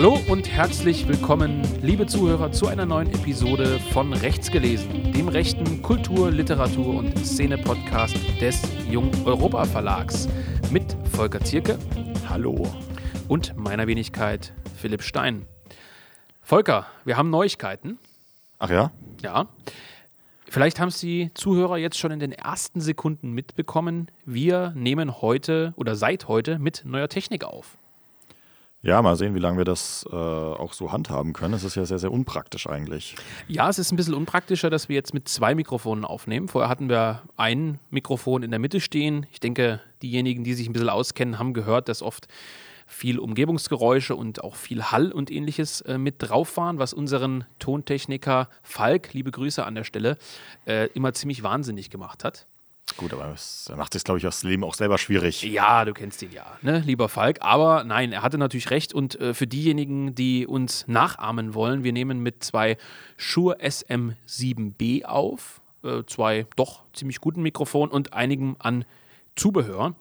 Hallo und herzlich willkommen, liebe Zuhörer, zu einer neuen Episode von Rechts gelesen, dem rechten Kultur-, Literatur- und Szene-Podcast des Jung Europa Verlags mit Volker Zierke. Hallo. Und meiner Wenigkeit Philipp Stein. Volker, wir haben Neuigkeiten. Ach ja? Ja. Vielleicht haben es die Zuhörer jetzt schon in den ersten Sekunden mitbekommen. Wir nehmen heute oder seit heute mit neuer Technik auf. Ja, mal sehen, wie lange wir das äh, auch so handhaben können. Es ist ja sehr, sehr unpraktisch eigentlich. Ja, es ist ein bisschen unpraktischer, dass wir jetzt mit zwei Mikrofonen aufnehmen. Vorher hatten wir ein Mikrofon in der Mitte stehen. Ich denke, diejenigen, die sich ein bisschen auskennen, haben gehört, dass oft viel Umgebungsgeräusche und auch viel Hall und ähnliches äh, mit drauf waren, was unseren Tontechniker Falk, liebe Grüße an der Stelle, äh, immer ziemlich wahnsinnig gemacht hat. Gut, aber er macht sich, glaube ich, das Leben auch selber schwierig. Ja, du kennst ihn ja, ne, lieber Falk. Aber nein, er hatte natürlich recht. Und äh, für diejenigen, die uns nachahmen wollen, wir nehmen mit zwei Shure SM7B auf. Äh, zwei doch ziemlich guten Mikrofonen und einigem an Zubehör.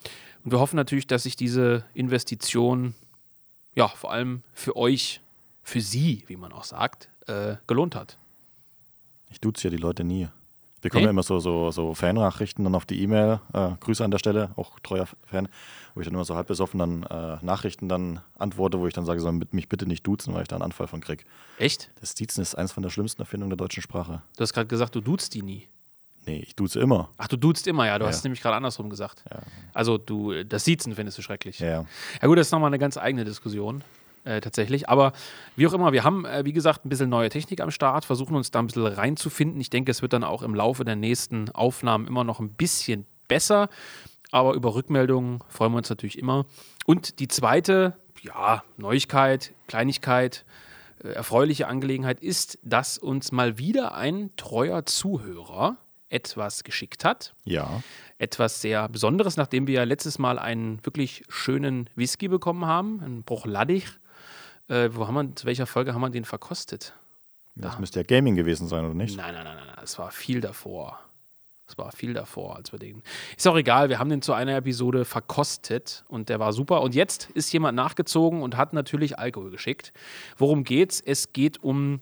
Und wir hoffen natürlich, dass sich diese Investition, ja, vor allem für euch, für Sie, wie man auch sagt, äh, gelohnt hat. Ich duze ja die Leute nie. Ich bekomme nee? immer so, so, so Fan-Nachrichten dann auf die E-Mail. Äh, Grüße an der Stelle, auch treuer Fan, wo ich dann immer so halb besoffen dann äh, Nachrichten dann antworte, wo ich dann sage, soll mich bitte nicht duzen, weil ich da einen Anfall von kriege. Echt? Das Duzen ist eins von der schlimmsten Erfindungen der deutschen Sprache. Du hast gerade gesagt, du duzt die nie. Nee, ich duze immer. Ach, du duzt immer, ja. Du ja. hast es nämlich gerade andersrum gesagt. Ja. Also du, das Siezen findest du schrecklich. Ja. Ja gut, das ist nochmal eine ganz eigene Diskussion. Äh, tatsächlich. Aber wie auch immer, wir haben, äh, wie gesagt, ein bisschen neue Technik am Start, versuchen uns da ein bisschen reinzufinden. Ich denke, es wird dann auch im Laufe der nächsten Aufnahmen immer noch ein bisschen besser. Aber über Rückmeldungen freuen wir uns natürlich immer. Und die zweite, ja, Neuigkeit, Kleinigkeit, äh, erfreuliche Angelegenheit ist, dass uns mal wieder ein treuer Zuhörer etwas geschickt hat. Ja. Etwas sehr Besonderes, nachdem wir letztes Mal einen wirklich schönen Whisky bekommen haben, einen Bruchladdig. Äh, wo haben wir, zu welcher Folge haben wir den verkostet? Das da. müsste ja Gaming gewesen sein, oder nicht? Nein, nein, nein, nein, es war viel davor. Es war viel davor, als wir den. Ist auch egal, wir haben den zu einer Episode verkostet und der war super. Und jetzt ist jemand nachgezogen und hat natürlich Alkohol geschickt. Worum geht's? Es geht um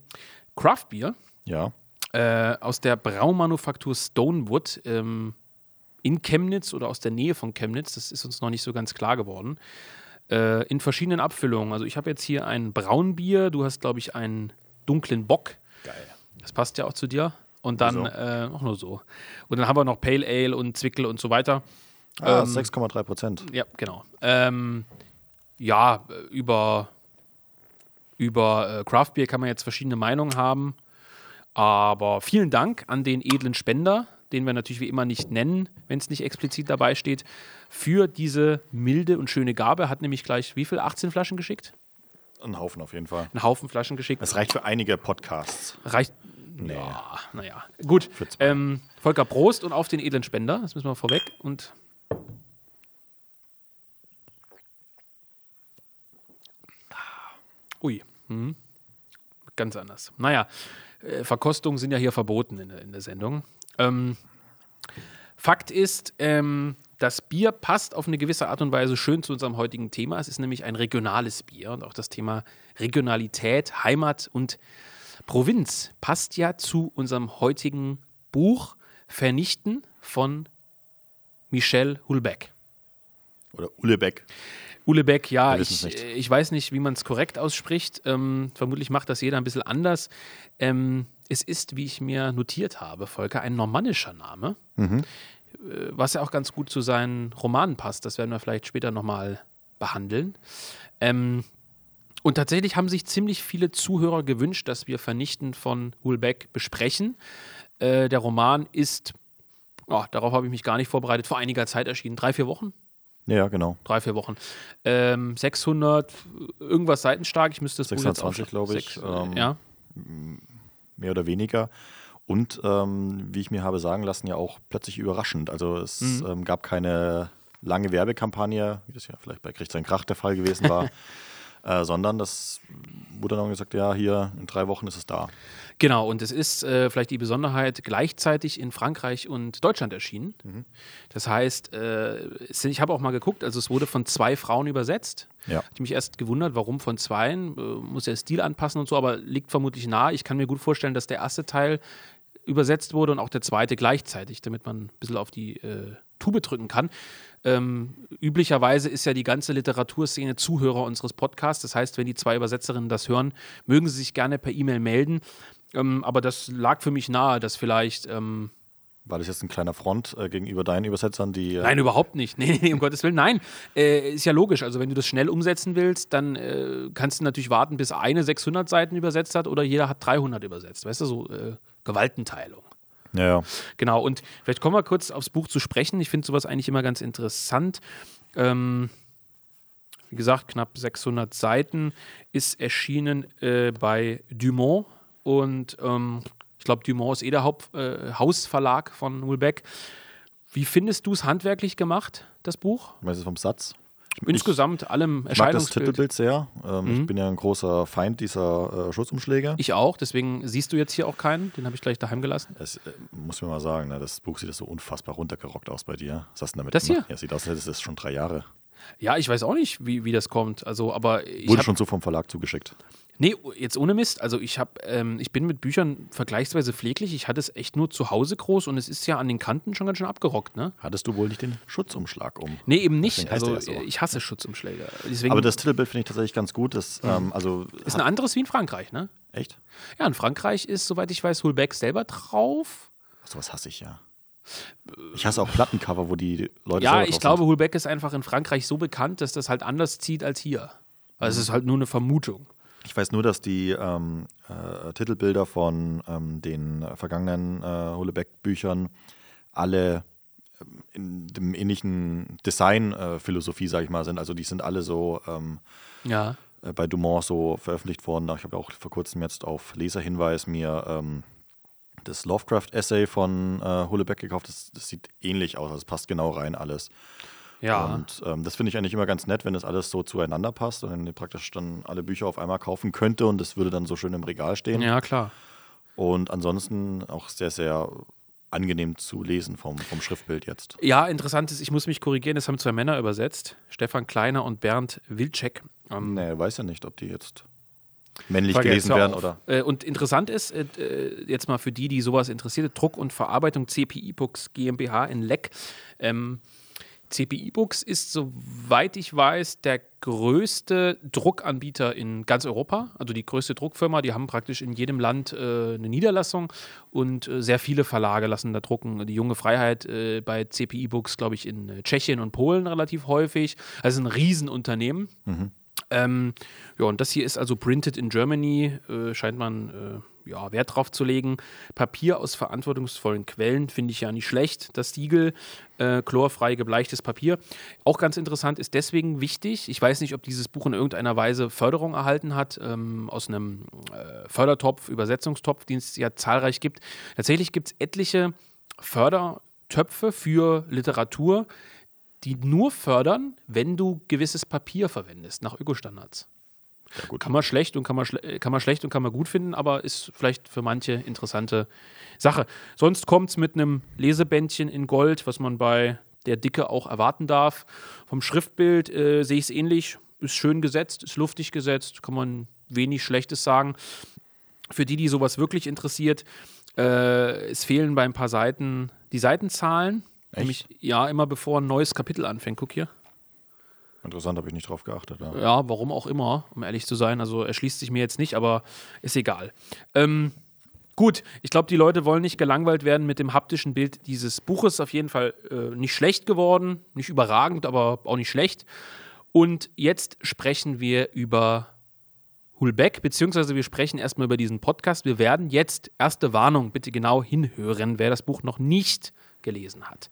Craft Beer. Ja äh, aus der Braumanufaktur Stonewood ähm, in Chemnitz oder aus der Nähe von Chemnitz. Das ist uns noch nicht so ganz klar geworden. Äh, in verschiedenen Abfüllungen. Also ich habe jetzt hier ein Braunbier, du hast, glaube ich, einen dunklen Bock. Geil. Das passt ja auch zu dir. Und dann so. äh, auch nur so. Und dann haben wir noch Pale Ale und Zwickel und so weiter. Ah, ähm, 6,3 Prozent. Ja, genau. Ähm, ja, über, über äh, Craft Beer kann man jetzt verschiedene Meinungen haben. Aber vielen Dank an den edlen Spender, den wir natürlich wie immer nicht nennen, wenn es nicht explizit dabei steht, für diese milde und schöne Gabe. Hat nämlich gleich wie viel? 18 Flaschen geschickt? Ein Haufen auf jeden Fall. Ein Haufen Flaschen geschickt. Das reicht für einige Podcasts. Reicht. Nee. Ja, naja. Gut. Ähm, Volker Prost und auf den edlen Spender. Das müssen wir vorweg. Und. Ui. Hm. Ganz anders. Naja. Äh, Verkostungen sind ja hier verboten in, in der Sendung. Ähm, Fakt ist, ähm, das Bier passt auf eine gewisse Art und Weise schön zu unserem heutigen Thema. Es ist nämlich ein regionales Bier und auch das Thema Regionalität, Heimat und Provinz passt ja zu unserem heutigen Buch Vernichten von Michel Hulbeck. Oder Ullebeck. Ulebeck, ja, ich, ich, weiß nicht, wie man es korrekt ausspricht. Ähm, vermutlich macht das jeder ein bisschen anders. Ähm, es ist, wie ich mir notiert habe, Volker, ein normannischer Name, mhm. Äh, was ja auch ganz gut zu seinen Romanen passt. Das werden wir vielleicht später nochmal behandeln. Ähm, und tatsächlich haben sich ziemlich viele Zuhörer gewünscht, dass wir Vernichten von Hulbeck besprechen. Äh, der Roman ist, oh, darauf habe ich mich gar nicht vorbereitet, vor einiger Zeit erschienen. Drei, vier Wochen? Ja, genau. Drei, vier Wochen. Ähm, 600, irgendwas seitenstark. Ich müsste das 620, glaube ich. ähm, ja. Mehr oder weniger. Und ähm, wie ich mir habe sagen lassen, ja auch plötzlich überraschend. Also es mhm. Ähm, gab keine lange Werbekampagne, wie das ja vielleicht bei Krieg sein Krach der Fall gewesen war. äh, sondern das wurde dann gesagt, ja, hier in drei Wochen ist es da. Genau, und es ist äh, vielleicht die Besonderheit gleichzeitig in Frankreich und Deutschland erschienen. Mhm. Das heißt, äh, ich habe auch mal geguckt, also es wurde von zwei Frauen übersetzt. Ja. Ich mich erst gewundert, warum von zweien. Äh, muss ja Stil anpassen und so, aber liegt vermutlich nahe. Ich kann mir gut vorstellen, dass der erste Teil übersetzt wurde und auch der zweite gleichzeitig, damit man ein bisschen auf die äh, Tube drücken kann. Ähm, üblicherweise ist ja die ganze Literaturszene Zuhörer unseres Podcasts. Das heißt, wenn die zwei Übersetzerinnen das hören, mögen sie sich gerne per E-Mail melden. Ähm, aber das lag für mich nahe, dass vielleicht. Ähm, war das jetzt ein kleiner Front äh, gegenüber deinen Übersetzern, die. Äh nein, überhaupt nicht. Nee, nee, um Gottes Willen. Nein, äh, ist ja logisch. Also, wenn du das schnell umsetzen willst, dann äh, kannst du natürlich warten, bis eine 600 Seiten übersetzt hat oder jeder hat 300 übersetzt. Weißt du, so äh, Gewaltenteilung. Ja, ja. Genau, und vielleicht kommen wir kurz aufs Buch zu sprechen. Ich finde sowas eigentlich immer ganz interessant. Ähm, wie gesagt, knapp 600 Seiten, ist erschienen äh, bei Dumont und ähm, ich glaube, Dumont ist eh der Haupthausverlag äh, von Hulbeck. Wie findest du es handwerklich gemacht, das Buch? Meinst du vom Satz? Insgesamt allem Erscheinungsbild. Ich mag das Titelbild sehr. Ähm, mhm. Ich bin ja ein großer Feind dieser äh, Schutzumschläge. Ich auch, deswegen siehst du jetzt hier auch keinen. Den habe ich gleich daheim gelassen. Das äh, muss mir mal sagen, ne? das Buch sieht so unfassbar runtergerockt aus bei dir. Was hast du damit das gemacht? hier? Ja, sieht aus, als hätte es schon drei Jahre. Ja, ich weiß auch nicht, wie, wie das kommt. Also, aber Wurde schon so vom Verlag zugeschickt. Nee, jetzt ohne Mist. Also ich habe, ähm, ich bin mit Büchern vergleichsweise pfleglich. Ich hatte es echt nur zu Hause groß und es ist ja an den Kanten schon ganz schön abgerockt, ne? Hattest du wohl nicht den Schutzumschlag um? Nee, eben nicht. Also so. ich hasse Schutzumschläge. Deswegen Aber das Titelbild finde ich tatsächlich ganz gut. Das, mhm. ähm, also ist ein anderes wie in Frankreich, ne? Echt? Ja, in Frankreich ist, soweit ich weiß, Hulbeck selber drauf. Sowas hasse ich ja. Ich hasse auch Plattencover, wo die Leute Ja, ich glaube, sind. Hulbeck ist einfach in Frankreich so bekannt, dass das halt anders zieht als hier. Also es ist halt nur eine Vermutung. Ich weiß nur, dass die ähm, äh, Titelbilder von ähm, den vergangenen äh, Hulebeck-Büchern alle ähm, in dem ähnlichen Design-Philosophie, äh, sage ich mal, sind. Also die sind alle so ähm, ja. Äh, bei Dumont so veröffentlicht worden. Ich habe auch vor kurzem jetzt auf Leserhinweis mir ähm, das Lovecraft-Essay von äh, Hulebeck gekauft. Das, das, sieht ähnlich aus, also es passt genau rein alles. Ja. Und ähm, das finde ich eigentlich immer ganz nett, wenn das alles so zueinander passt und dann praktisch dann alle Bücher auf einmal kaufen könnte und das würde dann so schön im Regal stehen. Ja, klar. Und ansonsten auch sehr, sehr angenehm zu lesen vom, vom Schriftbild jetzt. Ja, interessant ist, ich muss mich korrigieren, das haben zwei Männer übersetzt, Stefan Kleiner und Bernd Wilczek. Ähm, nee, weiß ja nicht, ob die jetzt männlich gelesen werden oder. Äh, und interessant ist, äh, äh, jetzt mal für die, die sowas interessiert, Druck und Verarbeitung CPI Books GmbH in Leck. Ähm, CPI Books ist, soweit ich weiß, der größte Druckanbieter in ganz Europa, also die größte Druckfirma. Die haben praktisch in jedem Land äh, eine Niederlassung und äh, sehr viele Verlage lassen da drucken. Die junge Freiheit äh, bei CPI Books, glaube ich, in Tschechien und Polen relativ häufig. Also ein Riesenunternehmen. Mhm. Ähm, ja, und das hier ist also Printed in Germany, äh, scheint man äh, ja, Wert drauf zu legen. Papier aus verantwortungsvollen Quellen finde ich ja nicht schlecht. Das Siegel, äh, chlorfrei gebleichtes Papier. Auch ganz interessant, ist deswegen wichtig. Ich weiß nicht, ob dieses Buch in irgendeiner Weise Förderung erhalten hat, ähm, aus einem äh, Fördertopf, Übersetzungstopf, den es ja zahlreich gibt. Tatsächlich gibt es etliche Fördertöpfe für Literatur, die nur fördern, wenn du gewisses Papier verwendest, nach Ökostandards. Ja, kann man schlecht und kann man, kann man schlecht und kann man gut finden, aber ist vielleicht für manche interessante Sache. Sonst kommt es mit einem Lesebändchen in Gold, was man bei der Dicke auch erwarten darf. Vom Schriftbild äh, sehe ich es ähnlich. Ist schön gesetzt, ist luftig gesetzt, kann man wenig Schlechtes sagen. Für die, die sowas wirklich interessiert, äh, es fehlen bei ein paar Seiten die Seitenzahlen. Echt? Nämlich, ja, immer bevor ein neues Kapitel anfängt. Guck hier. Interessant, habe ich nicht drauf geachtet. Ja. ja. warum auch immer, um ehrlich zu sein. Also erschließt sich mir jetzt nicht, aber ist egal. Ähm, gut, ich glaube, die Leute wollen nicht gelangweilt werden mit dem haptischen Bild dieses Buches. Auf jeden Fall äh, nicht schlecht geworden, nicht überragend, aber auch nicht schlecht. Und jetzt sprechen wir über Hulbeck, beziehungsweise wir sprechen erstmal über diesen Podcast. Wir werden jetzt, erste Warnung, bitte genau hinhören, wer das Buch noch nicht gelesen hat.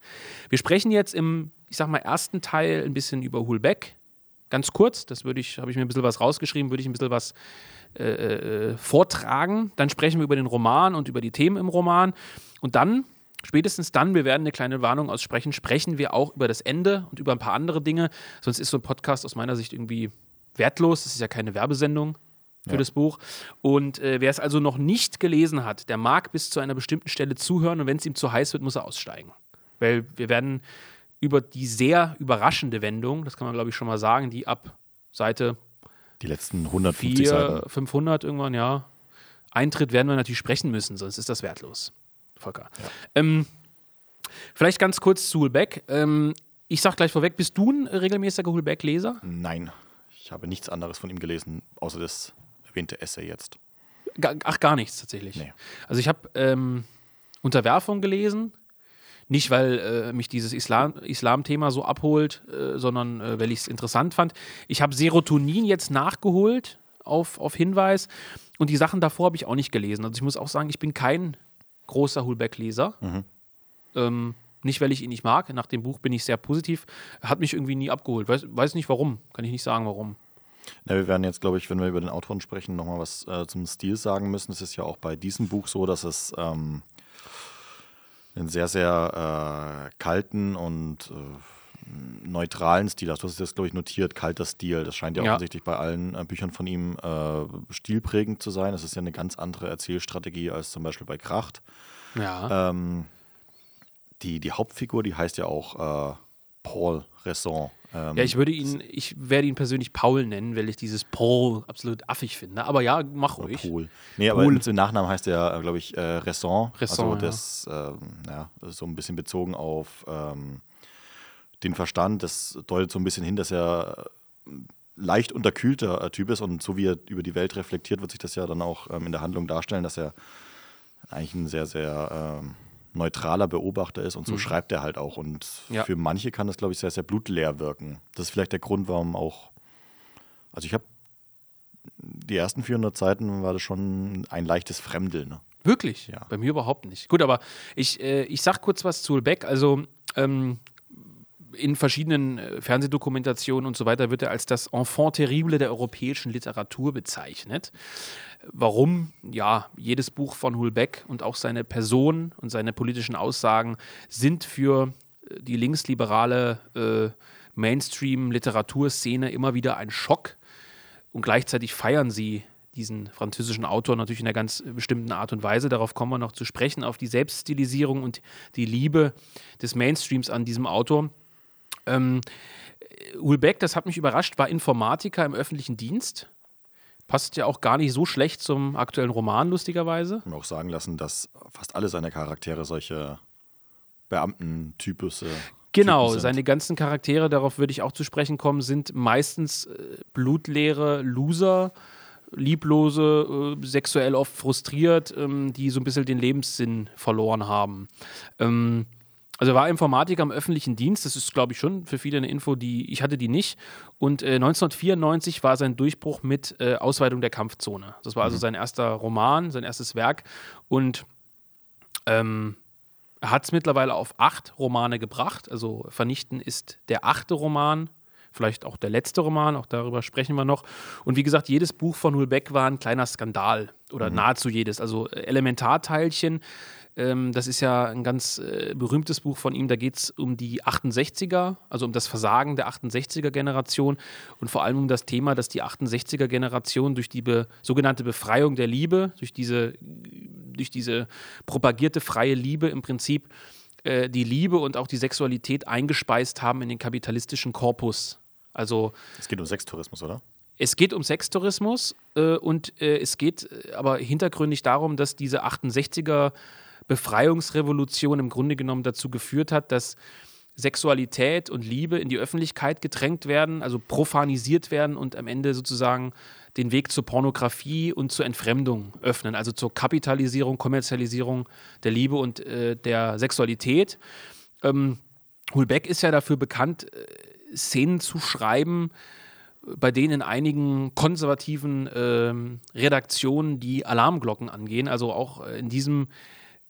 Wir sprechen jetzt im, ich sag mal, ersten Teil ein bisschen über Hulbeck. Ganz kurz, das würde ich, habe ich mir ein bisschen was rausgeschrieben, würde ich ein bisschen was äh, äh, vortragen. Dann sprechen wir über den Roman und über die Themen im Roman. Und dann, spätestens dann, wir werden eine kleine Warnung aussprechen, sprechen wir auch über das Ende und über ein paar andere Dinge. Sonst ist so ein Podcast aus meiner Sicht irgendwie wertlos. Das ist ja keine Werbesendung für ja. das Buch. Und äh, wer es also noch nicht gelesen hat, der mag bis zu einer bestimmten Stelle zuhören und wenn es ihm zu heiß wird, muss er aussteigen. Weil wir werden über die sehr überraschende Wendung, das kann man glaube ich schon mal sagen, die ab Seite die letzten 150 4, Seiten. 500 irgendwann, ja, eintritt, werden wir natürlich sprechen müssen, sonst ist das wertlos. Volker. Ja. Ähm, vielleicht ganz kurz zu Hulbeck. Ähm, ich sag gleich vorweg, bist du ein regelmäßiger Hulbeck-Leser? Nein, ich habe nichts anderes von ihm gelesen, außer das erwähnte Essay jetzt. Ach, gar nichts tatsächlich. Nee. Also ich habe ähm, Unterwerfung gelesen, nicht weil äh, mich dieses Islam-Thema Islam so abholt, äh, sondern äh, weil ich es interessant fand. Ich habe Serotonin jetzt nachgeholt auf, auf Hinweis und die Sachen davor habe ich auch nicht gelesen. Also ich muss auch sagen, ich bin kein großer Hulbeck-Leser. Mhm. Ähm, nicht, weil ich ihn nicht mag. Nach dem Buch bin ich sehr positiv. Hat mich irgendwie nie abgeholt. Weiß, weiß nicht warum. Kann ich nicht sagen, warum. Ja, wir werden jetzt, glaube ich, wenn wir über den Autoren sprechen, nochmal was äh, zum Stil sagen müssen. Es ist ja auch bei diesem Buch so, dass es ähm, einen sehr, sehr äh, kalten und äh, neutralen Stil hat. Du hast das, glaube ich, notiert, kalter Stil. Das scheint ja, ja. offensichtlich bei allen äh, Büchern von ihm äh, stilprägend zu sein. Das ist ja eine ganz andere Erzählstrategie als zum Beispiel bei Kracht. Ja. Ähm, die, die Hauptfigur, die heißt ja auch äh, Paul Resson. Ähm, ja, ich würde ihn, ich werde ihn persönlich Paul nennen, weil ich dieses Paul absolut affig finde. Aber ja, mach ruhig. Paul. Nee, aber Paul. im Nachnamen heißt er, glaube ich, äh, Resson. Resson. Also das, ja. Ähm, ja, so ein bisschen bezogen auf ähm, den Verstand. Das deutet so ein bisschen hin, dass er leicht unterkühlter äh, Typ ist und so wie er über die Welt reflektiert, wird sich das ja dann auch ähm, in der Handlung darstellen, dass er eigentlich ein sehr, sehr ähm, neutraler Beobachter ist und so mhm. schreibt er halt auch. Und ja. für manche kann das, glaube ich, sehr, sehr blutleer wirken. Das ist vielleicht der Grund, warum auch. Also ich habe die ersten 400 Seiten war das schon ein leichtes Fremdeln. Ne? Wirklich? Ja. Bei mir überhaupt nicht. Gut, aber ich, äh, ich sag kurz was zu Ulbeck. Also ähm, in verschiedenen äh, Fernsehdokumentationen und so weiter wird er als das Enfant terrible der europäischen Literatur bezeichnet. Warum? Ja, jedes Buch von Hulbeck und auch seine Person und seine politischen Aussagen sind für äh, die linksliberale äh, Mainstream-Literaturszene immer wieder ein Schock. Und gleichzeitig feiern sie diesen französischen Autor natürlich in einer ganz bestimmten Art und Weise. Darauf kommen wir noch zu sprechen, auf die Selbststilisierung und die Liebe des Mainstreams an diesem Autor. Ähm, Hulbeck, das hat mich überrascht, war Informatiker im öffentlichen Dienst. Passt ja auch gar nicht so schlecht zum aktuellen Roman, lustigerweise. Ich auch sagen lassen, dass fast alle seine Charaktere solche Beamtentypus. Äh, genau, seine ganzen Charaktere, darauf würde ich auch zu sprechen kommen, sind meistens äh, blutleere Loser, lieblose, äh, sexuell oft frustriert, ähm, die so ein bisschen den Lebenssinn verloren haben. Ähm, also er war Informatiker im öffentlichen Dienst, das ist, glaube ich, schon für viele eine Info, die ich hatte die nicht. Und äh, 1994 war sein Durchbruch mit äh, Ausweitung der Kampfzone. Das war also mhm. sein erster Roman, sein erstes Werk. Und ähm, er hat es mittlerweile auf acht Romane gebracht. Also Vernichten ist der achte Roman, vielleicht auch der letzte Roman, auch darüber sprechen wir noch. Und wie gesagt, jedes Buch von Hulbeck war ein kleiner Skandal oder mhm. nahezu jedes. Also äh, Elementarteilchen ähm, das ist ja ein ganz äh, berühmtes Buch von ihm. Da geht es um die 68er, also um das Versagen der 68er-Generation und vor allem um das Thema, dass die 68er-Generation durch die be sogenannte Befreiung der Liebe, durch diese, durch diese propagierte freie Liebe im Prinzip äh, die Liebe und auch die Sexualität eingespeist haben in den kapitalistischen Korpus. Also, es geht um Sextourismus, oder? Es geht um Sextourismus äh, und äh, es geht äh, aber hintergründig darum, dass diese 68er Befreiungsrevolution im Grunde genommen dazu geführt hat, dass Sexualität und Liebe in die Öffentlichkeit gedrängt werden, also profanisiert werden und am Ende sozusagen den Weg zur Pornografie und zur Entfremdung öffnen, also zur Kapitalisierung, Kommerzialisierung der Liebe und äh, der Sexualität. Ähm, Hulbeck ist ja dafür bekannt, äh, Szenen zu schreiben, bei denen in einigen konservativen äh, Redaktionen die Alarmglocken angehen. Also auch in diesem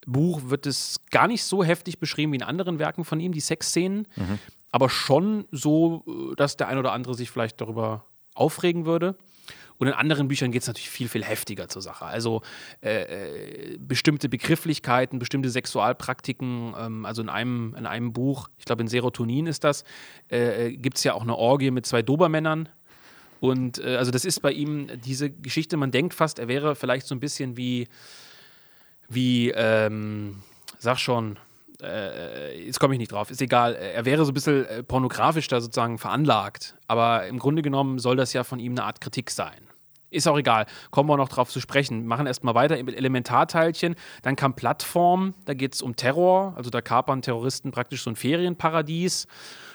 Buch wird es gar nicht so heftig beschrieben wie in anderen Werken von ihm, die Sexszenen, mhm. aber schon so, äh, dass der ein oder andere sich vielleicht darüber aufregen würde. Und in anderen Büchern geht es natürlich viel, viel heftiger zur Sache. Also äh, äh, bestimmte Begrifflichkeiten, bestimmte Sexualpraktiken, ähm, also in einem, in einem Buch, ich glaube in Serotonin ist das, äh, äh gibt es ja auch eine Orgie mit zwei Dobermännern. Und äh, also das ist bei ihm diese Geschichte, man denkt fast, er wäre vielleicht so ein bisschen wie, wie, ähm, sag schon, äh, jetzt komme ich nicht drauf, ist egal, er wäre so ein bisschen äh, pornografisch da sozusagen veranlagt. Aber im Grunde genommen soll das ja von ihm eine Art Kritik sein. Ist auch egal, kommen wir noch drauf zu sprechen. Machen erstmal weiter mit Elementarteilchen. Dann kam Plattform, da geht es um Terror. Also da kapern Terroristen praktisch so ein Ferienparadies.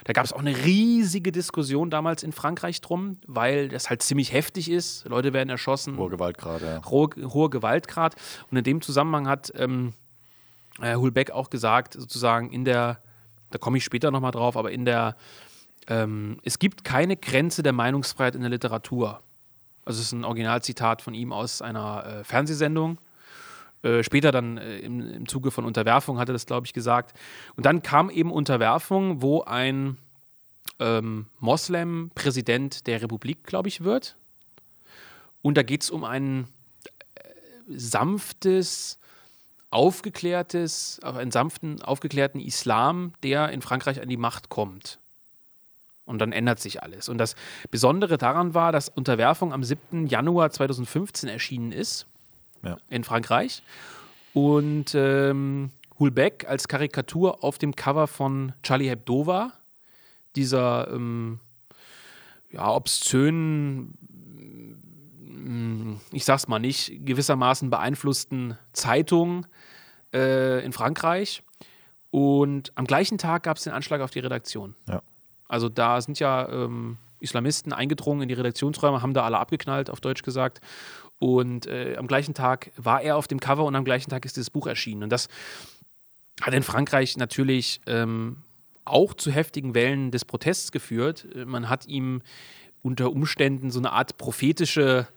Da gab es auch eine riesige Diskussion damals in Frankreich drum, weil das halt ziemlich heftig ist. Leute werden erschossen. Hoher Gewaltgrad, ja. Hoher, hoher Gewaltgrad. Und in dem Zusammenhang hat ähm, äh, Hulbeck auch gesagt, sozusagen in der, da komme ich später nochmal drauf, aber in der, ähm, es gibt keine Grenze der Meinungsfreiheit in der Literatur. Also es ist ein Originalzitat von ihm aus einer äh, Fernsehsendung. Äh, später dann äh, im, im Zuge von Unterwerfung hat er das, glaube ich, gesagt. Und dann kam eben Unterwerfung, wo ein ähm, Moslem Präsident der Republik, glaube ich, wird. Und da geht es um ein äh, sanftes, aufgeklärtes, einen sanften, aufgeklärten Islam, der in Frankreich an die Macht kommt. Und dann ändert sich alles. Und das Besondere daran war, dass Unterwerfung am 7. Januar 2015 erschienen ist ja. in Frankreich. Und ähm, Hulbeck als Karikatur auf dem Cover von Charlie Hebdo war. Dieser ähm, ja, obszönen, mm, ich sag's mal nicht, gewissermaßen beeinflussten Zeitung äh, in Frankreich. Und am gleichen Tag gab es den Anschlag auf die Redaktion. Ja. Also da sind ja ähm, Islamisten eingedrungen in die Redaktionsräume, haben da alle abgeknallt, auf Deutsch gesagt. Und äh, am gleichen Tag war er auf dem Cover und am gleichen Tag ist dieses Buch erschienen. Und das hat in Frankreich natürlich ähm, auch zu heftigen Wellen des Protests geführt. Man hat ihm unter Umständen so eine Art prophetische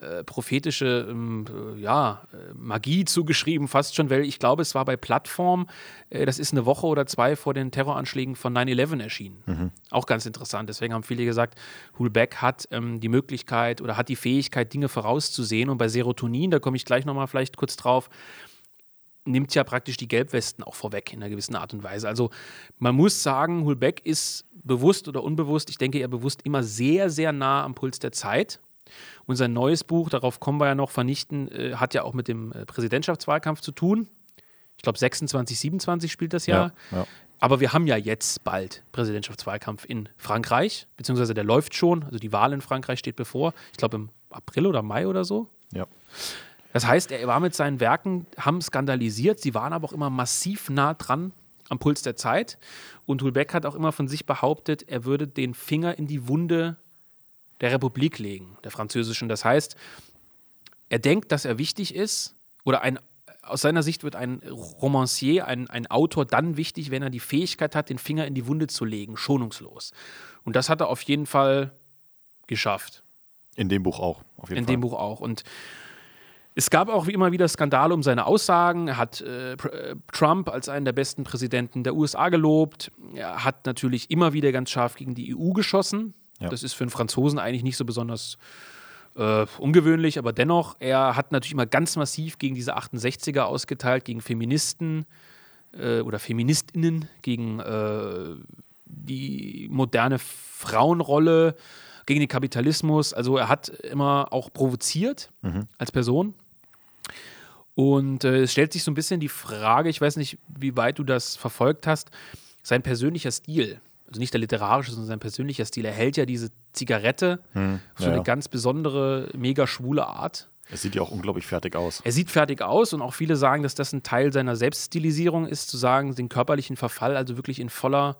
äh, prophetische ähm, äh, ja, Magie zugeschrieben, fast schon, weil ich glaube, es war bei Plattform, äh, das ist eine Woche oder zwei vor den Terroranschlägen von 9-11 erschienen. Mhm. Auch ganz interessant. Deswegen haben viele gesagt, Hulbeck hat ähm, die Möglichkeit oder hat die Fähigkeit, Dinge vorauszusehen. Und bei Serotonin, da komme ich gleich nochmal vielleicht kurz drauf, nimmt ja praktisch die Gelbwesten auch vorweg in einer gewissen Art und Weise. Also man muss sagen, Hulbeck ist bewusst oder unbewusst, ich denke eher bewusst, immer sehr, sehr nah am Puls der Zeit und sein neues Buch, darauf kommen wir ja noch, Vernichten, äh, hat ja auch mit dem äh, Präsidentschaftswahlkampf zu tun. Ich glaube, 26, 27 spielt das Jahr. Ja, ja. Aber wir haben ja jetzt bald Präsidentschaftswahlkampf in Frankreich, beziehungsweise der läuft schon. Also die Wahl in Frankreich steht bevor. Ich glaube im April oder Mai oder so. Ja. Das heißt, er war mit seinen Werken, haben skandalisiert, sie waren aber auch immer massiv nah dran am Puls der Zeit. Und Hulbeck hat auch immer von sich behauptet, er würde den Finger in die Wunde der Republik legen, der französischen. Das heißt, er denkt, dass er wichtig ist oder ein, aus seiner Sicht wird ein Romancier, ein, ein Autor dann wichtig, wenn er die Fähigkeit hat, den Finger in die Wunde zu legen, schonungslos. Und das hat er auf jeden Fall geschafft. In dem Buch auch. in Fall. dem Buch auch. Und es gab auch wie immer wieder Skandale um seine Aussagen. Er hat äh, äh Trump als einen der besten Präsidenten der USA gelobt. Er hat natürlich immer wieder ganz scharf gegen die EU geschossen. Ja. Das ist für einen Franzosen eigentlich nicht so besonders äh, ungewöhnlich, aber dennoch, er hat natürlich immer ganz massiv gegen diese 68er ausgeteilt, gegen Feministen äh, oder Feministinnen, gegen äh, die moderne Frauenrolle, gegen den Kapitalismus. Also er hat immer auch provoziert mhm. als Person. Und äh, es stellt sich so ein bisschen die Frage, ich weiß nicht, wie weit du das verfolgt hast, sein persönlicher Stil also nicht der literarische, sondern sein persönlicher Stil. Er hält ja diese Zigarette hm, auf so ja. eine ganz besondere, mega schwule Art. Er sieht ja auch unglaublich fertig aus. Er sieht fertig aus und auch viele sagen, dass das ein Teil seiner Selbststilisierung ist, zu sagen, den körperlichen Verfall also wirklich in voller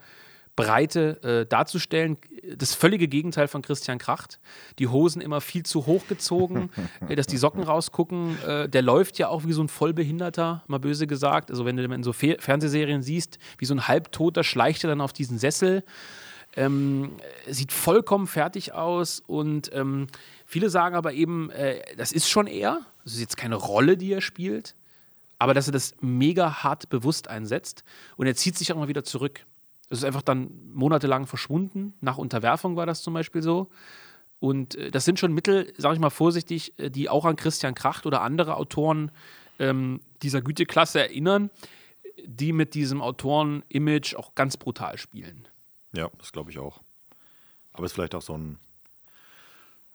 Breite äh, darzustellen. Das völlige Gegenteil von Christian Kracht. Die Hosen immer viel zu hoch gezogen, dass die Socken rausgucken. Äh, der läuft ja auch wie so ein Vollbehinderter, mal böse gesagt. Also wenn du in so Fe Fernsehserien siehst, wie so ein Halbtoter schleicht er dann auf diesen Sessel. Ähm, sieht vollkommen fertig aus und ähm, viele sagen aber eben, äh, das ist schon er. Das ist jetzt keine Rolle, die er spielt, aber dass er das mega hart bewusst einsetzt und er zieht sich auch mal wieder zurück. Es ist einfach dann monatelang verschwunden. Nach Unterwerfung war das zum Beispiel so. Und äh, das sind schon Mittel, sage ich mal vorsichtig, äh, die auch an Christian Kracht oder andere Autoren ähm, dieser Güteklasse erinnern, die mit diesem Autoren-Image auch ganz brutal spielen. Ja, das glaube ich auch. Aber es ist vielleicht auch so ein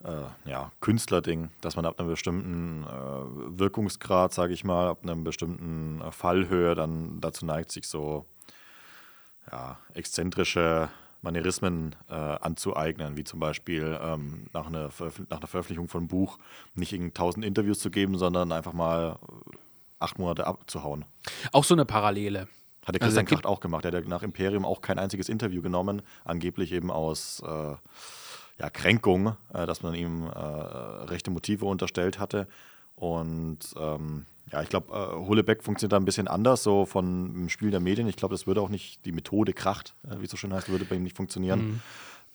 äh, ja, Künstlerding, dass man ab einem bestimmten äh, Wirkungsgrad, sage ich mal, ab einem bestimmten äh, Fallhöhe dann dazu neigt, sich so ja, exzentrische Manierismen äh, anzueignen, wie zum Beispiel ähm, nach, einer nach, einer Veröffentlichung von einem Buch nicht in tausend Interviews zu geben, sondern einfach mal äh, acht Monate abzuhauen. Auch so eine Parallele. Hat der also Christian also, Kracht auch gemacht. Er hat nach Imperium auch kein einziges Interview genommen, angeblich eben aus äh, ja, Kränkung, äh, dass man ihm äh, rechte Motive unterstellt hatte. Und ähm, ja, ich glaube, äh, Hullebeck funktioniert da ein bisschen anders, so von dem Spiel der Medien. Ich glaube, das würde auch nicht, die Methode Kracht, äh, wie es so schön heißt, würde bei ihm nicht funktionieren. Mhm.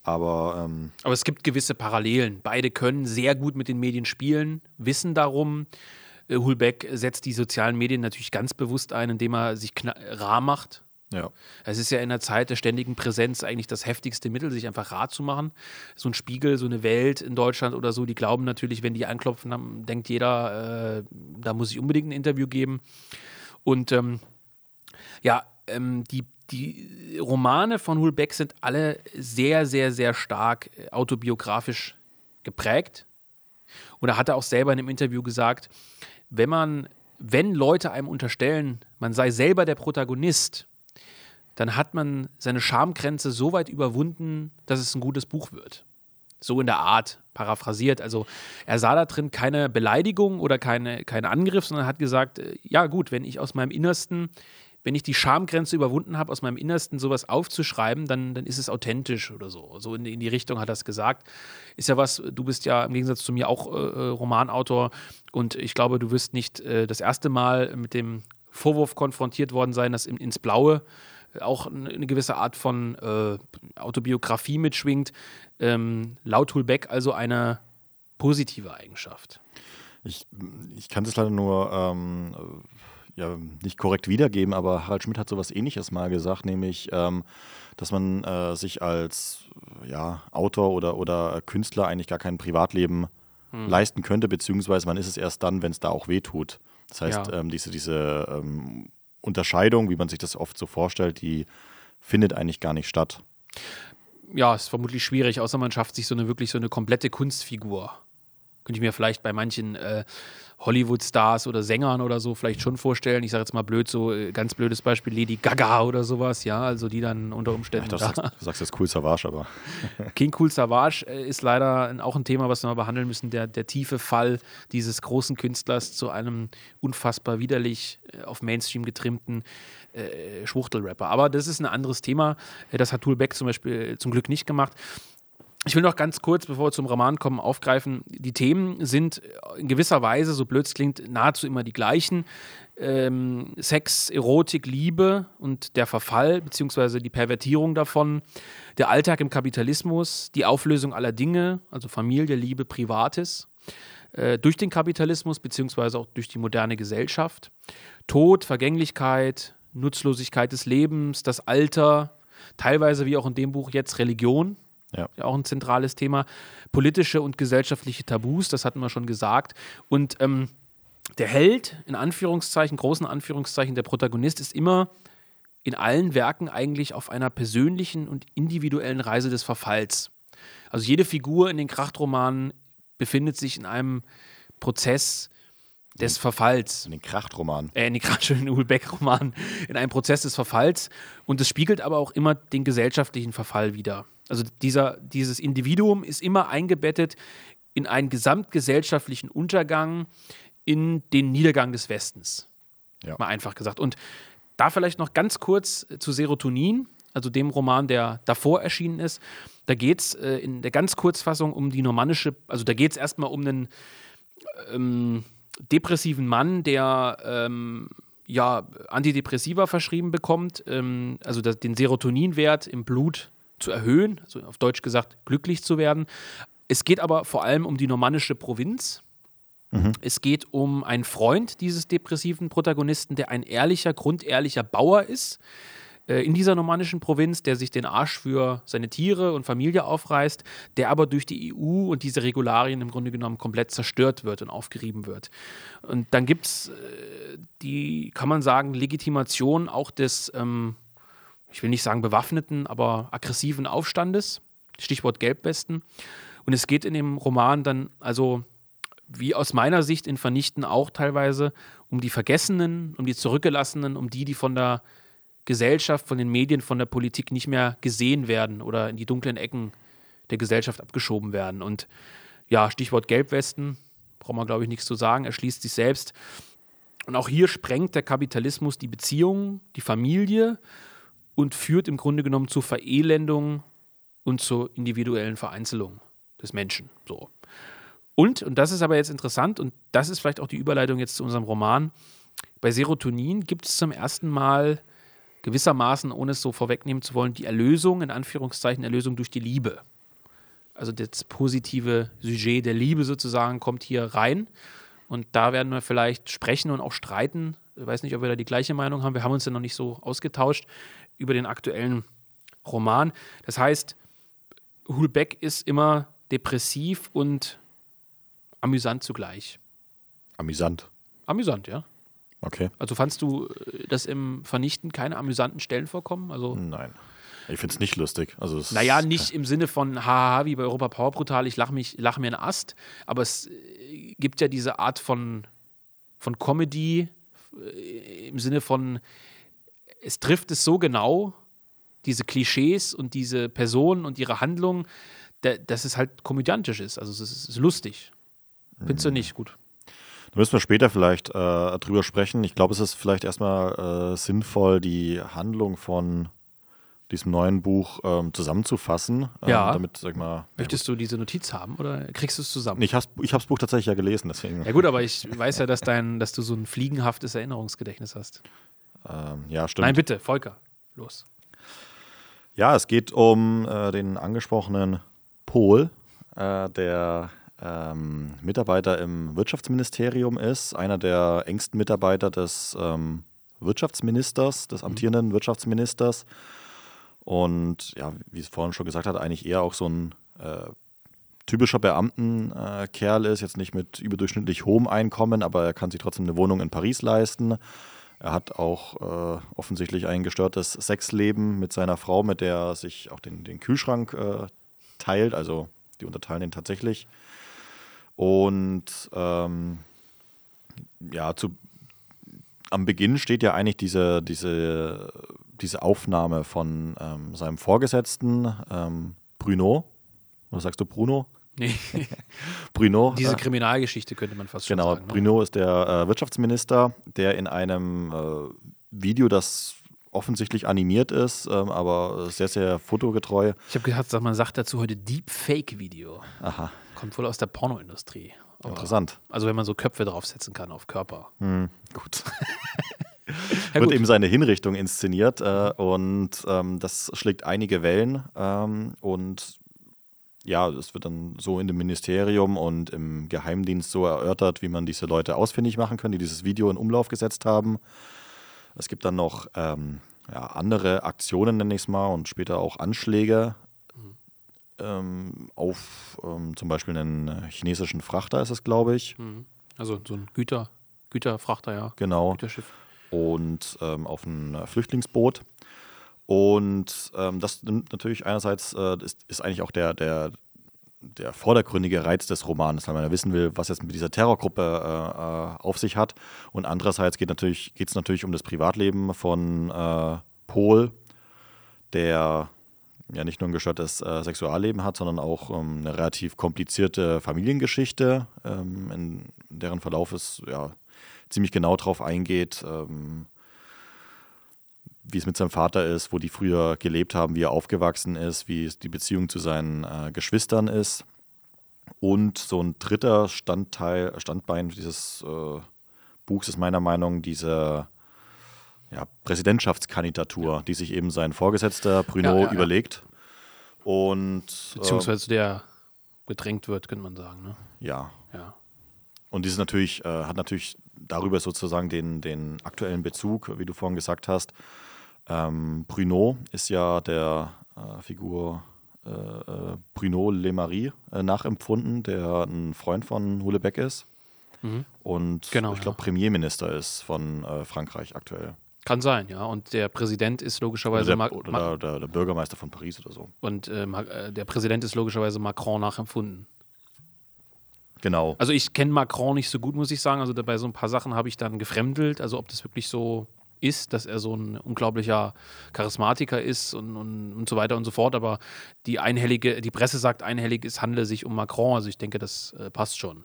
Aber, ähm, Aber es gibt gewisse Parallelen. Beide können sehr gut mit den Medien spielen, wissen darum. Äh, Hulbeck setzt die sozialen Medien natürlich ganz bewusst ein, indem er sich rar macht. Ja. Es ist ja in der Zeit der ständigen Präsenz eigentlich das heftigste Mittel, sich einfach rar zu machen. So ein Spiegel, so eine Welt in Deutschland oder so, die glauben natürlich, wenn die anklopfen, dann denkt jeder, äh, da muss ich unbedingt ein Interview geben. Und ähm, ja, ähm, die, die Romane von Hulbeck sind alle sehr, sehr, sehr stark äh, autobiografisch geprägt. Und er hatte auch selber in einem Interview gesagt, wenn man, wenn Leute einem unterstellen, man sei selber der Protagonist, dann hat man seine Schamgrenze so weit überwunden, dass es ein gutes Buch wird. So in der Art, paraphrasiert. Also er sah da drin keine Beleidigung oder keine, keinen Angriff, sondern hat gesagt, äh, ja gut, wenn ich aus meinem Innersten wenn ich die Schamgrenze überwunden habe, aus meinem Innersten sowas aufzuschreiben, dann, dann ist es authentisch oder so. So in, in die Richtung hat er es gesagt. Ist ja was, du bist ja im Gegensatz zu mir auch äh, äh, Romanautor und ich glaube, du wirst nicht äh, das erste Mal mit dem Vorwurf konfrontiert worden sein, dass in, ins Blaue auch eine gewisse Art von äh, Autobiografie mitschwingt. Ähm, laut Hulbeck also eine positive Eigenschaft. Ich, ich kann das leider nur ähm, ja, nicht korrekt wiedergeben, aber Harald Schmidt hat sowas ähnliches mal gesagt, nämlich, ähm, dass man äh, sich als ja, Autor oder, oder Künstler eigentlich gar kein Privatleben hm. leisten könnte, beziehungsweise man ist es erst dann, wenn es da auch weh tut. Das heißt, ja. ähm, diese, diese ähm, Unterscheidung, wie man sich das oft so vorstellt, die findet eigentlich gar nicht statt. Ja, ist vermutlich schwierig, außer man schafft sich so eine wirklich so eine komplette Kunstfigur. Könnte ich mir vielleicht bei manchen äh, Hollywood-Stars oder Sängern oder so vielleicht schon vorstellen. Ich sage jetzt mal blöd, so äh, ganz blödes Beispiel Lady Gaga oder sowas, ja, also die dann unter Umständen. Ja, da. Du sagst jetzt Cool Savage, aber. King Cool Savage äh, ist leider auch ein Thema, was wir mal behandeln müssen. Der, der tiefe Fall dieses großen Künstlers zu einem unfassbar widerlich äh, auf Mainstream getrimmten äh, Schwuchtelrapper. Aber das ist ein anderes Thema. Das hat Tool Beck zum Beispiel zum Glück nicht gemacht. Ich will noch ganz kurz, bevor wir zum Roman kommen, aufgreifen. Die Themen sind in gewisser Weise, so blöd es klingt, nahezu immer die gleichen. Ähm, Sex, Erotik, Liebe und der Verfall bzw. die Pervertierung davon, der Alltag im Kapitalismus, die Auflösung aller Dinge, also Familie, Liebe, Privates, äh, durch den Kapitalismus bzw. auch durch die moderne Gesellschaft, Tod, Vergänglichkeit, Nutzlosigkeit des Lebens, das Alter, teilweise wie auch in dem Buch jetzt Religion, ja. Auch ein zentrales Thema. Politische und gesellschaftliche Tabus, das hatten wir schon gesagt. Und ähm, der Held, in Anführungszeichen, großen Anführungszeichen, der Protagonist ist immer in allen Werken eigentlich auf einer persönlichen und individuellen Reise des Verfalls. Also jede Figur in den Krachtromanen befindet sich in einem Prozess des Verfalls. In den Krachtromanen. Äh, in den Krachtromanen, Hulbeck-Romanen. In einem Prozess des Verfalls. Und es spiegelt aber auch immer den gesellschaftlichen Verfall wider. Also dieser, dieses Individuum ist immer eingebettet in einen gesamtgesellschaftlichen Untergang, in den Niedergang des Westens. Ja. Mal einfach gesagt. Und da vielleicht noch ganz kurz zu Serotonin, also dem Roman, der davor erschienen ist. Da geht es äh, in der ganz Kurzfassung um die normannische, also da geht es erstmal um einen ähm, depressiven Mann, der ähm, ja Antidepressiva verschrieben bekommt, ähm, also das, den Serotoninwert im Blut zu erhöhen, also auf Deutsch gesagt, glücklich zu werden. Es geht aber vor allem um die normannische Provinz. Mhm. Es geht um einen Freund dieses depressiven Protagonisten, der ein ehrlicher, grundehrlicher Bauer ist äh, in dieser normannischen Provinz, der sich den Arsch für seine Tiere und Familie aufreißt, der aber durch die EU und diese Regularien im Grunde genommen komplett zerstört wird und aufgerieben wird. Und dann gibt es äh, die, kann man sagen, Legitimation auch des ähm, ich will nicht sagen bewaffneten, aber aggressiven Aufstandes. Stichwort Gelbwesten. Und es geht in dem Roman dann, also wie aus meiner Sicht in Vernichten auch teilweise, um die Vergessenen, um die Zurückgelassenen, um die, die von der Gesellschaft, von den Medien, von der Politik nicht mehr gesehen werden oder in die dunklen Ecken der Gesellschaft abgeschoben werden. Und ja, Stichwort Gelbwesten, braucht man, glaube ich, nichts zu sagen, erschließt sich selbst. Und auch hier sprengt der Kapitalismus die Beziehungen, die Familie und führt im Grunde genommen zur Verelendung und zur individuellen Vereinzelung des Menschen. So. Und, und das ist aber jetzt interessant, und das ist vielleicht auch die Überleitung jetzt zu unserem Roman, bei Serotonin gibt es zum ersten Mal gewissermaßen, ohne es so vorwegnehmen zu wollen, die Erlösung, in Anführungszeichen Erlösung durch die Liebe. Also das positive Sujet der Liebe sozusagen kommt hier rein. Und da werden wir vielleicht sprechen und auch streiten. Ich weiß nicht, ob wir da die gleiche Meinung haben. Wir haben uns ja noch nicht so ausgetauscht über den aktuellen Roman. Das heißt, Hulbeck ist immer depressiv und amüsant zugleich. Amüsant. Amüsant, ja. Okay. Also fandst du, äh, dass im Vernichten keine amüsanten Stellen vorkommen? Also Nein. Ich finde es nicht lustig. Also naja, nicht im Sinne von haha, wie bei Europa Power Brutal, ich lache lach mir einen Ast, aber es äh, gibt ja diese Art von, von Comedy äh, im Sinne von, es trifft es so genau, diese Klischees und diese Personen und ihre Handlungen, dass es halt komödiantisch ist. Also es ist lustig. Findest du nicht gut? Da müssen wir später vielleicht äh, drüber sprechen. Ich glaube, es ist vielleicht erstmal äh, sinnvoll, die Handlung von diesem neuen Buch ähm, zusammenzufassen. Ähm, ja. Damit, sag mal, Möchtest ja, du diese Notiz haben oder kriegst du es zusammen? Ich habe ich das Buch tatsächlich ja gelesen, deswegen. Ja gut, aber ich weiß ja, dass, dein, dass du so ein fliegenhaftes Erinnerungsgedächtnis hast. Ähm, ja, stimmt. Nein, bitte, Volker, los. Ja, es geht um äh, den angesprochenen Pol, äh, der ähm, Mitarbeiter im Wirtschaftsministerium ist, einer der engsten Mitarbeiter des ähm, Wirtschaftsministers, des mhm. amtierenden Wirtschaftsministers. Und ja, wie es vorhin schon gesagt hat, eigentlich eher auch so ein äh, typischer Beamtenkerl äh, ist, jetzt nicht mit überdurchschnittlich hohem Einkommen, aber er kann sich trotzdem eine Wohnung in Paris leisten. Er hat auch äh, offensichtlich ein gestörtes Sexleben mit seiner Frau, mit der er sich auch den, den Kühlschrank äh, teilt. Also die unterteilen den tatsächlich. Und ähm, ja, zu, am Beginn steht ja eigentlich diese, diese, diese Aufnahme von ähm, seinem Vorgesetzten, ähm, Bruno. Was sagst du, Bruno? Nee. Bruno. Diese äh, Kriminalgeschichte könnte man fast genau, schon sagen. Genau, Bruno ist der äh, Wirtschaftsminister, der in einem äh, Video, das offensichtlich animiert ist, ähm, aber sehr, sehr fotogetreu. Ich habe gedacht, man sagt dazu heute Deepfake-Video. Aha. Kommt wohl aus der Pornoindustrie. Aber, Interessant. Also wenn man so Köpfe draufsetzen kann auf Körper. Hm, gut. ja, Wird eben seine Hinrichtung inszeniert äh, und ähm, das schlägt einige Wellen ähm, und ja, es wird dann so in dem Ministerium und im Geheimdienst so erörtert, wie man diese Leute ausfindig machen kann, die dieses Video in Umlauf gesetzt haben. Es gibt dann noch ähm, ja, andere Aktionen, nenne ich es mal, und später auch Anschläge ähm, auf ähm, zum Beispiel einen chinesischen Frachter ist es, glaube ich. Mhm. Also so ein Güter, Güterfrachter, ja. Genau. Güterschiff. Und ähm, auf ein Flüchtlingsboot. Und ähm, das natürlich einerseits äh, ist, ist, eigentlich auch der, der, der vordergründige Reiz des Romans, weil man ja wissen will, was jetzt mit dieser Terrorgruppe äh, äh auf sich hat. Und andererseits geht es natürlich, natürlich um das Privatleben von äh, Paul, der ja nicht nur ein gestörtes äh, Sexualleben hat, sondern auch ähm, eine relativ komplizierte Familiengeschichte, ähm, in deren Verlauf es ja ziemlich genau darauf eingeht, ähm, wie es mit seinem Vater ist, wo die früher gelebt haben, wie er aufgewachsen ist, wie die Beziehung zu seinen äh, Geschwistern ist. Und so ein dritter Standteil, Standbein dieses äh, Buchs ist meiner Meinung nach diese ja, Präsidentschaftskandidatur, ja. die sich eben sein Vorgesetzter Bruno ja, überlegt. Und, Beziehungsweise äh, der gedrängt wird, könnte man sagen. Ne? Ja. ja. Und dieses natürlich, äh, hat natürlich darüber sozusagen den, den aktuellen Bezug, wie du vorhin gesagt hast. Ähm, Bruno ist ja der äh, Figur äh, äh Bruno Le Marie äh, nachempfunden, der ein Freund von Hulebeck ist. Mhm. Und genau, ich glaube, ja. Premierminister ist von Frankreich aktuell. Kann sein, ja. Und der Präsident ist logischerweise. Oder der, oder der, der Bürgermeister von Paris oder so. Und äh, äh, der Präsident ist logischerweise Macron nachempfunden. Genau. Also ich kenne Macron nicht so gut, muss ich sagen. Also bei so ein paar Sachen habe ich dann gefremdelt. Also ob das wirklich so ist, dass er so ein unglaublicher Charismatiker ist und, und, und so weiter und so fort. Aber die einhellige, die Presse sagt einhellig, es handle sich um Macron. Also ich denke, das äh, passt schon.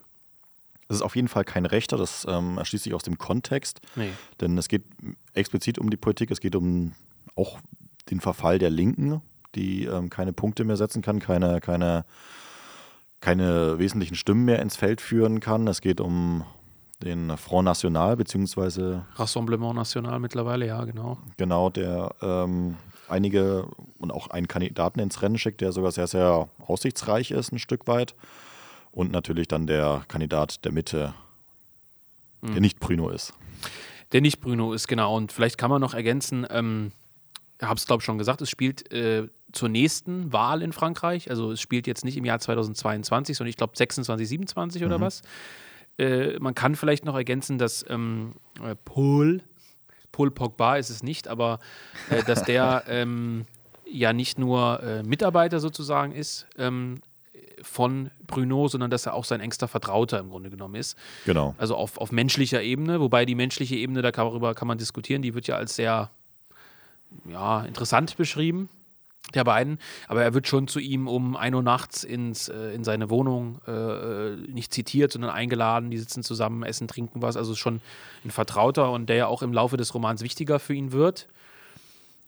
Es ist auf jeden Fall kein Rechter, das ähm, erschließt sich aus dem Kontext. Nee. Denn es geht explizit um die Politik, es geht um auch den Verfall der Linken, die ähm, keine Punkte mehr setzen kann, keine, keine, keine wesentlichen Stimmen mehr ins Feld führen kann. Es geht um den Front National, beziehungsweise. Rassemblement National mittlerweile, ja, genau. Genau, der ähm, einige und auch einen Kandidaten ins Rennen schickt, der sogar sehr, sehr aussichtsreich ist, ein Stück weit. Und natürlich dann der Kandidat der Mitte, der mhm. nicht Bruno ist. Der nicht Bruno ist, genau. Und vielleicht kann man noch ergänzen, ähm, ich habe es glaube ich schon gesagt, es spielt äh, zur nächsten Wahl in Frankreich. Also es spielt jetzt nicht im Jahr 2022, sondern ich glaube 26, 27 oder mhm. was. Äh, man kann vielleicht noch ergänzen, dass ähm, äh, Paul, Paul Pogba ist es nicht, aber äh, dass der ähm, ja nicht nur äh, Mitarbeiter sozusagen ist, ähm, von Bruno, sondern dass er auch sein engster Vertrauter im Grunde genommen ist. Genau. Also auf, auf menschlicher Ebene, wobei die menschliche Ebene, darüber kann man diskutieren, die wird ja als sehr ja, interessant beschrieben, der beiden. Aber er wird schon zu ihm um 1 Uhr nachts ins, äh, in seine Wohnung äh, äh, nicht zitiert, sondern eingeladen. Die sitzen zusammen, essen, trinken was. Also schon ein Vertrauter und der ja auch im Laufe des Romans wichtiger für ihn wird.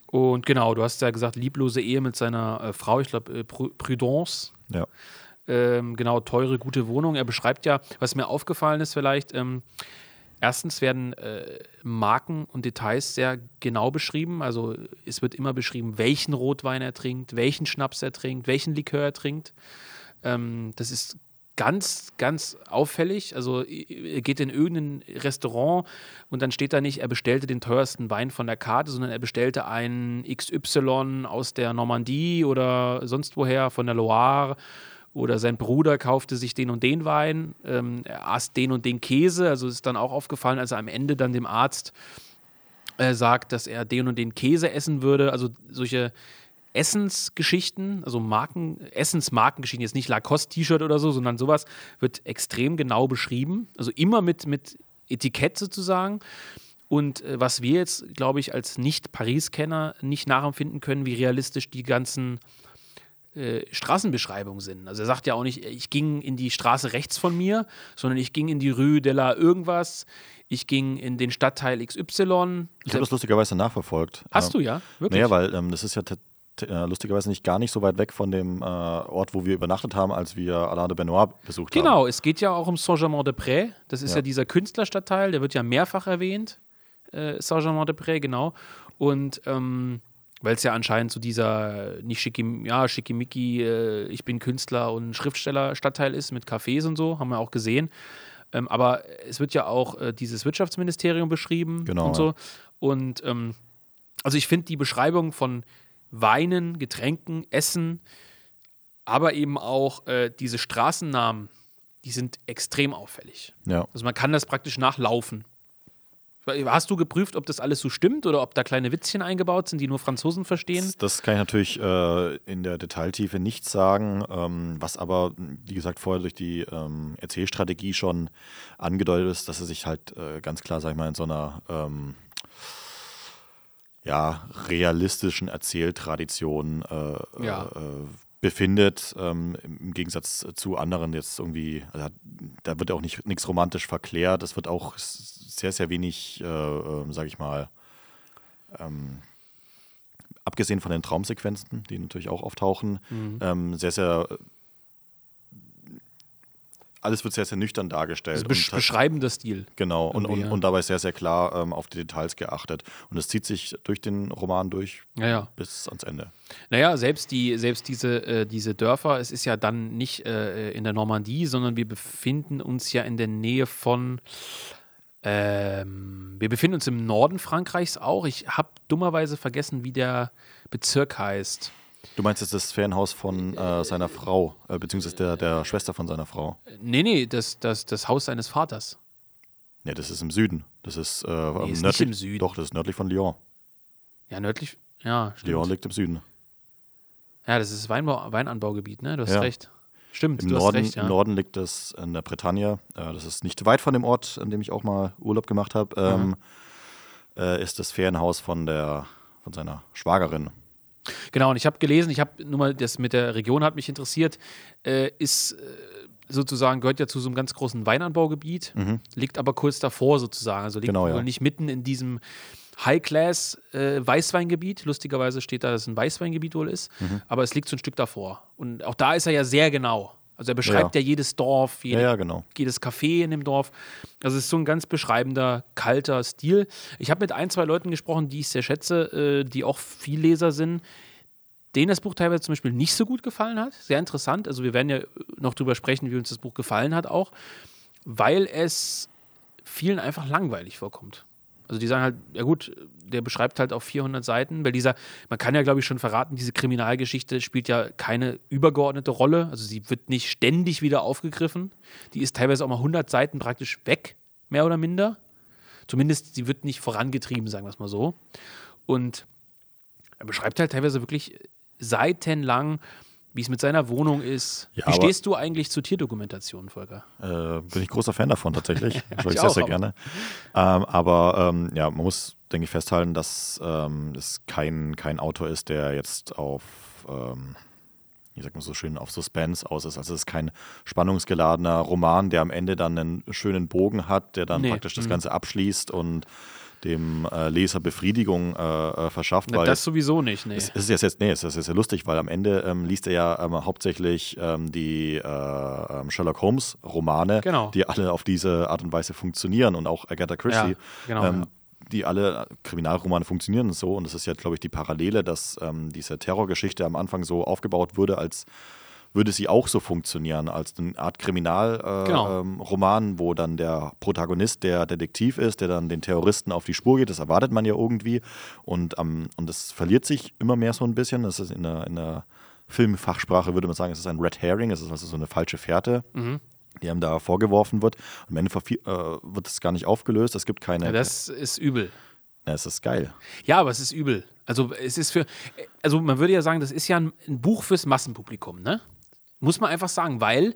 Und genau, du hast ja gesagt, lieblose Ehe mit seiner äh, Frau, ich glaube, äh, Prudence. Ja ähm, genau, teure, gute Wohnung. Er beschreibt ja, was mir aufgefallen ist vielleicht, ähm, erstens werden äh, Marken und Details sehr genau beschrieben. Also es wird immer beschrieben, welchen Rotwein er trinkt, welchen Schnaps er trinkt, welchen Likör er trinkt. Ähm, das ist ganz, ganz auffällig. Also er geht in irgendein Restaurant und dann steht da nicht, er bestellte den teuersten Wein von der Karte, sondern er bestellte einen XY aus der Normandie oder sonst woher von der Loire oder sein Bruder kaufte sich den und den Wein, ähm, er aß den und den Käse. Also ist dann auch aufgefallen, als er am Ende dann dem Arzt äh, sagt, dass er den und den Käse essen würde. Also solche Essensgeschichten, also Marken, Essensmarkengeschichten, jetzt nicht Lacoste-T-Shirt oder so, sondern sowas wird extrem genau beschrieben. Also immer mit, mit Etikett sozusagen. Und äh, was wir jetzt, glaube ich, als Nicht-Paris-Kenner nicht nachempfinden können, wie realistisch die ganzen äh, Straßenbeschreibungen sind. Also er sagt ja auch nicht, ich ging in die Straße rechts von mir, sondern ich ging in die Rue de la irgendwas, ich ging in den Stadtteil XY. Ich habe das lustigerweise nachverfolgt. Hast ähm, du ja? Wirklich? Naja, weil ähm, das ist ja äh, lustigerweise nicht gar nicht so weit weg von dem äh, Ort, wo wir übernachtet haben, als wir Alain de Benoit besucht genau, haben. Genau, es geht ja auch um Saint-Germain-de-Prés. Das ist ja. ja. dieser Künstlerstadtteil, der wird ja mehrfach erwähnt. Äh, Saint-Germain-de-Prés, genau. Und ähm, weil es ja anscheinend so dieser nicht schickim, ja, schickimicki, äh, ich bin Künstler und Schriftsteller-Stadtteil ist mit Cafés und so, haben wir auch gesehen. Ähm, aber es wird ja auch äh, dieses Wirtschaftsministerium beschrieben genau, und so. Ja. Und ähm, also ich finde die Beschreibung von Weinen, Getränken, Essen, aber eben auch äh, diese Straßennamen, die sind extrem auffällig. Ja. Also man kann das praktisch nachlaufen. Hast du geprüft, ob das alles so stimmt oder ob da kleine Witzchen eingebaut sind, die nur Franzosen verstehen? Das, das kann ich natürlich äh, in der Detailtiefe nicht sagen, ähm, was aber, wie gesagt, vorher durch die ähm, Erzählstrategie schon angedeutet ist, dass er sich halt äh, ganz klar, sag ich mal, in so einer ähm, ja, realistischen Erzähltradition äh, ja. Befindet, ähm, im Gegensatz zu anderen jetzt irgendwie, also da wird auch nicht nichts romantisch verklärt, es wird auch sehr, sehr wenig, äh, äh, sage ich mal, ähm, abgesehen von den Traumsequenzen, die natürlich auch auftauchen, mhm. ähm, sehr, sehr alles wird sehr, sehr nüchtern dargestellt. Also besch beschreibender Stil. Genau, und, und, und, dabei sehr, sehr klar ähm, auf die Details geachtet. Und es zieht sich durch den Roman durch ja, ja. bis ans Ende. Naja, selbst, die, selbst diese, äh, diese Dörfer, es ist ja dann nicht äh, in der Normandie, sondern wir befinden uns ja in der Nähe von ähm, wir befinden uns im Norden Frankreichs auch. Ich habe dummerweise vergessen, wie der Bezirk heißt. Du meinst jetzt das Ferienhaus von äh, seiner Frau, äh, beziehungsweise der, der Schwester von seiner Frau? Nee, nee, das, das, das Haus seines Vaters. Ne, das ist im Süden. Das ist, äh, Nee, ist nördlich. nicht im Süden. Doch, das ist nördlich von Lyon. Ja, nördlich. Ja, stimmt. Lyon liegt im Süden. Ja, das ist Weinbau, Weinanbaugebiet, ne? Du hast Ja. recht. Stimmt, Im du Norden, hast recht, ja. Im Norden liegt es in der Bretagne. Äh, das ist nicht weit von dem Ort, an dem ich auch mal Urlaub gemacht habe. Ähm, äh, ist das Ferienhaus von der von seiner Schwagerin. Genau, und ich habe gelesen, ich habe nur mal, das mit der Region hat mich interessiert, äh, ist äh, sozusagen, gehört ja zu so einem ganz großen Weinanbaugebiet, liegt aber kurz davor sozusagen, also liegt Mhm. Genau, ja. wohl nicht mitten in diesem High-Class äh, Weißweingebiet. Lustigerweise steht da, dass es ein Weißweingebiet wohl ist, Mhm. aber es liegt so ein Stück davor. Und auch da ist er ja sehr genau. Also er beschreibt ja, jedes Dorf, jede, Ja, ja, genau. jedes Café in dem Dorf. Also es ist so ein ganz beschreibender, kalter Stil. Ich habe mit ein, zwei Leuten gesprochen, die ich sehr schätze, äh, die auch viel Leser sind, denen das Buch teilweise zum Beispiel nicht so gut gefallen hat. Sehr interessant. Also wir werden ja noch drüber sprechen, wie uns das Buch gefallen hat auch, weil es vielen einfach langweilig vorkommt. Also die sagen halt, ja gut, der beschreibt halt auf 400 Seiten, weil dieser, man kann ja glaube ich schon verraten, diese Kriminalgeschichte spielt ja keine übergeordnete Rolle. Also sie wird nicht ständig wieder aufgegriffen. Die ist teilweise auch mal 100 Seiten praktisch weg, mehr oder minder. Zumindest sie wird nicht vorangetrieben, sagen wir es mal so. Und er beschreibt halt teilweise wirklich seitenlang, wie es mit seiner Wohnung ist. Ja, wie stehst du eigentlich zu Tierdokumentation, Volker? Äh, bin ich großer Fan davon tatsächlich. Ich ich sehr, auch, sehr gerne. Ähm, aber ähm, ja, man muss, denke ich, festhalten, dass ähm, es kein, kein Autor ist, der jetzt auf, ähm, wie sagt man so schön, auf Suspense aus ist. Also es ist kein spannungsgeladener Roman, der am Ende dann einen schönen Bogen hat, der dann Nee, praktisch das mhm. Ganze abschließt und dem äh, Leser Befriedigung äh, äh, verschafft. Na, weil das sowieso nicht, nee. es ist jetzt, nee, es ist sehr lustig, weil am Ende ähm, liest er ja ähm, hauptsächlich ähm, die äh, ähm, Sherlock Holmes Romane, Genau. die alle auf diese Art und Weise funktionieren und auch Agatha Christie, Ja, genau, ähm, ja. die alle Kriminalromane funktionieren so und das ist ja, glaube ich, die Parallele, dass ähm, diese Terrorgeschichte am Anfang so aufgebaut wurde, als würde sie auch so funktionieren, als eine Art Kriminalroman, äh, Genau. ähm, Roman, wo dann der Protagonist der Detektiv ist, der dann den Terroristen auf die Spur geht. Das erwartet man ja irgendwie. Und, ähm, und das verliert sich immer mehr so ein bisschen. Das ist in der, in der Filmfachsprache, würde man sagen, es ist ein Red Herring, es ist also so eine falsche Fährte. Mhm. Die einem da vorgeworfen wird. Und am Ende äh, wird es gar nicht aufgelöst. Es gibt keine. Ja, das ist übel. Ja, es ist geil. Ja, aber es ist übel. Also es ist für, also man würde ja sagen, das ist ja ein, ein Buch fürs Massenpublikum, ne? Muss man einfach sagen, weil,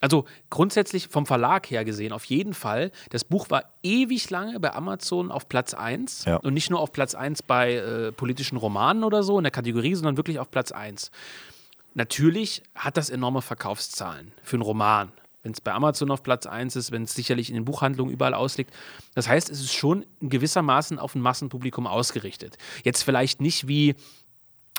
also grundsätzlich vom Verlag her gesehen, auf jeden Fall, das Buch war ewig lange bei Amazon auf Platz 1 Ja. und nicht nur auf Platz 1 bei äh, politischen Romanen oder so in der Kategorie, sondern wirklich auf Platz 1. Natürlich hat das enorme Verkaufszahlen für einen Roman. Wenn es bei Amazon auf Platz 1 ist, wenn es sicherlich in den Buchhandlungen überall ausliegt. Das heißt, es ist schon in gewissermaßen auf ein Massenpublikum ausgerichtet. Jetzt vielleicht nicht wie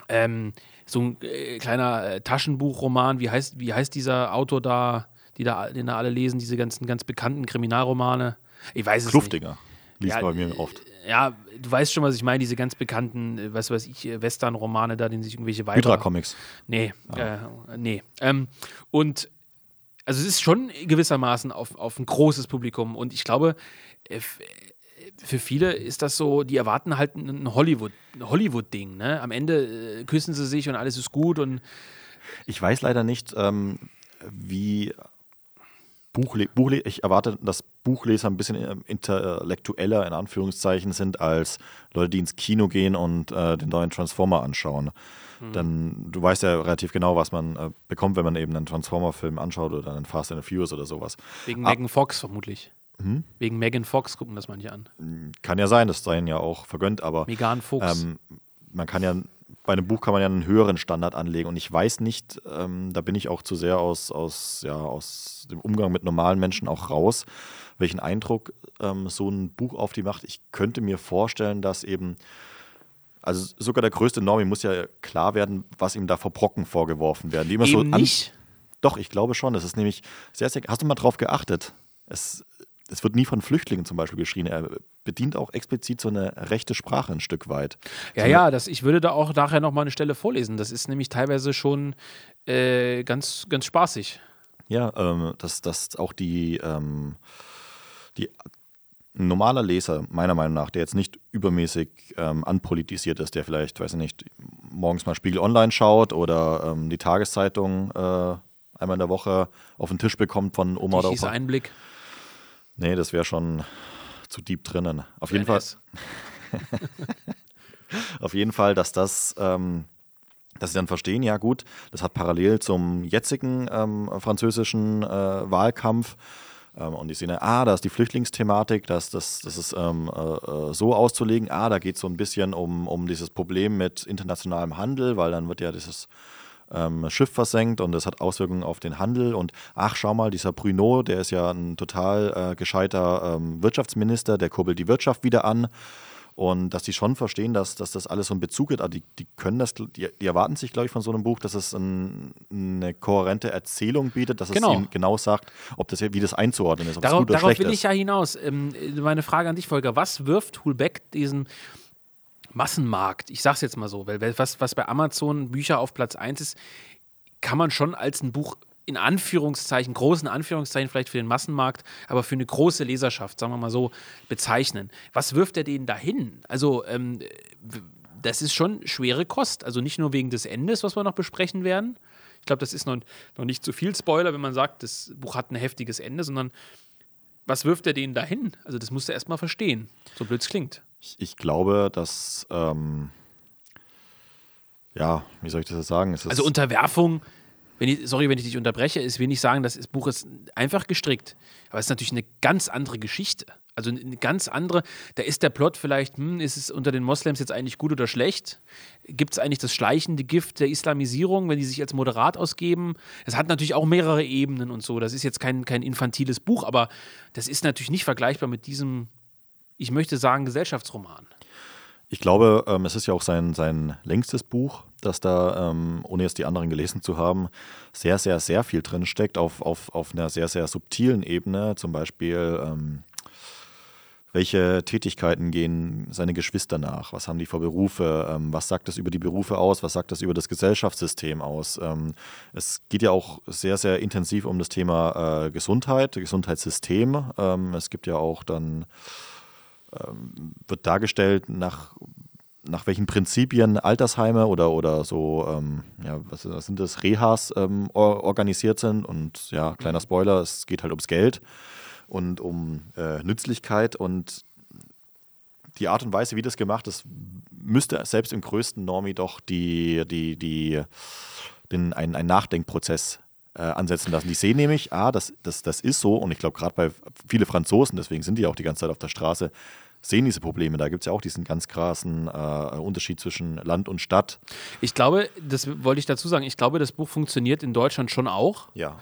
ähm, so ein äh, kleiner äh, Taschenbuchroman, wie heißt, wie heißt dieser Autor da, die da, den da alle lesen, diese ganzen ganz bekannten Kriminalromane? Ich weiß es nicht. Kluftiger. Liest Ja, bei mir oft. Ja, du weißt schon, was ich meine, diese ganz bekannten, äh, was weiß ich, äh, Western-Romane da, denen sich irgendwelche Weiber... Hydra Comics. Nee, äh, nee. Ähm, und also es ist schon gewissermaßen auf, auf ein großes Publikum und ich glaube, äh, für viele ist das so, die erwarten halt ein ein Hollywood, Hollywood-Ding. Ne? Am Ende äh, küssen sie sich und alles ist gut und Ich weiß leider nicht, ähm, wie Buchle Buchle ich erwarte, dass Buchleser ein bisschen ähm, intellektueller in Anführungszeichen sind als Leute, die ins Kino gehen und äh, den neuen Transformer anschauen. Dann, du weißt ja relativ genau, was man äh, bekommt, wenn man eben einen Transformer-Film anschaut oder einen Fast and the Furious oder sowas. wegen Ah. Megan Fox vermutlich. Wegen Megan Fox gucken das manche an. Kann ja sein, das sei ihnen ja auch vergönnt, aber Megan Fox. Ähm, man kann ja, bei einem Buch kann man ja einen höheren Standard anlegen und ich weiß nicht, ähm, da bin ich auch zu sehr aus, aus, ja, aus dem Umgang mit normalen Menschen auch raus, welchen Eindruck ähm, so ein Buch auf die macht. Ich könnte mir vorstellen, dass eben, also sogar der größte Normie muss ja klar werden, was ihm da vor Brocken vorgeworfen werden. Die immer so Eben an- nicht. Doch, ich glaube schon. Das ist nämlich sehr, sehr. Hast du mal drauf geachtet? Es, es wird nie von Flüchtlingen zum Beispiel geschrien. Er bedient auch explizit so eine rechte Sprache ein Stück weit. Ja, ja, das, ich würde da auch nachher nochmal eine Stelle vorlesen. Das ist nämlich teilweise schon äh, ganz, ganz spaßig. Ja, ähm, dass, dass auch die, ähm, die ein normaler Leser, meiner Meinung nach, der jetzt nicht übermäßig ähm, anpolitisiert ist, der vielleicht, weiß ich nicht, morgens mal Spiegel Online schaut oder ähm, die Tageszeitung äh, einmal in der Woche auf den Tisch bekommt von Oma oder Tichys Opa. Einblick. Nee, das wäre schon zu deep drinnen. Auf jeden Fall. auf jeden Fall, dass das, ähm, dass sie dann verstehen, ja gut, das hat parallel zum jetzigen ähm, französischen äh, Wahlkampf ähm, und die sehen, ah, da ist die Flüchtlingsthematik, das, das, das ist ähm, äh, äh, so auszulegen, ah, da geht es so ein bisschen um, um dieses Problem mit internationalem Handel, weil dann wird ja dieses ähm, Schiff versenkt und das hat Auswirkungen auf den Handel. Und ach, schau mal, dieser Bruno, der ist ja ein total äh, gescheiter ähm, Wirtschaftsminister, der kurbelt die Wirtschaft wieder an. Und dass die schon verstehen, dass, dass das alles so einen Bezug hat. Also die, die können das, die, die erwarten sich, glaube ich, von so einem Buch, dass es ein, eine kohärente Erzählung bietet, dass genau. es ihnen genau sagt, ob das, wie das einzuordnen ist, ob darauf, es gut oder darauf will ist. ich ja hinaus. Ähm, meine Frage an dich, Volker, was wirft Hulbeck diesen Massenmarkt, ich sage es jetzt mal so, weil was, was bei Amazon Bücher auf Platz 1 ist, kann man schon als ein Buch in Anführungszeichen, großen Anführungszeichen vielleicht für den Massenmarkt, aber für eine große Leserschaft, sagen wir mal so, bezeichnen. Was wirft er denen dahin? Also, ähm, das ist schon schwere Kost. Also nicht nur wegen des Endes, was wir noch besprechen werden. Ich glaube, das ist noch, noch nicht zu viel Spoiler, wenn man sagt, das Buch hat ein heftiges Ende, sondern was wirft er denen dahin? Also, das musst du erstmal verstehen, so blöd es klingt. Ich, ich, glaube, dass. Ähm ja, wie soll ich das jetzt sagen? also Unterwerfung, wenn ich, sorry, wenn ich dich unterbreche, ist will nicht sagen, das Buch ist einfach gestrickt. Aber es ist natürlich eine ganz andere Geschichte. Also eine ganz andere, da ist der Plot vielleicht, hm, ist es unter den Moslems jetzt eigentlich gut oder schlecht? Gibt es eigentlich das schleichende Gift der Islamisierung, wenn die sich als moderat ausgeben? Es hat natürlich auch mehrere Ebenen und so. Das ist jetzt kein, kein infantiles Buch, aber das ist natürlich nicht vergleichbar mit diesem, ich möchte sagen, Gesellschaftsroman. Ich glaube, ähm, es ist ja auch sein, sein längstes Buch, dass da, ähm, ohne jetzt die anderen gelesen zu haben, sehr, sehr, sehr viel drinsteckt auf, auf, auf einer sehr, sehr subtilen Ebene. Zum Beispiel, ähm, welche Tätigkeiten gehen seine Geschwister nach? Was haben die für Berufe? Ähm, was sagt das über die Berufe aus? Was sagt das über das Gesellschaftssystem aus? Ähm, es geht ja auch sehr, sehr intensiv um das Thema äh, Gesundheit, Gesundheitssystem. Ähm, es gibt ja auch dann wird dargestellt nach, nach welchen Prinzipien Altersheime oder, oder so, ähm, ja, was, was, sind das, Rehas ähm, organisiert sind. Und ja, kleiner mhm. Spoiler, es geht halt ums Geld und um äh, Nützlichkeit und die Art und Weise, wie das gemacht ist, müsste selbst im größten Normi doch die, die, die, den, einen, einen Nachdenkprozess äh, ansetzen lassen. Die sehen nämlich, ah, das, das, das ist so, und ich glaube gerade bei viele Franzosen, deswegen sind die auch die ganze Zeit auf der Straße, sehen diese Probleme. Da gibt es ja auch diesen ganz krassen äh, Unterschied zwischen Land und Stadt. Ich glaube, das wollte ich dazu sagen, ich glaube, das Buch funktioniert in Deutschland schon auch. Ja.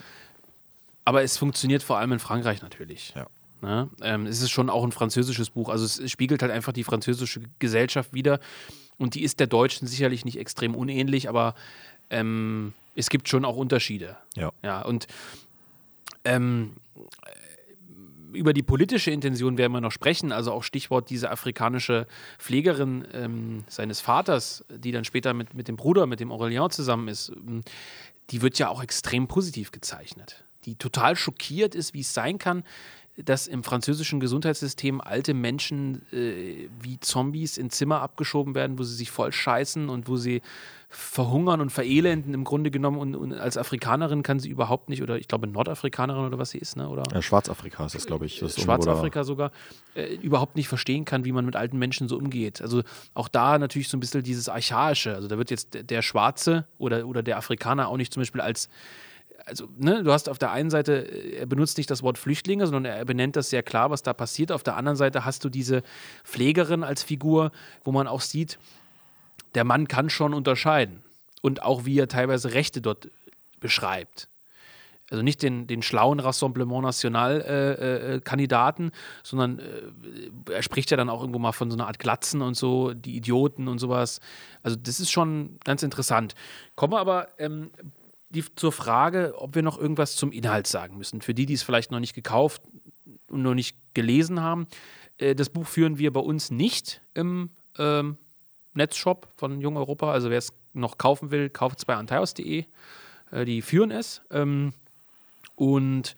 Aber es funktioniert vor allem in Frankreich natürlich. Ja. Ne? Ähm, es ist schon auch ein französisches Buch. Also es spiegelt halt einfach die französische Gesellschaft wieder. Und die ist der deutschen sicherlich nicht extrem unähnlich, aber ähm, es gibt schon auch Unterschiede. Ja. Ja, und ähm, über die politische Intention werden wir noch sprechen, also auch Stichwort diese afrikanische Pflegerin ähm, seines Vaters, die dann später mit, mit dem Bruder, mit dem Aurelien zusammen ist, die wird ja auch extrem positiv gezeichnet. Die total schockiert ist, wie es sein kann, dass im französischen Gesundheitssystem alte Menschen äh, wie Zombies in Zimmer abgeschoben werden, wo sie sich voll scheißen und wo sie verhungern und verelenden im Grunde genommen. Und, und, als Afrikanerin kann sie überhaupt nicht, oder ich glaube Nordafrikanerin oder was sie ist, ne? oder? Ja, Schwarzafrika ist das, glaube ich. Das Schwarzafrika sogar, äh, überhaupt nicht verstehen kann, wie man mit alten Menschen so umgeht. Also auch da natürlich so ein bisschen dieses Archaische. Also da wird jetzt der, Schwarze oder, oder der Afrikaner auch nicht zum Beispiel als also, ne, du hast auf der einen Seite, er benutzt nicht das Wort Flüchtlinge, sondern er benennt das sehr klar, was da passiert. Auf der anderen Seite hast du diese Pflegerin als Figur, wo man auch sieht, der Mann kann schon unterscheiden. Und auch wie er teilweise Rechte dort beschreibt. Also nicht den, den schlauen Rassemblement National-Kandidaten, äh, äh, sondern äh, er spricht ja dann auch irgendwo mal von so einer Art Glatzen und so, die Idioten und sowas. Also das ist schon ganz interessant. Kommen wir aber ähm, die, zur Frage, ob wir noch irgendwas zum Inhalt sagen müssen. Für die, die es vielleicht noch nicht gekauft und noch nicht gelesen haben. Äh, das Buch führen wir bei uns nicht im ähm, Netzshop von Jung Europa. Also wer es noch kaufen will, kauft es bei antaios.de. Äh, die führen es. Ähm, und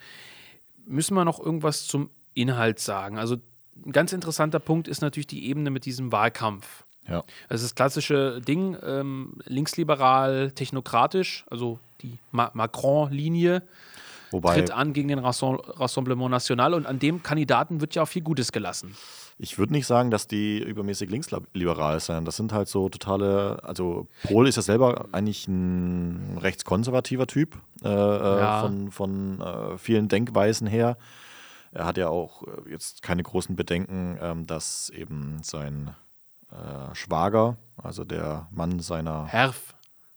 müssen wir noch irgendwas zum Inhalt sagen? Also ein ganz interessanter Punkt ist natürlich die Ebene mit diesem Wahlkampf. Ja. Das ist das klassische Ding, ähm, linksliberal, technokratisch, also die Ma Macron-Linie. Wobei, tritt an gegen den Rassemblement National und an dem Kandidaten wird ja auch viel Gutes gelassen. Ich würde nicht sagen, dass die übermäßig linksliberal sind. Das sind halt so totale, also Pohl ist ja selber eigentlich ein rechtskonservativer Typ äh, äh ja. von, von äh, vielen Denkweisen her. Er hat ja auch äh, jetzt keine großen Bedenken, ähm, dass eben sein äh, Schwager, also der Mann seiner Herf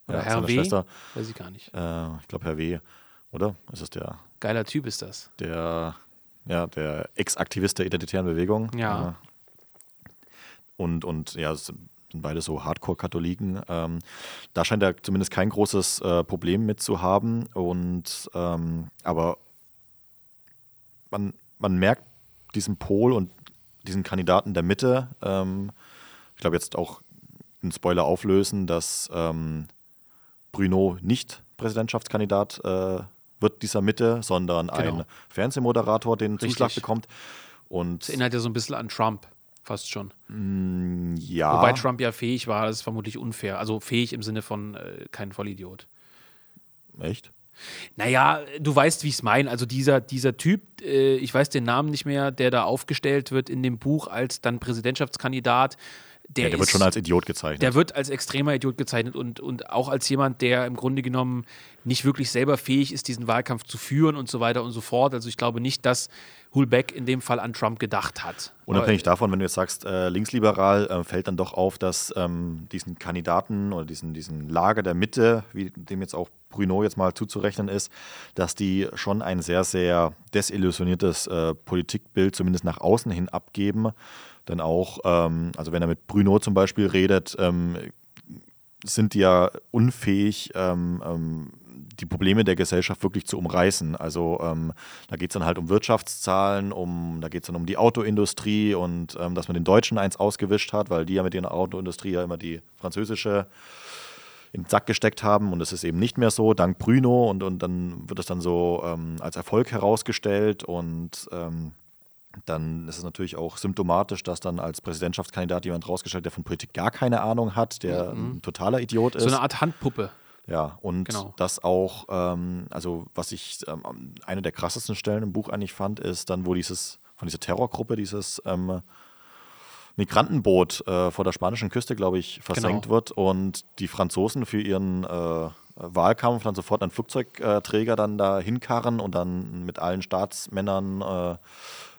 oder ja, Herr W. Schwester, weiß ich gar nicht. Äh, ich glaube Herr W. Oder? Ist es der? Geiler Typ ist das. Der, ja, der Ex-Aktivist der identitären Bewegung. Ja. Und, und ja, es sind beide so Hardcore-Katholiken. Ähm, da scheint er zumindest kein großes äh, Problem mit zu haben. Und ähm, aber man, man merkt diesen Pol und diesen Kandidaten der Mitte, ähm, ich glaube jetzt auch einen Spoiler auflösen, dass ähm, Bruno nicht Präsidentschaftskandidat äh, wird dieser Mitte, sondern genau. ein Fernsehmoderator den Richtig. Zuschlag bekommt. Und das erinnert ja so ein bisschen an Trump, fast schon. Mm, ja. Wobei Trump ja fähig war, das ist vermutlich unfair. Also fähig im Sinne von äh, kein Vollidiot. Echt? Naja, du weißt, wie ich es meine. Also dieser, dieser Typ, äh, ich weiß den Namen nicht mehr, der da aufgestellt wird in dem Buch als dann Präsidentschaftskandidat. Der, ja, der ist, wird schon als Idiot gezeichnet. Der wird als extremer Idiot gezeichnet und, und auch als jemand, der im Grunde genommen nicht wirklich selber fähig ist, diesen Wahlkampf zu führen und so weiter und so fort. Also ich glaube nicht, dass Hulbeck in dem Fall an Trump gedacht hat. Unabhängig Aber, davon, wenn du jetzt sagst, äh, linksliberal, äh, fällt dann doch auf, dass ähm, diesen Kandidaten oder diesen, diesen Lager der Mitte, wie dem jetzt auch Bruno jetzt mal zuzurechnen ist, dass die schon ein sehr, sehr desillusioniertes äh, Politikbild zumindest nach außen hin abgeben dann auch, ähm, also wenn er mit Bruno zum Beispiel redet, ähm, sind die ja unfähig, ähm, ähm die Probleme der Gesellschaft wirklich zu umreißen. Also ähm, da geht es dann halt um Wirtschaftszahlen, um, da geht es dann um die Autoindustrie und ähm, dass man den Deutschen eins ausgewischt hat, weil die ja mit ihrer Autoindustrie ja immer die französische in den Sack gesteckt haben und es ist eben nicht mehr so, dank Bruno und, und dann wird es dann so als Erfolg herausgestellt und dann ist es natürlich auch symptomatisch, dass dann als Präsidentschaftskandidat jemand rausgestellt, der von Politik gar keine Ahnung hat, der mhm. ein totaler Idiot ist. So eine Art Handpuppe. Ja, und genau. das auch, ähm, also was ich ähm, eine der krassesten Stellen im Buch eigentlich fand, ist dann, wo dieses, von dieser Terrorgruppe, dieses ähm, Migrantenboot äh, vor der spanischen Küste, glaube ich, versenkt genau. wird und die Franzosen für ihren äh, Wahlkampf dann sofort einen Flugzeugträger dann da hinkarren und dann mit allen Staatsmännern äh,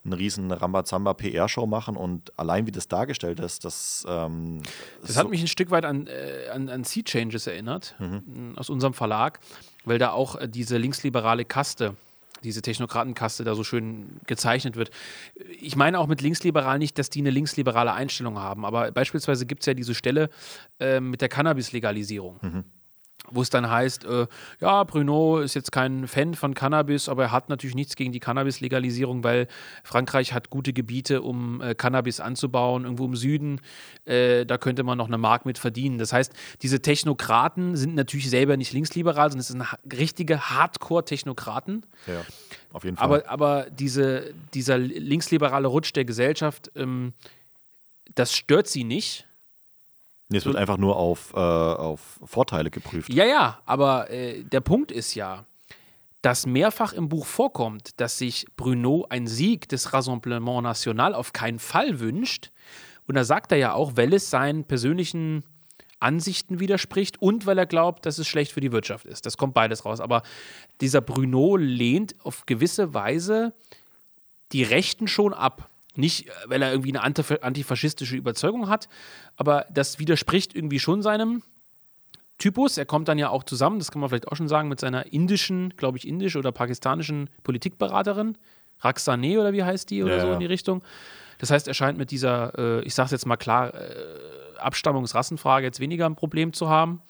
eine riesen Rambazamba PR-Show machen und allein wie das dargestellt ist, das. Ähm, das hat so mich ein Stück weit an, äh, an, an Sea Changes erinnert, mhm. aus unserem Verlag, weil da auch äh, diese linksliberale Kaste diese Technokratenkaste da so schön gezeichnet wird. Ich meine auch mit linksliberal nicht, dass die eine linksliberale Einstellung haben, aber beispielsweise gibt es ja diese Stelle äh, mit der Cannabis-Legalisierung. Mhm wo es dann heißt, äh, ja, Bruno ist jetzt kein Fan von Cannabis, aber er hat natürlich nichts gegen die Cannabis-Legalisierung, weil Frankreich hat gute Gebiete, um äh, Cannabis anzubauen, irgendwo im Süden. Äh, da könnte man noch eine Mark mit verdienen. Das heißt, diese Technokraten sind natürlich selber nicht linksliberal, sondern es sind richtige Hardcore-Technokraten. Ja, auf jeden Fall. Aber, aber diese, dieser linksliberale Rutsch der Gesellschaft, ähm, das stört sie nicht Nee, es wird einfach nur auf, äh, auf Vorteile geprüft. Ja, ja, aber äh, der Punkt ist ja, dass mehrfach im Buch vorkommt, dass sich Bruno einen Sieg des Rassemblement National auf keinen Fall wünscht. Und da sagt er ja auch, weil es seinen persönlichen Ansichten widerspricht und weil er glaubt, dass es schlecht für die Wirtschaft ist. Das kommt beides raus. Aber dieser Bruno lehnt auf gewisse Weise die Rechten schon ab. Nicht, weil er irgendwie eine antifaschistische Überzeugung hat, aber das widerspricht irgendwie schon seinem Typus. Er kommt dann ja auch zusammen, das kann man vielleicht auch schon sagen, mit seiner indischen, glaube ich, indisch oder pakistanischen Politikberaterin, Raksane oder wie heißt die oder ja, so in die Richtung. Das heißt, er scheint mit dieser, äh, ich sage es jetzt mal klar, äh, Abstammungsrassenfrage jetzt weniger ein Problem zu haben.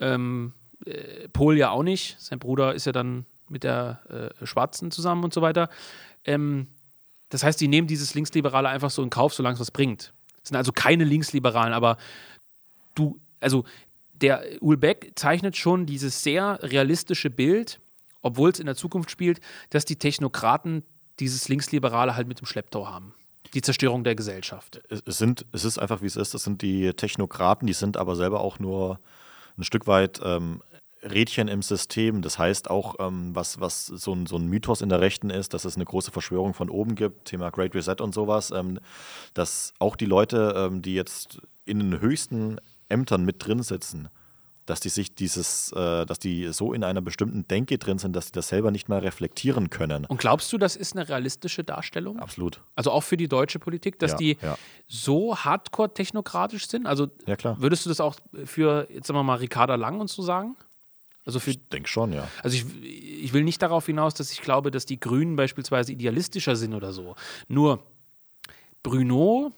Ähm, äh, Pol ja auch nicht. Sein Bruder ist ja dann mit der äh, Schwarzen zusammen und so weiter. Ähm, das heißt, die nehmen dieses Linksliberale einfach so in Kauf, solange es was bringt. Das sind also keine Linksliberalen, aber du, also der Ulbeck zeichnet schon dieses sehr realistische Bild, obwohl es in der Zukunft spielt, dass die Technokraten dieses Linksliberale halt mit dem Schlepptau haben. Die Zerstörung der Gesellschaft. Es, sind, es ist einfach, wie es ist. Das sind die Technokraten, die sind aber selber auch nur ein Stück weit ähm, Rädchen im System. Das heißt auch, ähm, was, was so ein, so ein Mythos in der Rechten ist, dass es eine große Verschwörung von oben gibt, Thema Great Reset und sowas, ähm, dass auch die Leute, ähm, die jetzt in den höchsten Ämtern mit drin sitzen, dass die sich dieses, äh, dass die so in einer bestimmten Denke drin sind, dass sie das selber nicht mehr reflektieren können. Und glaubst du, das ist eine realistische Darstellung? Absolut. Also auch für die deutsche Politik, dass Ja, die ja. so hardcore technokratisch sind? Also Ja, würdest du das auch für, jetzt sagen wir mal, Ricarda Lang und so sagen? Also für Ich denke schon, ja. Also ich, ich will nicht darauf hinaus, dass ich glaube, dass die Grünen beispielsweise idealistischer sind oder so. Nur Bruno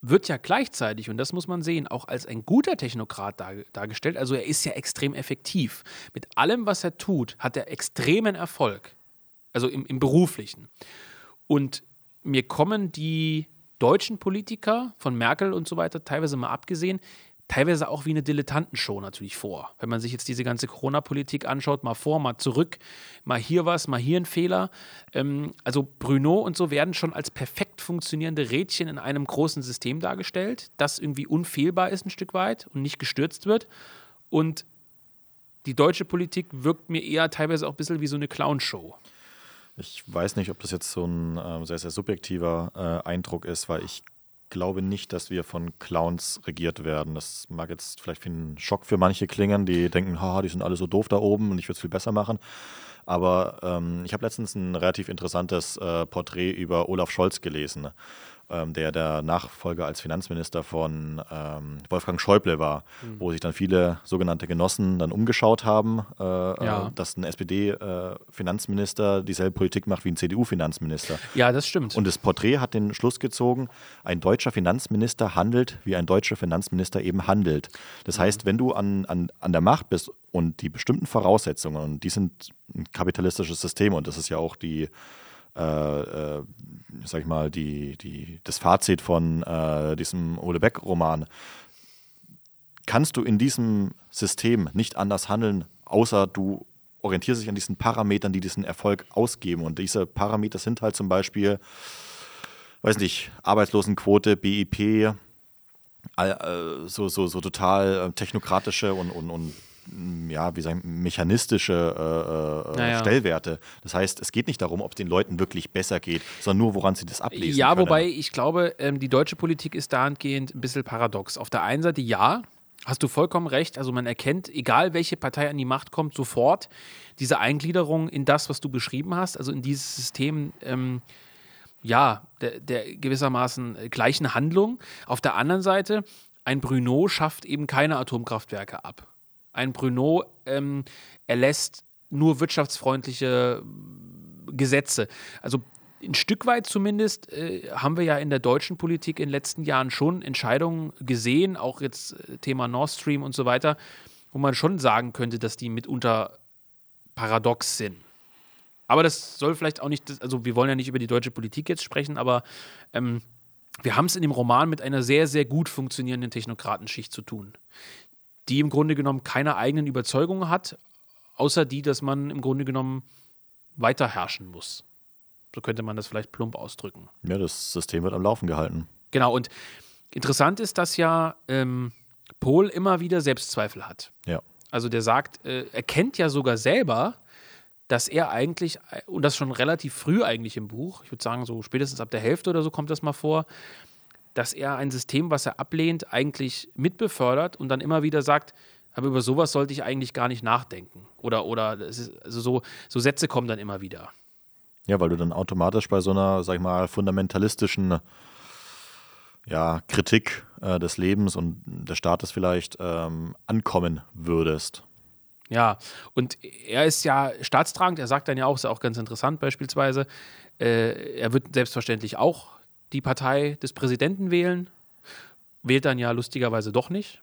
wird ja gleichzeitig, und das muss man sehen, auch als ein guter Technokrat dar, dargestellt. Also er ist ja extrem effektiv. Mit allem, was er tut, hat er extremen Erfolg. Also im, im beruflichen. Und mir kommen die deutschen Politiker von Merkel und so weiter, teilweise mal abgesehen, teilweise auch wie eine Dilettantenshow natürlich vor. Wenn man sich jetzt diese ganze Corona-Politik anschaut, mal vor, mal zurück, mal hier was, mal hier ein Fehler. Ähm, also Bruno und so werden schon als perfekt funktionierende Rädchen in einem großen System dargestellt, das irgendwie unfehlbar ist ein Stück weit und nicht gestürzt wird. Und die deutsche Politik wirkt mir eher teilweise auch ein bisschen wie so eine Clownshow. Ich weiß nicht, ob das jetzt so ein ähm, sehr, sehr subjektiver äh, Eindruck ist, weil ich glaube nicht, dass wir von Clowns regiert werden. Das mag jetzt vielleicht wie ein Schock für manche klingen, die denken, haha, die sind alle so doof da oben und ich würde es viel besser machen. Aber ähm, ich habe letztens ein relativ interessantes äh, Porträt über Olaf Scholz gelesen, ähm, der der Nachfolger als Finanzminister von ähm, Wolfgang Schäuble war, wo sich dann viele sogenannte Genossen dann umgeschaut haben, äh, Ja. äh, dass ein SPD-Finanzminister dieselbe Politik macht wie ein CDU-Finanzminister. Ja, das stimmt. Und das Porträt hat den Schluss gezogen, ein deutscher Finanzminister handelt, wie ein deutscher Finanzminister eben handelt. Das heißt, wenn du an, an, an der Macht bist und die bestimmten Voraussetzungen, und die sind ein kapitalistisches System, und das ist ja auch die, äh, äh, sag ich mal, die, die, das Fazit von äh, diesem Ole Beck-Roman, kannst du in diesem System nicht anders handeln, außer du orientierst dich an diesen Parametern, die diesen Erfolg ausgeben. Und diese Parameter sind halt zum Beispiel, weiß nicht, Arbeitslosenquote, BIP, äh, so, so, so total äh, technokratische und, und, und ja, wie sagen, mechanistische äh, äh, Naja. Stellwerte. Das heißt, es geht nicht darum, ob es den Leuten wirklich besser geht, sondern nur, woran sie das ablesen Ja, können. wobei ich glaube, ähm, die deutsche Politik ist dahingehend ein bisschen paradox. Auf der einen Seite ja, hast du vollkommen recht. Also man erkennt, egal welche Partei an die Macht kommt, sofort diese Eingliederung in das, was du beschrieben hast, also in dieses System. Ähm, ja, der, der gewissermaßen äh, gleichen Handlung. Auf der anderen Seite, ein Bruno schafft eben keine Atomkraftwerke ab. Ein Bruno ähm, erlässt nur wirtschaftsfreundliche Gesetze. Also ein Stück weit zumindest äh, haben wir ja in der deutschen Politik in den letzten Jahren schon Entscheidungen gesehen, auch jetzt äh, Thema Nord Stream und so weiter, wo man schon sagen könnte, dass die mitunter paradox sind. Aber das soll vielleicht auch nicht, also wir wollen ja nicht über die deutsche Politik jetzt sprechen, aber ähm, wir haben es in dem Roman mit einer sehr, sehr gut funktionierenden Technokratenschicht zu tun, die im Grunde genommen keine eigenen Überzeugungen hat, außer die, dass man im Grunde genommen weiter herrschen muss. So könnte man das vielleicht plump ausdrücken. Ja, das System wird am Laufen gehalten. Genau, und interessant ist, dass ja ähm, Pohl immer wieder Selbstzweifel hat. Ja. Also der sagt, äh, er kennt ja sogar selber, dass er eigentlich, äh, und das schon relativ früh eigentlich im Buch, ich würde sagen so spätestens ab der Hälfte oder so kommt das mal vor, dass er ein System, was er ablehnt, eigentlich mitbefördert und dann immer wieder sagt, aber über sowas sollte ich eigentlich gar nicht nachdenken. Oder, oder also so, so Sätze kommen dann immer wieder. Ja, weil du dann automatisch bei so einer, sag ich mal, fundamentalistischen ja, Kritik äh, des Lebens und des Staates vielleicht ähm, ankommen würdest. Ja, und er ist ja staatstragend, er sagt dann ja auch, ist auch ganz interessant beispielsweise, äh, er wird selbstverständlich auch die Partei des Präsidenten wählen, wählt dann ja lustigerweise doch nicht.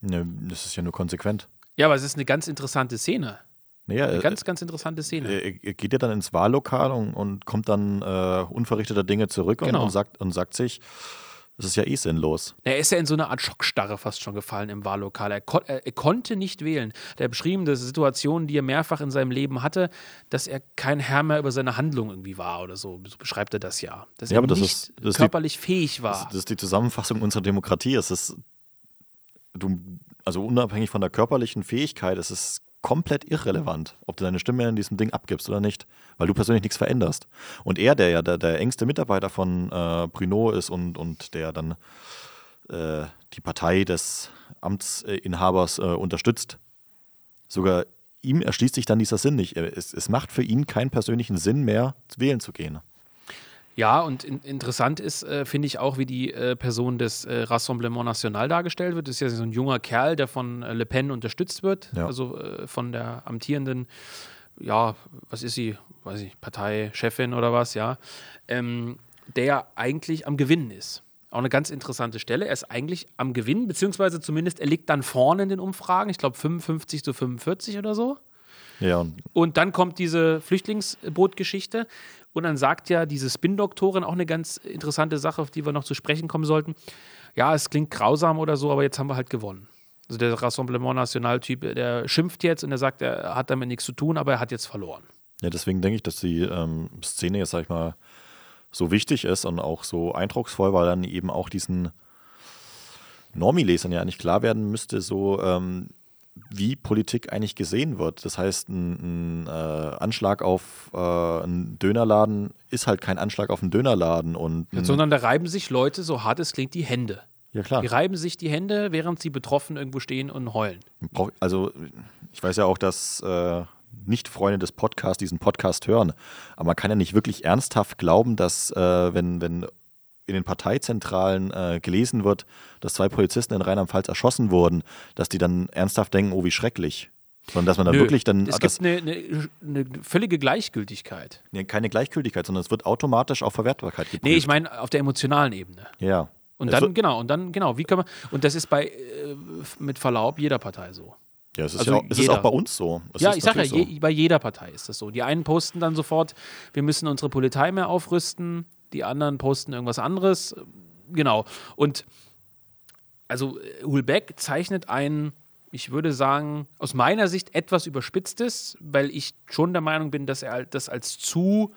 Ne, das ist ja nur konsequent. Ja, aber es ist eine ganz interessante Szene. Naja, Eine er, ganz, ganz interessante Szene. er, er geht ja dann ins Wahllokal und, und kommt dann äh, unverrichteter Dinge zurück und, Genau. und, sagt, und sagt sich, das ist ja eh sinnlos. Er ist ja in so eine Art Schockstarre fast schon gefallen im Wahllokal. Er, kon er, er konnte nicht wählen. Der beschrieben das Situationen, die er mehrfach in seinem Leben hatte, dass er kein Herr mehr über seine Handlung irgendwie war oder so. So beschreibt er das ja. Dass Ja, er aber das nicht ist- das ist die- körperlich fähig war. Das, das ist die Zusammenfassung unserer Demokratie. Es ist, du, also unabhängig von der körperlichen Fähigkeit, ist es komplett irrelevant, ob du deine Stimme in diesem Ding abgibst oder nicht, weil du persönlich nichts veränderst. Und er, der ja der, der engste Mitarbeiter von äh, Bruno ist und, und der dann äh, die Partei des Amtsinhabers äh, unterstützt, sogar ihm erschließt sich dann dieser Sinn nicht. Es, es macht für ihn keinen persönlichen Sinn mehr, wählen zu gehen. Ja, und in, interessant ist, äh, finde ich auch, wie die äh, Person des äh, Rassemblement National dargestellt wird. Das ist ja so ein junger Kerl, der von äh, Le Pen unterstützt wird, ja. also äh, von der amtierenden, ja, was ist sie, weiß ich, Parteichefin oder was, ja, ähm, der eigentlich am Gewinnen ist. Auch eine ganz interessante Stelle. Er ist eigentlich am Gewinnen, beziehungsweise zumindest er liegt dann vorne in den Umfragen. Ich glaube 55 zu 45 oder so. Ja. Und dann kommt diese Flüchtlingsbootgeschichte. Und dann sagt ja diese Spin-Doktorin auch eine ganz interessante Sache, auf die wir noch zu sprechen kommen sollten. Ja, es klingt grausam oder so, aber jetzt haben wir halt gewonnen. Also der Rassemblement National-Typ, der schimpft jetzt und er sagt, er hat damit nichts zu tun, aber er hat jetzt verloren. Ja, deswegen denke ich, dass die ähm, Szene jetzt, sag ich mal, so wichtig ist und auch so eindrucksvoll, weil dann eben auch diesen Normie-Lesern ja eigentlich klar werden müsste, so ähm, wie Politik eigentlich gesehen wird. Das heißt, ein, ein äh, Anschlag auf äh, einen Dönerladen ist halt kein Anschlag auf einen Dönerladen. Und ein Sondern da reiben sich Leute, so hart es klingt, die Hände. Ja, klar. Die reiben sich die Hände, während sie betroffen irgendwo stehen und heulen. Also, ich weiß ja auch, dass äh, Nicht-Freunde des Podcasts diesen Podcast hören. Aber man kann ja nicht wirklich ernsthaft glauben, dass, äh, wenn, wenn in den Parteizentralen äh, gelesen wird, dass zwei Polizisten in Rheinland-Pfalz erschossen wurden, dass die dann ernsthaft denken, oh, wie schrecklich. Sondern dass man dann Nö, wirklich dann. Es gibt eine, eine, eine, völlige Gleichgültigkeit. Nee, keine Gleichgültigkeit, sondern es wird automatisch auf Verwertbarkeit geprüft. Nee, ich meine auf der emotionalen Ebene. Ja. Und dann, genau, und dann, genau, wie kann man. Und das ist bei, äh, mit Verlaub, jeder Partei so. Ja, es ist, also ja auch, es ist auch bei uns so. Es ja, ich sage ja, je, bei jeder Partei ist das so. Die einen posten dann sofort, wir müssen unsere Polizei mehr aufrüsten, die anderen posten irgendwas anderes. Genau. Und also Hulbeck zeichnet ein, ich würde sagen, aus meiner Sicht etwas überspitztes, weil ich schon der Meinung bin, dass er das als zu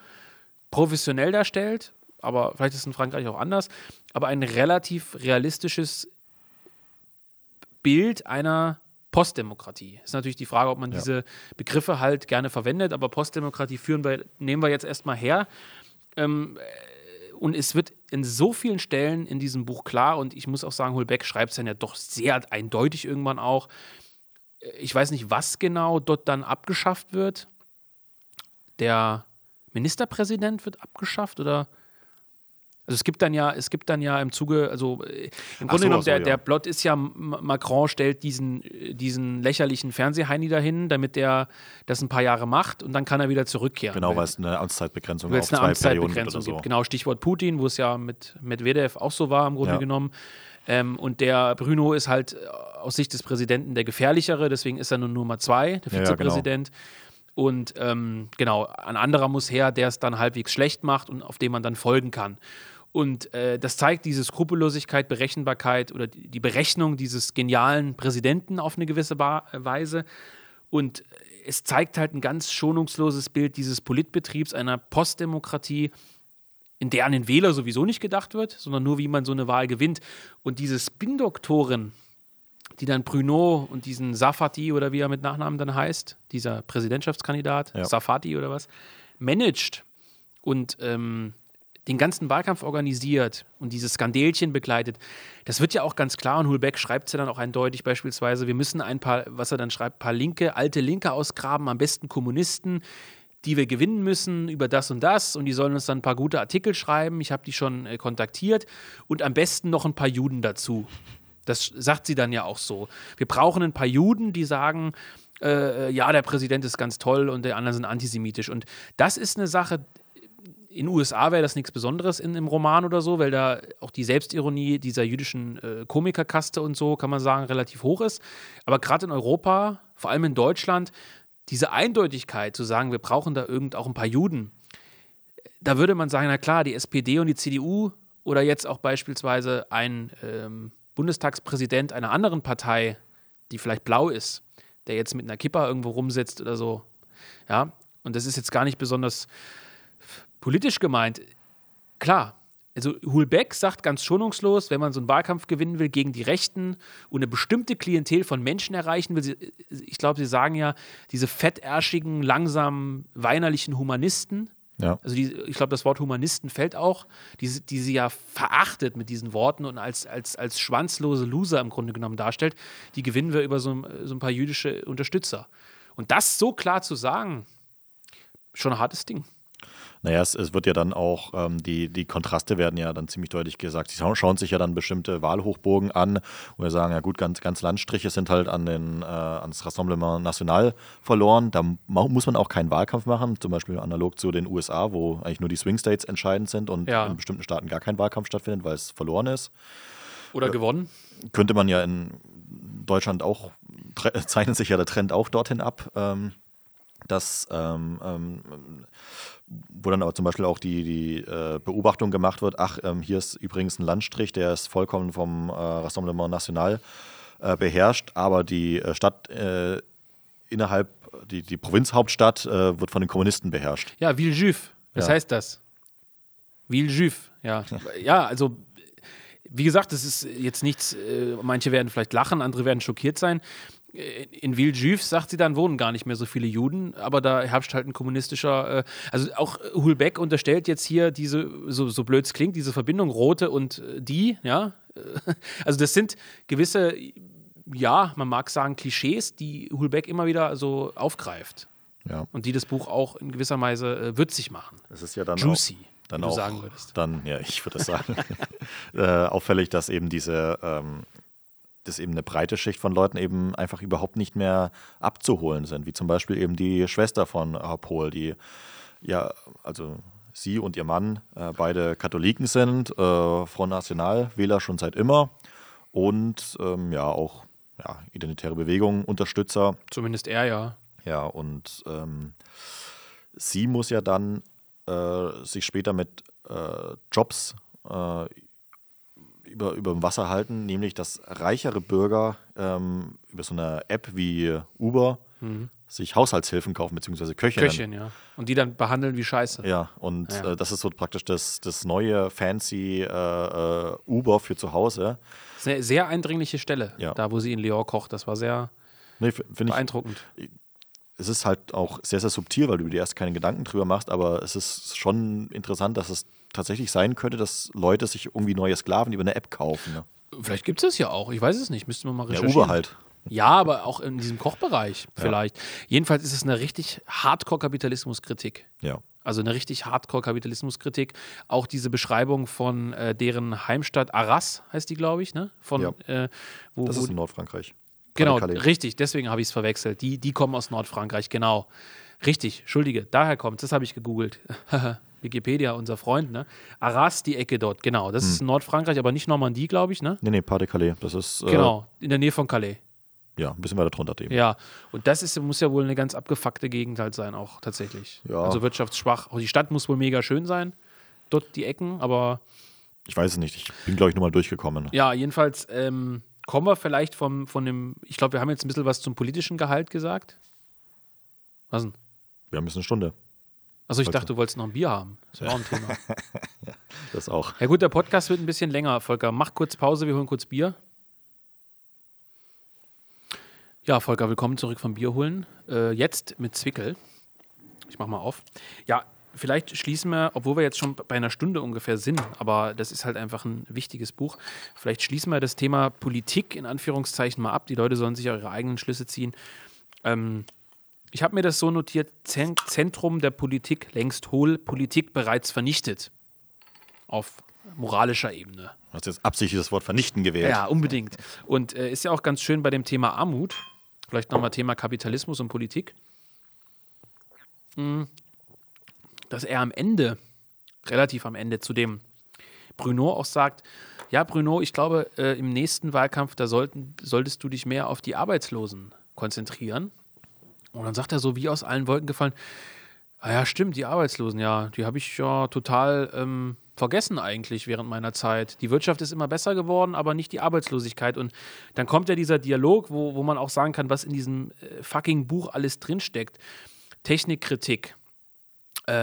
professionell darstellt. Aber vielleicht ist es in Frankreich auch anders. Aber ein relativ realistisches Bild einer Postdemokratie. Ist natürlich die Frage, ob man ja. diese Begriffe halt gerne verwendet, aber Postdemokratie führen wir, nehmen wir jetzt erstmal her. Ähm, und es wird in so vielen Stellen in diesem Buch klar, und ich muss auch sagen, Holbeck schreibt es dann ja doch sehr eindeutig irgendwann auch. Ich weiß nicht, was genau dort dann abgeschafft wird. Der Ministerpräsident wird abgeschafft oder also es gibt dann ja, es gibt dann ja im Zuge, also äh, im Grunde so, genommen, der, so, ja. der Plot ist ja, Macron stellt diesen, diesen lächerlichen Fernsehheini dahin, damit der das ein paar Jahre macht und dann kann er wieder zurückkehren. Genau, weil es eine Amtszeitbegrenzung auf eine zwei Amtszeitbegrenzung so. gibt. Genau, Stichwort Putin, wo es ja mit Medvedev auch so war im Grunde ja. genommen. Ähm, und der Bruno ist halt äh, aus Sicht des Präsidenten der gefährlichere, deswegen ist er nur Nummer zwei, der Vizepräsident. Ja, genau. Und ähm, genau, ein anderer muss her, der es dann halbwegs schlecht macht und auf dem man dann folgen kann. Und äh, das zeigt diese Skrupellosigkeit, Berechenbarkeit oder die Berechnung dieses genialen Präsidenten auf eine gewisse ba Weise. Und es zeigt halt ein ganz schonungsloses Bild dieses Politbetriebs einer Postdemokratie, in der an den Wähler sowieso nicht gedacht wird, sondern nur, wie man so eine Wahl gewinnt. Und diese Spin-Doktoren, die dann Bruno und diesen Safati oder wie er mit Nachnamen dann heißt, dieser Präsidentschaftskandidat, ja. Safati oder was, managt und ähm, den ganzen Wahlkampf organisiert und dieses Skandelchen begleitet, das wird ja auch ganz klar und Hulbeck schreibt es ja dann auch eindeutig beispielsweise, wir müssen ein paar, was er dann schreibt, paar Linke, alte Linke ausgraben, am besten Kommunisten, die wir gewinnen müssen über das und das und die sollen uns dann ein paar gute Artikel schreiben, ich habe die schon äh, kontaktiert und am besten noch ein paar Juden dazu. Das sagt sie dann ja auch so. Wir brauchen ein paar Juden, die sagen, äh, ja, der Präsident ist ganz toll und der anderen sind antisemitisch. Und das ist eine Sache, in USA wäre das nichts Besonderes in, im Roman oder so, weil da auch die Selbstironie dieser jüdischen äh, Komikerkaste und so, kann man sagen, relativ hoch ist. Aber gerade in Europa, vor allem in Deutschland, diese Eindeutigkeit zu sagen, wir brauchen da irgend auch ein paar Juden, da würde man sagen, na klar, die SPD und die CDU oder jetzt auch beispielsweise ein ähm, Bundestagspräsident einer anderen Partei, die vielleicht blau ist, der jetzt mit einer Kippa irgendwo rumsitzt oder so. Ja, und das ist jetzt gar nicht besonders politisch gemeint, klar, also Hulbeck sagt ganz schonungslos, wenn man so einen Wahlkampf gewinnen will gegen die Rechten und eine bestimmte Klientel von Menschen erreichen will, ich glaube, sie sagen ja, diese fettärschigen, langsamen, weinerlichen Humanisten, ja. Also die, ich glaube, das Wort Humanisten fällt auch, die, die sie ja verachtet mit diesen Worten und als, als, als schwanzlose Loser im Grunde genommen darstellt, die gewinnen wir über so, so ein paar jüdische Unterstützer. Und das so klar zu sagen, schon ein hartes Ding. Naja, es, es wird ja dann auch, ähm, die, die Kontraste werden ja dann ziemlich deutlich gesagt. Sie schauen sich ja dann bestimmte Wahlhochburgen an, wo wir sagen, ja gut, ganz, ganz Landstriche sind halt an den, äh, ans Rassemblement National verloren. Da muss man auch keinen Wahlkampf machen, zum Beispiel analog zu den USA, wo eigentlich nur die Swing States entscheidend sind und ja. in bestimmten Staaten gar kein Wahlkampf stattfindet, weil es verloren ist. Oder äh, gewonnen. Könnte man ja in Deutschland auch, zeichnet sich ja der Trend auch dorthin ab. Ähm, dass ähm, ähm, wo dann aber zum Beispiel auch die, die äh, Beobachtung gemacht wird, ach, ähm, hier ist übrigens ein Landstrich, der ist vollkommen vom äh, Rassemblement National äh, beherrscht, aber die äh, Stadt äh, innerhalb, die, die Provinzhauptstadt äh, wird von den Kommunisten beherrscht. Ja, Villejuif, was ja. heißt das? Villejuif, ja. ja, also wie gesagt, das ist jetzt nichts, manche werden vielleicht lachen, andere werden schockiert sein in Villejuif, sagt sie dann, wohnen gar nicht mehr so viele Juden, aber da herrscht halt ein kommunistischer, äh, also auch Hulbeck unterstellt jetzt hier diese, so, so blöd es klingt, diese Verbindung Rote und äh, die, ja. Also das sind gewisse, ja, man mag sagen, Klischees, die Hulbeck immer wieder so aufgreift. Ja. Und die das Buch auch in gewisser Weise äh, würzig machen. Es ist ja dann Juicy. Auch, dann auch, sagen würdest. Dann, ja, ich würde das sagen. äh, auffällig, dass eben diese ähm, dass eben eine breite Schicht von Leuten eben einfach überhaupt nicht mehr abzuholen sind, wie zum Beispiel eben die Schwester von Pohl, die ja, also sie und ihr Mann äh, beide Katholiken sind, äh, Front National, Wähler schon seit immer und ähm, ja auch ja, identitäre Bewegung, Unterstützer. Zumindest er ja. Ja, und ähm, sie muss ja dann äh, sich später mit äh, Jobs äh, über, über dem Wasser halten, nämlich dass reichere Bürger ähm, über so eine App wie Uber mhm. sich Haushaltshilfen kaufen, beziehungsweise Köchinnen. Köchin, ja. Und die dann behandeln wie Scheiße. Ja, und ja. Äh, das ist so praktisch das, das neue fancy äh, äh, Uber für zu Hause. Sehr, sehr eindringliche Stelle, ja. da wo sie in Lyon kocht. Das war sehr nee, beeindruckend. Ich, es ist halt auch sehr, sehr subtil, weil du dir erst keine Gedanken drüber machst, aber es ist schon interessant, dass es tatsächlich sein könnte, dass Leute sich irgendwie neue Sklaven über eine App kaufen. Ne? Vielleicht gibt es das ja auch. Ich weiß es nicht. Müssten wir mal recherchieren. Ja, Uber halt. Ja, aber auch in diesem Kochbereich vielleicht. Ja. Jedenfalls ist es eine richtig Hardcore-Kapitalismuskritik. Ja. Also eine richtig Hardcore-Kapitalismuskritik. Auch diese Beschreibung von äh, deren Heimstadt Arras heißt die, glaube ich, ne? Von, ja. äh, wo, das ist in Nordfrankreich. Genau, richtig, deswegen habe ich es verwechselt. Die, die kommen aus Nordfrankreich, genau. Richtig, Entschuldige, daher kommt das habe ich gegoogelt. Wikipedia, unser Freund, ne? Arras, die Ecke dort, genau. Das hm. ist Nordfrankreich, aber nicht Normandie, glaube ich, ne? Nee, nee, Pas de Calais. Das ist. Äh, genau, in der Nähe von Calais. Ja, ein bisschen weiter drunter eben. Ja, und das ist, muss ja wohl eine ganz abgefuckte Gegend halt sein, auch tatsächlich. Ja. Also wirtschaftsschwach. Auch die Stadt muss wohl mega schön sein, dort die Ecken, aber. Ich weiß es nicht, ich bin, glaube ich, nur mal durchgekommen. Ja, jedenfalls ähm, kommen wir vielleicht vom, von dem, ich glaube, wir haben jetzt ein bisschen was zum politischen Gehalt gesagt. Was denn? Wir haben jetzt eine Stunde. Also ich dachte, du wolltest noch ein Bier haben. Das wäre auch ein Thema. ja, das auch. Ja gut, der Podcast wird ein bisschen länger, Volker. Mach kurz Pause, wir holen kurz Bier. Ja, Volker, willkommen zurück vom Bier holen. Äh, jetzt mit Zwickel. Ich mach mal auf. Ja, vielleicht schließen wir, obwohl wir jetzt schon bei einer Stunde ungefähr sind, aber das ist halt einfach ein wichtiges Buch. Vielleicht schließen wir das Thema Politik in Anführungszeichen mal ab. Die Leute sollen sich auch ihre eigenen Schlüsse ziehen. Ähm, ich habe mir das so notiert: Zentrum der Politik längst hohl, Politik bereits vernichtet. Auf moralischer Ebene. Du hast jetzt absichtlich das Wort vernichten gewählt. Ja, unbedingt. Und äh, ist ja auch ganz schön bei dem Thema Armut, vielleicht nochmal Thema Kapitalismus und Politik, hm, dass er am Ende, relativ am Ende, zu dem Bruno auch sagt, ja, Bruno, ich glaube, äh, im nächsten Wahlkampf, da sollten, solltest du dich mehr auf die Arbeitslosen konzentrieren. Und dann sagt er so wie aus allen Wolken gefallen, ah ja, stimmt, die Arbeitslosen, ja, die habe ich ja total ähm, vergessen eigentlich während meiner Zeit. Die Wirtschaft ist immer besser geworden, aber nicht die Arbeitslosigkeit. Und dann kommt ja dieser Dialog, wo, wo man auch sagen kann, was in diesem äh, fucking Buch alles drinsteckt. Technikkritik, äh,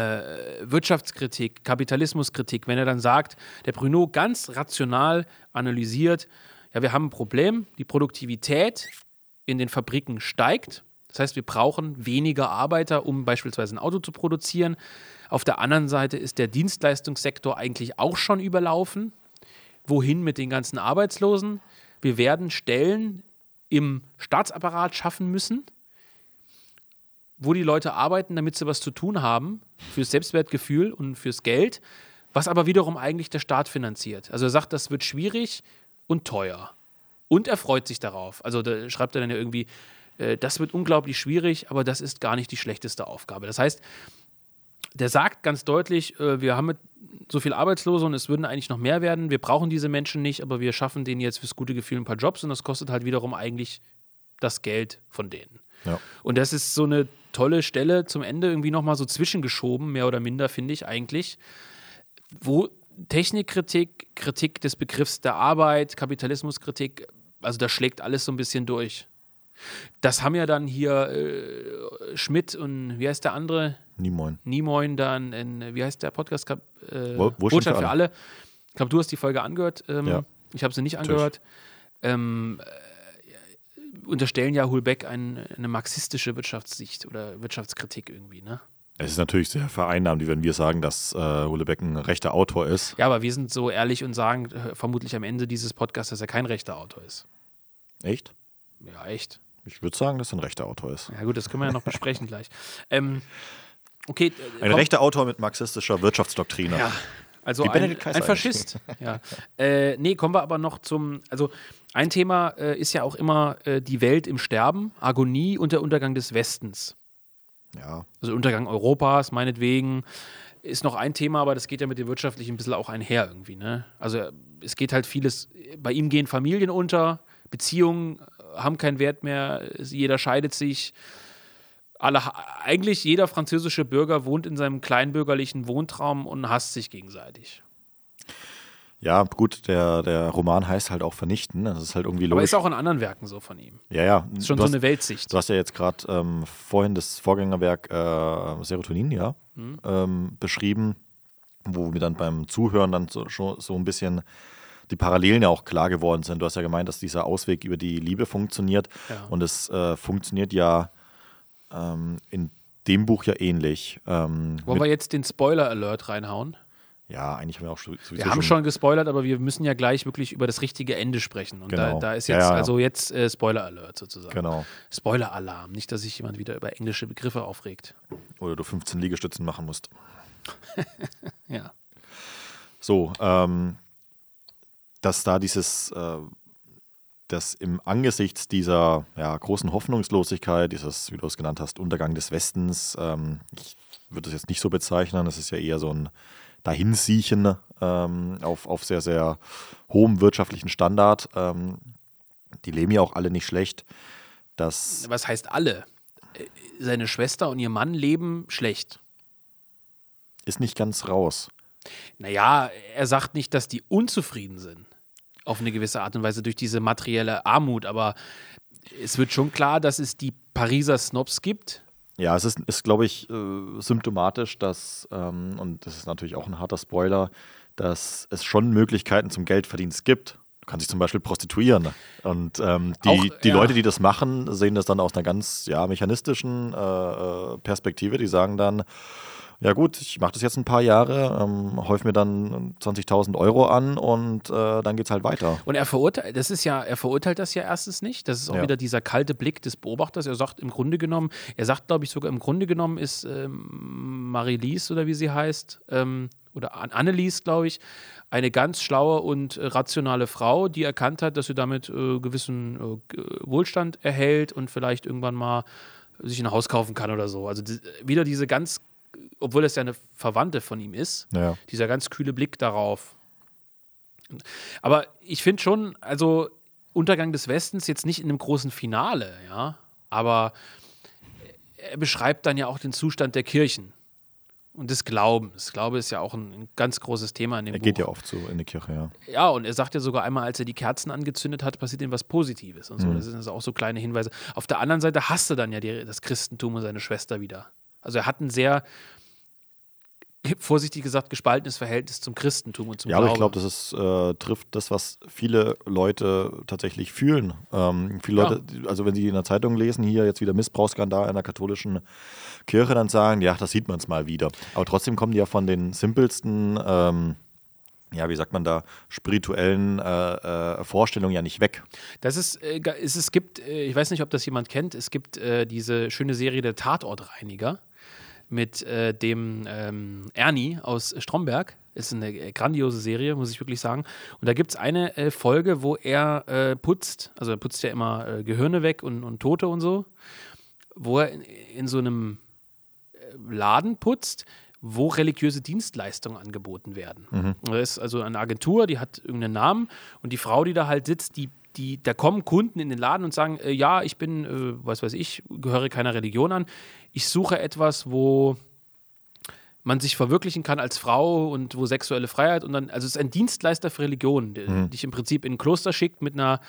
Wirtschaftskritik, Kapitalismuskritik, wenn er dann sagt, der Bruno ganz rational analysiert, ja, wir haben ein Problem, die Produktivität in den Fabriken steigt. Das heißt, wir brauchen weniger Arbeiter, um beispielsweise ein Auto zu produzieren. Auf der anderen Seite ist der Dienstleistungssektor eigentlich auch schon überlaufen. Wohin mit den ganzen Arbeitslosen? Wir werden Stellen im Staatsapparat schaffen müssen, wo die Leute arbeiten, damit sie was zu tun haben, fürs Selbstwertgefühl und fürs Geld, was aber wiederum eigentlich der Staat finanziert. Also er sagt, das wird schwierig und teuer. Und er freut sich darauf. Also da schreibt er dann ja irgendwie, das wird unglaublich schwierig, aber das ist gar nicht die schlechteste Aufgabe. Das heißt, der sagt ganz deutlich, äh, wir haben mit so viel Arbeitslose und es würden eigentlich noch mehr werden. Wir brauchen diese Menschen nicht, aber wir schaffen denen jetzt fürs gute Gefühl ein paar Jobs und das kostet halt wiederum eigentlich das Geld von denen. Ja. Und das ist so eine tolle Stelle zum Ende irgendwie nochmal so zwischengeschoben, mehr oder minder, finde ich eigentlich, wo Technikkritik, Kritik des Begriffs der Arbeit, Kapitalismuskritik, also da schlägt alles so ein bisschen durch. Das haben ja dann hier äh, Schmidt und wie heißt der andere? Niemoin. Niemoin dann, in, wie heißt der Podcast? Äh, Wohlstand für alle. Ich glaube, du hast die Folge angehört. Ähm, ja. Ich habe sie nicht angehört. Ähm, unterstellen ja Hulbeck ein, eine marxistische Wirtschaftssicht oder Wirtschaftskritik irgendwie, ne? Es ist natürlich sehr vereinnahmt, wenn wir sagen, dass äh, Hullebeck ein rechter Autor ist. Ja, aber wir sind so ehrlich und sagen äh, vermutlich am Ende dieses Podcasts, dass er kein rechter Autor ist. Echt? Ja, echt. Ich würde sagen, dass er ein rechter Autor ist. Ja, gut, das können wir ja noch besprechen gleich. Ähm, okay. Äh, ein rechter Autor mit marxistischer Wirtschaftsdoktrine. Ja, also ein, ein Faschist. ja. Äh, nee, kommen wir aber noch zum. Also, ein Thema äh, ist ja auch immer äh, die Welt im Sterben, Agonie und der Untergang des Westens. Ja. Also Untergang Europas, meinetwegen, ist noch ein Thema, aber das geht ja mit dem Wirtschaftlichen ein bisschen auch einher irgendwie. Ne? Also es geht halt vieles, bei ihm gehen Familien unter, Beziehungen haben keinen Wert mehr, jeder scheidet sich. Alle, eigentlich jeder französische Bürger wohnt in seinem kleinbürgerlichen Wohntraum und hasst sich gegenseitig. Ja, gut, der, der Roman heißt halt auch Vernichten. Das ist halt irgendwie logisch. Aber ist auch in anderen Werken so von ihm. Ja, ja. Ist schon du so hast, eine Weltsicht. Du hast ja jetzt gerade ähm, vorhin das Vorgängerwerk äh, Serotonin, ja, mhm. ähm, beschrieben, wo mir dann beim Zuhören dann so, so ein bisschen die Parallelen ja auch klar geworden sind. Du hast ja gemeint, dass dieser Ausweg über die Liebe funktioniert. Ja. Und es äh, funktioniert ja ähm, in dem Buch ja ähnlich. Ähm, Wollen wir jetzt den Spoiler-Alert reinhauen? Ja, eigentlich haben wir auch sowieso Wir haben schon gespoilert, aber wir müssen ja gleich wirklich über das richtige Ende sprechen. Und genau. da, da, ist jetzt, ja, ja. also jetzt äh, Spoiler-Alert sozusagen. Genau. Spoiler-Alarm. Nicht, dass sich jemand wieder über englische Begriffe aufregt. Oder du 15 Liegestützen machen musst. ja. So, ähm, dass da dieses, äh, dass im Angesichts dieser ja, großen Hoffnungslosigkeit, dieses, wie du es genannt hast, Untergang des Westens, ähm, ich würde das jetzt nicht so bezeichnen, das ist ja eher so ein Dahinsiechen ähm, auf, auf sehr, sehr hohem wirtschaftlichen Standard. Ähm, die leben ja auch alle nicht schlecht. Das Was heißt alle? Seine Schwester und ihr Mann leben schlecht. Ist nicht ganz raus. Naja, er sagt nicht, dass die unzufrieden sind. Auf eine gewisse Art und Weise durch diese materielle Armut. Aber es wird schon klar, dass es die Pariser Snobs gibt, ja, es ist, ist glaube ich, äh, symptomatisch, dass, ähm, und das ist natürlich auch ein harter Spoiler, dass es schon Möglichkeiten zum Geldverdienst gibt. Du kannst dich zum Beispiel prostituieren. Und ähm, die, auch, die ja. Leute, die das machen, sehen das dann aus einer ganz ja, mechanistischen äh, äh Perspektive. Die sagen dann, ja gut, ich mache das jetzt ein paar Jahre, ähm, häuf mir dann 20.000 Euro an und äh, dann es halt weiter. Und er verurteilt, das ist ja, er verurteilt das ja erstens nicht. Das ist auch ja. wieder dieser kalte Blick des Beobachters. Er sagt im Grunde genommen, er sagt, glaube ich, sogar im Grunde genommen ist ähm, Marie-Lise oder wie sie heißt, ähm, oder Annelies, glaube ich, eine ganz schlaue und äh, rationale Frau, die erkannt hat, dass sie damit äh, gewissen äh, Wohlstand erhält und vielleicht irgendwann mal sich ein Haus kaufen kann oder so. Also die, wieder diese ganz obwohl es ja eine Verwandte von ihm ist, ja. dieser ganz kühle Blick darauf. Aber ich finde schon, also Untergang des Westens jetzt nicht in einem großen Finale, ja, aber er beschreibt dann ja auch den Zustand der Kirchen und des Glaubens. Glaube ist ja auch ein, ein ganz großes Thema in dem er Buch. Er geht ja oft so in die Kirche, ja. Ja, und er sagt ja sogar einmal, als er die Kerzen angezündet hat, passiert ihm was Positives und so. Mhm. Das sind also auch so kleine Hinweise. Auf der anderen Seite hasste dann ja die, das Christentum und seine Schwester wieder. Also er hat ein sehr vorsichtig gesagt, gespaltenes Verhältnis zum Christentum und zum ja, Glauben. Ja, aber ich glaube, das ist, äh, trifft das, was viele Leute tatsächlich fühlen. Ähm, viele Leute, ja. also wenn sie in der Zeitung lesen, hier jetzt wieder Missbrauchsskandal in der katholischen Kirche, dann sagen, ja, das sieht man es mal wieder. Aber trotzdem kommen die ja von den simpelsten ähm, ja, wie sagt man da, spirituellen äh, äh, Vorstellungen ja nicht weg. Das ist, äh, es, es gibt, äh, ich weiß nicht, ob das jemand kennt, es gibt äh, diese schöne Serie der Tatortreiniger mit äh, dem ähm, Ernie aus Stromberg. Ist eine äh, grandiose Serie, muss ich wirklich sagen. Und da gibt es eine äh, Folge, wo er äh, putzt, also er putzt ja immer äh, Gehirne weg und, und Tote und so, wo er in, in so einem äh, Laden putzt, wo religiöse Dienstleistungen angeboten werden. Mhm. Das ist also eine Agentur, die hat irgendeinen Namen und die Frau, die da halt sitzt, die die, da kommen Kunden in den Laden und sagen, äh, ja, ich bin, äh, was weiß ich, gehöre keiner Religion an. Ich suche etwas, wo man sich verwirklichen kann als Frau und wo sexuelle Freiheit und dann, also es ist ein Dienstleister für Religion, der mhm. dich im Prinzip in ein Kloster schickt mit einer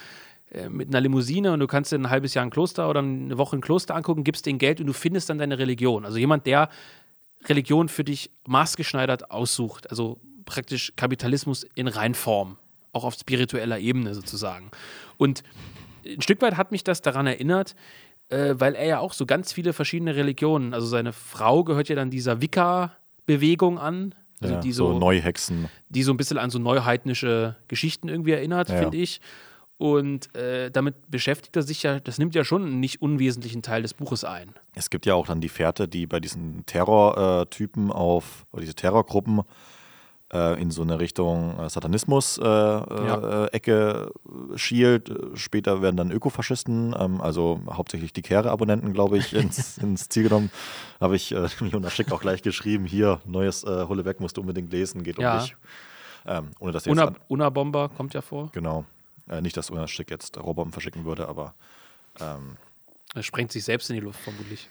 äh, mit einer Limousine und du kannst dir ein halbes Jahr ein Kloster oder eine Woche ein Kloster angucken, gibst denen Geld und du findest dann deine Religion. Also jemand, der Religion für dich maßgeschneidert aussucht. Also praktisch Kapitalismus in Reinform auch auf spiritueller Ebene sozusagen. Und ein Stück weit hat mich das daran erinnert, äh, weil er ja auch so ganz viele verschiedene Religionen, also seine Frau gehört ja dann dieser Wicca-Bewegung an. Also ja, die so, so Neuhexen. Die so ein bisschen an so neuheidnische Geschichten irgendwie erinnert, ja, finde ich. Und äh, damit beschäftigt er sich ja, das nimmt ja schon einen nicht unwesentlichen Teil des Buches ein. Es gibt ja auch dann die Fährte, die bei diesen Terrortypen auf, oder diese Terrorgruppen äh, in so eine Richtung äh, Satanismus-Ecke äh, ja. schielt. Später werden dann Ökofaschisten, ähm, also hauptsächlich die Kehre-Abonnenten, glaube ich, ins, ins, Ziel genommen. Habe ich äh, Jonas Schick auch gleich geschrieben: Hier, neues äh, Hullebeck musst du unbedingt lesen, geht ja. um dich. Ähm, ohne dass Una, Una-Bomber kommt ja vor. Genau. Äh, nicht, dass Jonas Schick jetzt Rohrbomben verschicken würde, aber. Ähm, er sprengt sich selbst in die Luft, vermutlich.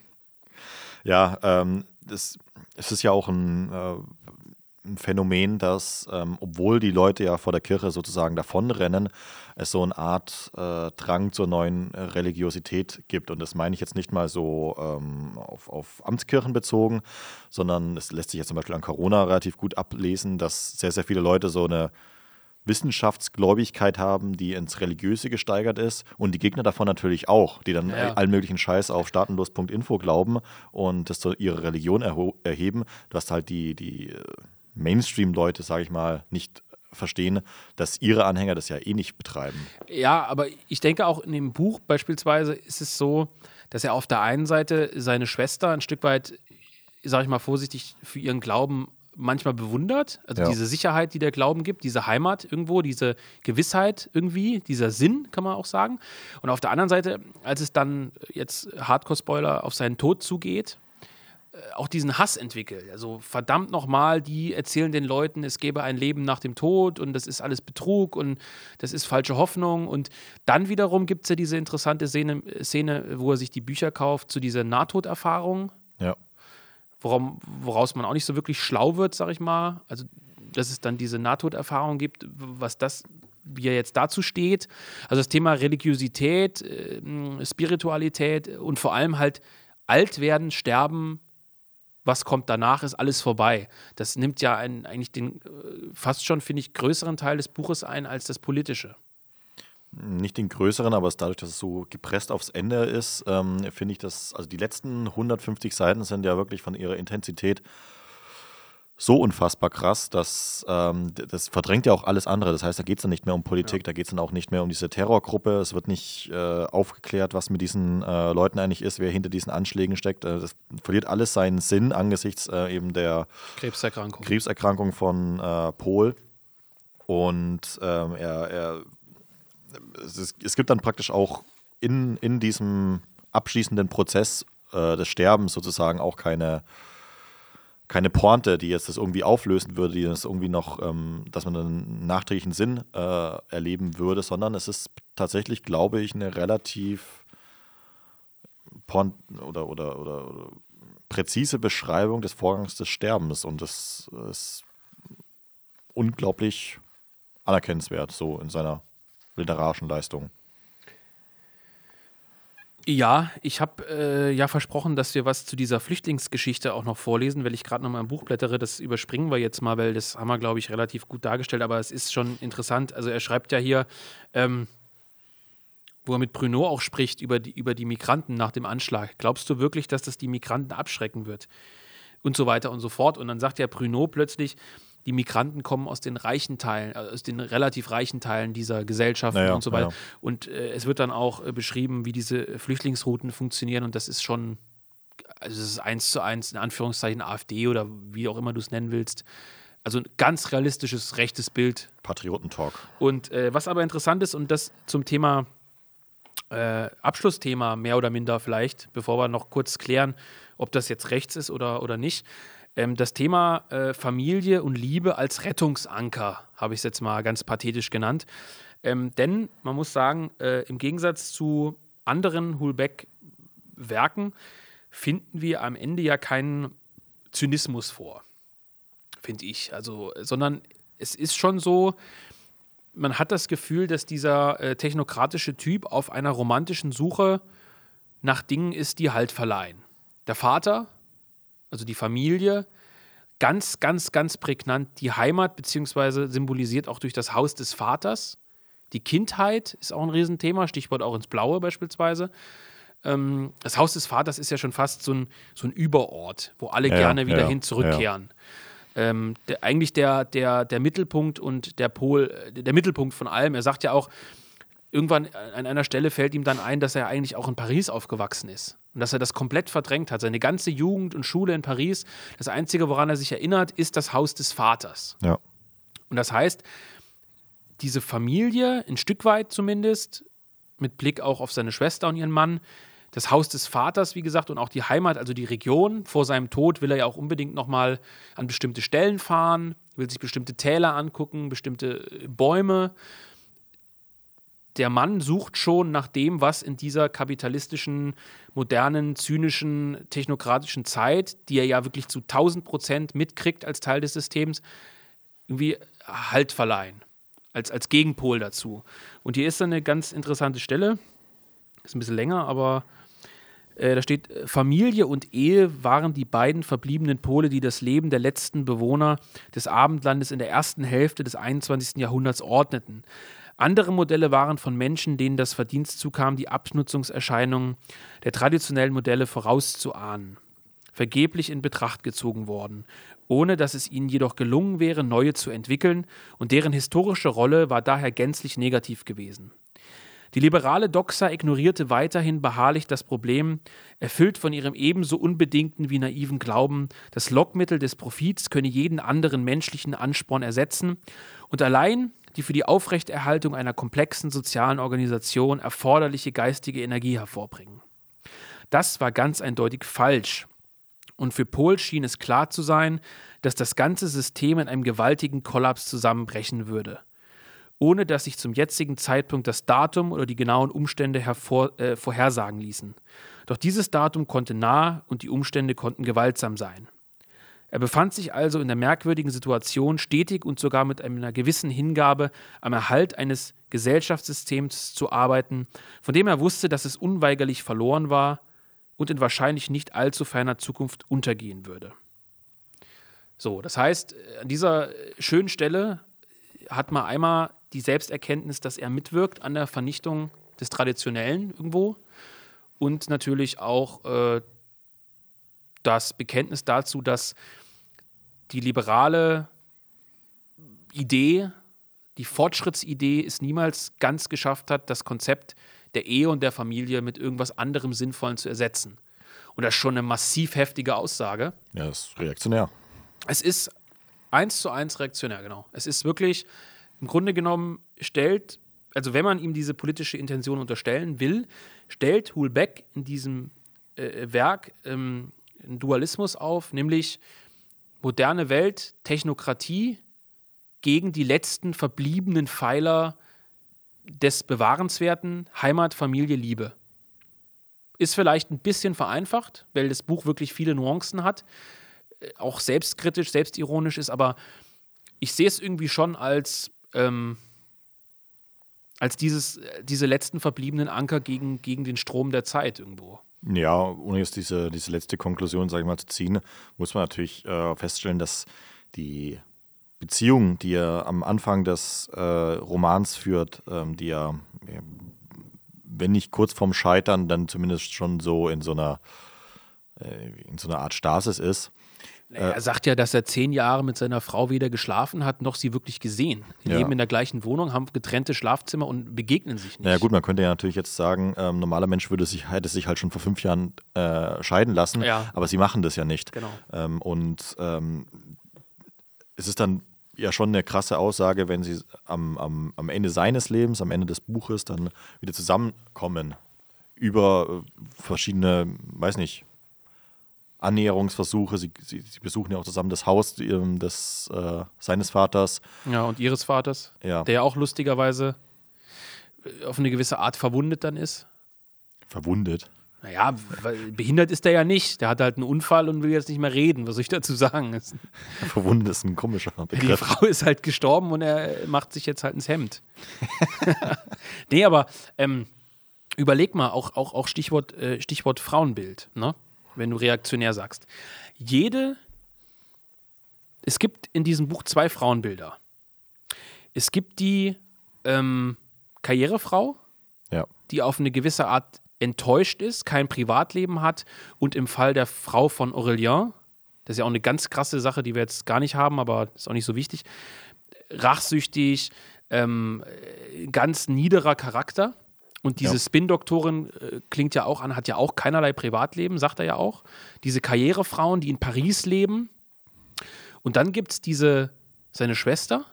Ja, ähm, das, es ist ja auch ein äh, ein Phänomen, dass, ähm, obwohl die Leute ja vor der Kirche sozusagen davonrennen, es so eine Art äh, Drang zur neuen äh, Religiosität gibt. Und das meine ich jetzt nicht mal so ähm, auf, auf Amtskirchen bezogen, sondern es lässt sich ja zum Beispiel an Corona relativ gut ablesen, dass sehr, sehr viele Leute so eine Wissenschaftsgläubigkeit haben, die ins Religiöse gesteigert ist und die Gegner davon natürlich auch, die dann ja. allen möglichen Scheiß auf staatenlos.info glauben und das zu ihrer Religion erheben. Du hast halt die, die äh, Mainstream-Leute, sage ich mal, nicht verstehen, dass ihre Anhänger das ja eh nicht betreiben. Ja, aber ich denke auch in dem Buch beispielsweise ist es so, dass er auf der einen Seite seine Schwester ein Stück weit, sage ich mal vorsichtig, für ihren Glauben manchmal bewundert. Also ja. diese Sicherheit, die der Glauben gibt, diese Heimat irgendwo, diese Gewissheit irgendwie, dieser Sinn, kann man auch sagen. Und auf der anderen Seite, als es dann jetzt Hardcore-Spoiler auf seinen Tod zugeht, auch diesen Hass entwickelt. Also verdammt nochmal, die erzählen den Leuten, es gäbe ein Leben nach dem Tod und das ist alles Betrug und das ist falsche Hoffnung. Und dann wiederum gibt es ja diese interessante Szene, Szene, wo er sich die Bücher kauft zu dieser Nahtoderfahrung. Ja. Worum, woraus man auch nicht so wirklich schlau wird, sag ich mal. Also, dass es dann diese Nahtoderfahrung gibt, was das wie er jetzt dazu steht. Also das Thema Religiosität, äh, Spiritualität und vor allem halt alt werden, sterben, was kommt danach, ist alles vorbei. Das nimmt ja einen, eigentlich den äh, fast schon, finde ich, größeren Teil des Buches ein als das politische. Nicht den größeren, aber dadurch, dass es so gepresst aufs Ende ist, ähm, finde ich das, also die letzten 150 Seiten sind ja wirklich von ihrer Intensität so unfassbar krass, dass ähm, das verdrängt ja auch alles andere. Das heißt, da geht es dann nicht mehr um Politik, ja. da geht es dann auch nicht mehr um diese Terrorgruppe. Es wird nicht äh, aufgeklärt, was mit diesen äh, Leuten eigentlich ist, wer hinter diesen Anschlägen steckt. Äh, das verliert alles seinen Sinn angesichts äh, eben der Krebserkrankung, Krebserkrankung von äh, Pol. Und ähm, er, er es, es, gibt dann praktisch auch in, in diesem abschließenden Prozess äh, des Sterbens sozusagen auch keine keine Pointe, die jetzt das irgendwie auflösen würde, die das irgendwie noch, ähm, dass man einen nachträglichen Sinn äh, erleben würde, sondern es ist tatsächlich, glaube ich, eine relativ Pont oder, oder, oder, oder präzise Beschreibung des Vorgangs des Sterbens und das ist unglaublich anerkennenswert, so in seiner literarischen Leistung. Ja, ich habe äh, ja versprochen, dass wir was zu dieser Flüchtlingsgeschichte auch noch vorlesen, weil ich gerade noch mal im Buch blättere. Das überspringen wir jetzt mal, weil das haben wir, glaube ich, relativ gut dargestellt. Aber es ist schon interessant. Also er schreibt ja hier, ähm, wo er mit Bruno auch spricht über die, über die Migranten nach dem Anschlag. Glaubst du wirklich, dass das die Migranten abschrecken wird? Und so weiter und so fort. Und dann sagt ja Bruno plötzlich, die Migranten kommen aus den reichen Teilen, äh, aus den relativ reichen Teilen dieser Gesellschaft naja, und so weiter. Naja. Und äh, es wird dann auch äh, beschrieben, wie diese Flüchtlingsrouten funktionieren und das ist schon, also es ist eins zu eins in Anführungszeichen AfD oder wie auch immer du es nennen willst. Also ein ganz realistisches rechtes Bild. Patriotentalk. Und äh, was aber interessant ist und das zum Thema äh, Abschlussthema mehr oder minder vielleicht, bevor wir noch kurz klären, ob das jetzt rechts ist oder, oder nicht. Ähm, das Thema äh, Familie und Liebe als Rettungsanker, habe ich es jetzt mal ganz pathetisch genannt. Ähm, denn man muss sagen, äh, im Gegensatz zu anderen Hulbeck-Werken finden wir am Ende ja keinen Zynismus vor, finde ich. Also, sondern es ist schon so, man hat das Gefühl, dass dieser äh, technokratische Typ auf einer romantischen Suche nach Dingen ist, die Halt verleihen. Der Vater also die Familie, ganz, ganz, ganz prägnant die Heimat, beziehungsweise symbolisiert auch durch das Haus des Vaters. Die Kindheit ist auch ein Riesenthema, Stichwort auch ins Blaue beispielsweise. Ähm, das Haus des Vaters ist ja schon fast so ein, so ein Überort, wo alle ja, gerne wieder ja, hin zurückkehren. Ja. Ähm, der, eigentlich der, der, der Mittelpunkt und der Pol, der Mittelpunkt von allem. Er sagt ja auch, irgendwann an einer Stelle fällt ihm dann ein, dass er eigentlich auch in Paris aufgewachsen ist. Und dass er das komplett verdrängt hat. Seine ganze Jugend und Schule in Paris, das Einzige, woran er sich erinnert, ist das Haus des Vaters. Ja. Und das heißt, diese Familie, ein Stück weit zumindest, mit Blick auch auf seine Schwester und ihren Mann, das Haus des Vaters, wie gesagt, und auch die Heimat, also die Region. Vor seinem Tod will er ja auch unbedingt nochmal an bestimmte Stellen fahren, will sich bestimmte Täler angucken, bestimmte Bäume der Mann sucht schon nach dem, was in dieser kapitalistischen, modernen, zynischen, technokratischen Zeit, die er ja wirklich zu 1000 Prozent mitkriegt als Teil des Systems, irgendwie Halt verleihen. Als, als Gegenpol dazu. Und hier ist eine ganz interessante Stelle. Ist ein bisschen länger, aber äh, da steht: Familie und Ehe waren die beiden verbliebenen Pole, die das Leben der letzten Bewohner des Abendlandes in der ersten Hälfte des 21. Jahrhunderts ordneten. Andere Modelle waren von Menschen, denen das Verdienst zukam, die Abnutzungserscheinungen der traditionellen Modelle vorauszuahnen, vergeblich in Betracht gezogen worden, ohne dass es ihnen jedoch gelungen wäre, neue zu entwickeln, und deren historische Rolle war daher gänzlich negativ gewesen. Die liberale Doxa ignorierte weiterhin beharrlich das Problem, erfüllt von ihrem ebenso unbedingten wie naiven Glauben, das Lockmittel des Profits könne jeden anderen menschlichen Ansporn ersetzen und allein die für die Aufrechterhaltung einer komplexen sozialen Organisation erforderliche geistige Energie hervorbringen. Das war ganz eindeutig falsch. Und für Pohl schien es klar zu sein, dass das ganze System in einem gewaltigen Kollaps zusammenbrechen würde, ohne dass sich zum jetzigen Zeitpunkt das Datum oder die genauen Umstände hervor, äh, vorhersagen ließen. Doch dieses Datum konnte nah und die Umstände konnten gewaltsam sein. Er befand sich also in der merkwürdigen Situation, stetig und sogar mit einer gewissen Hingabe am Erhalt eines Gesellschaftssystems zu arbeiten, von dem er wusste, dass es unweigerlich verloren war und in wahrscheinlich nicht allzu ferner Zukunft untergehen würde. So, das heißt, an dieser schönen Stelle hat man einmal die Selbsterkenntnis, dass er mitwirkt an der Vernichtung des Traditionellen irgendwo und natürlich auch äh, das Bekenntnis dazu, dass die liberale Idee, die Fortschrittsidee es niemals ganz geschafft hat, das Konzept der Ehe und der Familie mit irgendwas anderem Sinnvollen zu ersetzen. Und das ist schon eine massiv heftige Aussage. Ja, das ist reaktionär. Es ist eins zu eins reaktionär, genau. Es ist wirklich, im Grunde genommen, stellt, also wenn man ihm diese politische Intention unterstellen will, stellt Hulbeck in diesem äh, Werk ähm, einen Dualismus auf, nämlich moderne Welt, Technokratie gegen die letzten verbliebenen Pfeiler des Bewahrenswerten Heimat, Familie, Liebe. Ist vielleicht ein bisschen vereinfacht, weil das Buch wirklich viele Nuancen hat, äh, auch selbstkritisch, selbstironisch ist, aber ich sehe es irgendwie schon als, ähm, als dieses, diese letzten verbliebenen Anker gegen, gegen den Strom der Zeit irgendwo. Ja, ohne jetzt diese, diese letzte Konklusion, sage ich mal, zu ziehen, muss man natürlich äh, feststellen, dass die Beziehung, die er am Anfang des äh, Romans führt, ähm, die er, wenn nicht kurz vorm Scheitern, dann zumindest schon so in so einer, äh, in so einer Art Stasis ist, er sagt ja, dass er zehn Jahre mit seiner Frau weder geschlafen hat, noch sie wirklich gesehen. Die ja. leben in der gleichen Wohnung, haben getrennte Schlafzimmer und begegnen sich nicht. Ja gut, man könnte ja natürlich jetzt sagen, ähm, normaler Mensch würde sich, hätte sich halt schon vor fünf Jahren äh, scheiden lassen, ja. aber sie machen das ja nicht. Genau. Ähm, und ähm, es ist dann ja schon eine krasse Aussage, wenn sie am, am, am Ende seines Lebens, am Ende des Buches dann wieder zusammenkommen über äh, verschiedene, weiß nicht, Annäherungsversuche. Sie, sie, sie, besuchen ja auch zusammen das Haus des, äh, seines Vaters. Ja, und ihres Vaters, ja. der ja auch lustigerweise äh, auf eine gewisse Art verwundet dann ist. Verwundet? Naja, behindert ist er ja nicht. Der hat halt einen Unfall und will jetzt nicht mehr reden. Was soll ich dazu sagen? Verwundet ist ein komischer Begriff. Die Frau ist halt gestorben und er macht sich jetzt halt ins Hemd. nee, aber ähm, überleg mal, auch, auch, auch Stichwort, äh, Stichwort Frauenbild. Ne? Wenn du reaktionär sagst. Jede, es gibt in diesem Buch zwei Frauenbilder. Es gibt die ähm, Karrierefrau, ja. die auf eine gewisse Art enttäuscht ist, kein Privatleben hat und im Fall der Frau von Aurelien, das ist ja auch eine ganz krasse Sache, die wir jetzt gar nicht haben, aber ist auch nicht so wichtig, rachsüchtig, ähm, ganz niederer Charakter. Und diese ja. Spin-Doktorin äh, klingt ja auch an, hat ja auch keinerlei Privatleben, sagt er ja auch. Diese Karrierefrauen, die in Paris leben. Und dann gibt es diese, seine Schwester.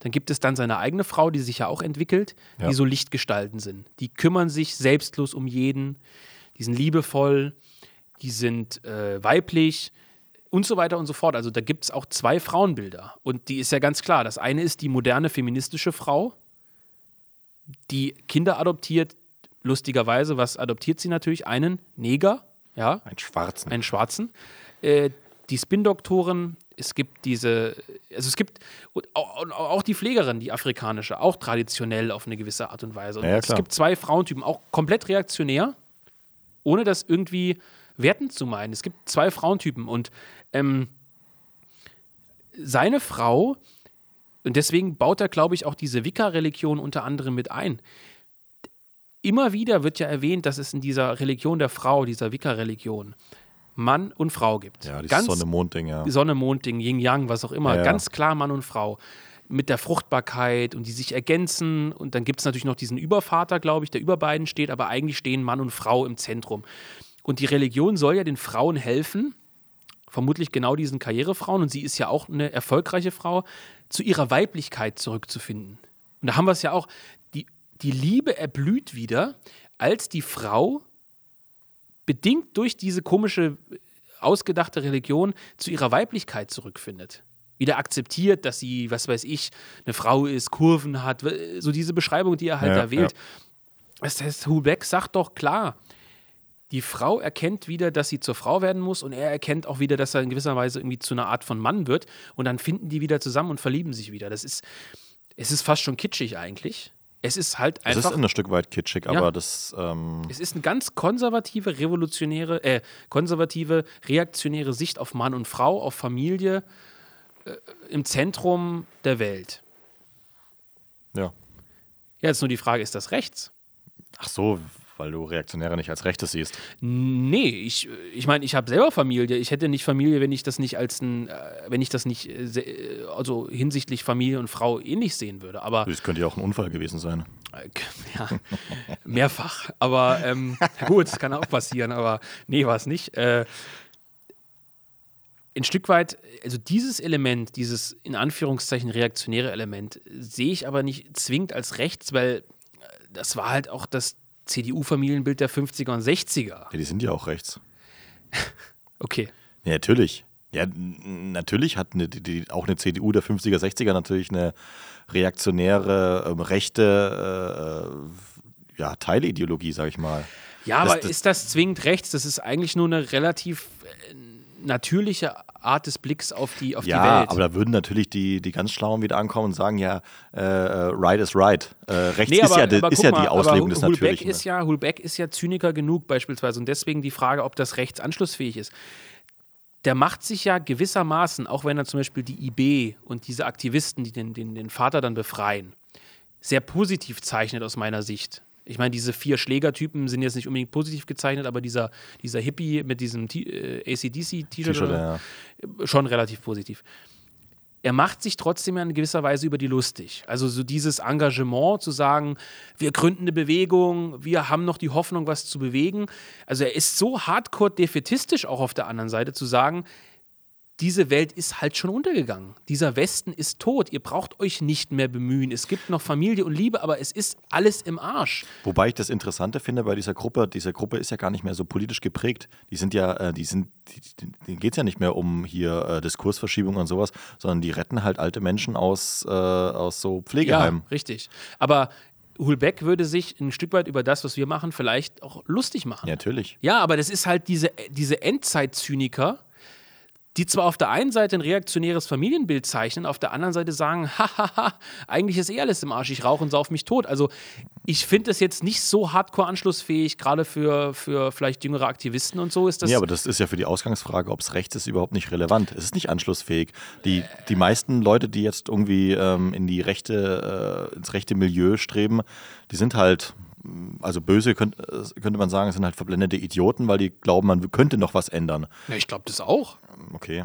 Dann gibt es dann seine eigene Frau, die sich ja auch entwickelt, ja. die so Lichtgestalten sind. Die kümmern sich selbstlos um jeden, die sind liebevoll, die sind äh, weiblich und so weiter und so fort. Also da gibt es auch zwei Frauenbilder. Und die ist ja ganz klar. Das eine ist die moderne feministische Frau, die Kinder adoptiert, lustigerweise, was adoptiert sie natürlich? Einen Neger, ja. Einen Schwarzen. Einen Schwarzen. Äh, die Spin-Doktoren, es gibt diese, also es gibt auch die Pflegerin, die afrikanische, auch traditionell auf eine gewisse Art und Weise. Und ja, es gibt zwei Frauentypen, auch komplett reaktionär, ohne das irgendwie wertend zu meinen. Es gibt zwei Frauentypen und ähm, seine Frau und deswegen baut er, glaube ich, auch diese Wicca-Religion unter anderem mit ein. Immer wieder wird ja erwähnt, dass es in dieser Religion der Frau, dieser Wicca-Religion, Mann und Frau gibt. Ja, dieses Sonne-Mond-Ding, ja. Sonne-Mond-Ding, Yin-Yang, was auch immer. Ja, ja. Ganz klar Mann und Frau. Mit der Fruchtbarkeit und die sich ergänzen. Und dann gibt es natürlich noch diesen Übervater, glaube ich, der über beiden steht, aber eigentlich stehen Mann und Frau im Zentrum. Und die Religion soll ja den Frauen helfen, vermutlich genau diesen Karrierefrauen, und sie ist ja auch eine erfolgreiche Frau, zu ihrer Weiblichkeit zurückzufinden. Und da haben wir es ja auch, die, die Liebe erblüht wieder, als die Frau bedingt durch diese komische, ausgedachte Religion zu ihrer Weiblichkeit zurückfindet. Wieder akzeptiert, dass sie, was weiß ich, eine Frau ist, Kurven hat, so diese Beschreibung, die er halt ja, da wählt. Ja. Das heißt, Hubeck sagt doch klar, die Frau erkennt wieder, dass sie zur Frau werden muss und er erkennt auch wieder, dass er in gewisser Weise irgendwie zu einer Art von Mann wird und dann finden die wieder zusammen und verlieben sich wieder. Das ist, es ist fast schon kitschig eigentlich. Es ist halt einfach. Es ist ein Stück weit kitschig, ja, aber das. Ähm es ist eine ganz konservative, revolutionäre, äh, konservative, reaktionäre Sicht auf Mann und Frau, auf Familie äh, im Zentrum der Welt. Ja. Ja, jetzt nur die Frage, ist das rechts? Ach so, weil du Reaktionäre nicht als Rechtes siehst. Nee, ich meine, ich, mein, ich habe selber Familie. Ich hätte nicht Familie, wenn ich das nicht als ein, äh, wenn ich das nicht, äh, also hinsichtlich Familie und Frau ähnlich sehen würde. Aber das könnte ja auch ein Unfall gewesen sein. Äh, ja, mehrfach. Aber ähm, gut, das kann auch passieren. Aber nee, war es nicht. Äh, ein Stück weit, also dieses Element, dieses in Anführungszeichen reaktionäre Element, sehe ich aber nicht zwingend als rechts, weil das war halt auch das CDU-Familienbild der 50er und 60er. Ja, die sind ja auch rechts. okay. Ja, natürlich. Ja, natürlich hat eine, die, auch eine CDU der 50er, 60er natürlich eine reaktionäre, ähm, rechte äh, ja, Teilideologie, sag ich mal. Ja, das, aber das, ist das zwingend rechts? Das ist eigentlich nur eine relativ äh, natürliche Art des Blicks auf die, auf ja, die Welt. aber da würden natürlich die, die ganz Schlauen wieder ankommen und sagen, ja, äh, äh right is right. Äh, rechts nee, aber, ist ja, ist ja die Auslegung des Hulbeck Natürlichen. Ist ja, Hulbeck ist ja Zyniker genug beispielsweise und deswegen die Frage, ob das rechts anschlussfähig ist. Der macht sich ja gewissermaßen, auch wenn er zum Beispiel die IB und diese Aktivisten, die den, den, den Vater dann befreien, sehr positiv zeichnet aus meiner Sicht. Ich meine, diese vier Schlägertypen sind jetzt nicht unbedingt positiv gezeichnet, aber dieser, dieser Hippie mit diesem äh, ACDC-T-Shirt ja. schon relativ positiv. Er macht sich trotzdem in gewisser Weise über die lustig. Also so dieses Engagement zu sagen, wir gründen eine Bewegung, wir haben noch die Hoffnung, was zu bewegen. Also er ist so hardcore defetistisch auch auf der anderen Seite zu sagen, diese Welt ist halt schon untergegangen. Dieser Westen ist tot. Ihr braucht euch nicht mehr bemühen. Es gibt noch Familie und Liebe, aber es ist alles im Arsch. Wobei ich das Interessante finde bei dieser Gruppe, diese Gruppe ist ja gar nicht mehr so politisch geprägt. Die sind ja, äh, die sind, denen geht es ja nicht mehr um hier äh, Diskursverschiebung und sowas, sondern die retten halt alte Menschen aus, äh, aus so Pflegeheimen. Ja, richtig. Aber Hulbeck würde sich ein Stück weit über das, was wir machen, vielleicht auch lustig machen. Ja, natürlich. Ja, aber das ist halt diese, diese Endzeit-Zyniker, die zwar auf der einen Seite ein reaktionäres Familienbild zeichnen, auf der anderen Seite sagen, hahaha, eigentlich ist eh alles im Arsch, ich rauche und sauf mich tot. Also ich finde das jetzt nicht so hardcore anschlussfähig, gerade für, für vielleicht jüngere Aktivisten und so ist das. Ja, aber das ist ja für die Ausgangsfrage, ob es rechts ist, überhaupt nicht relevant. Es ist nicht anschlussfähig. Die, die meisten Leute, die jetzt irgendwie ähm, in die rechte, äh, ins rechte Milieu streben, die sind halt also böse könnte, könnte man sagen, sind halt verblendete Idioten, weil die glauben, man könnte noch was ändern. Ja, ich glaube das auch. Okay.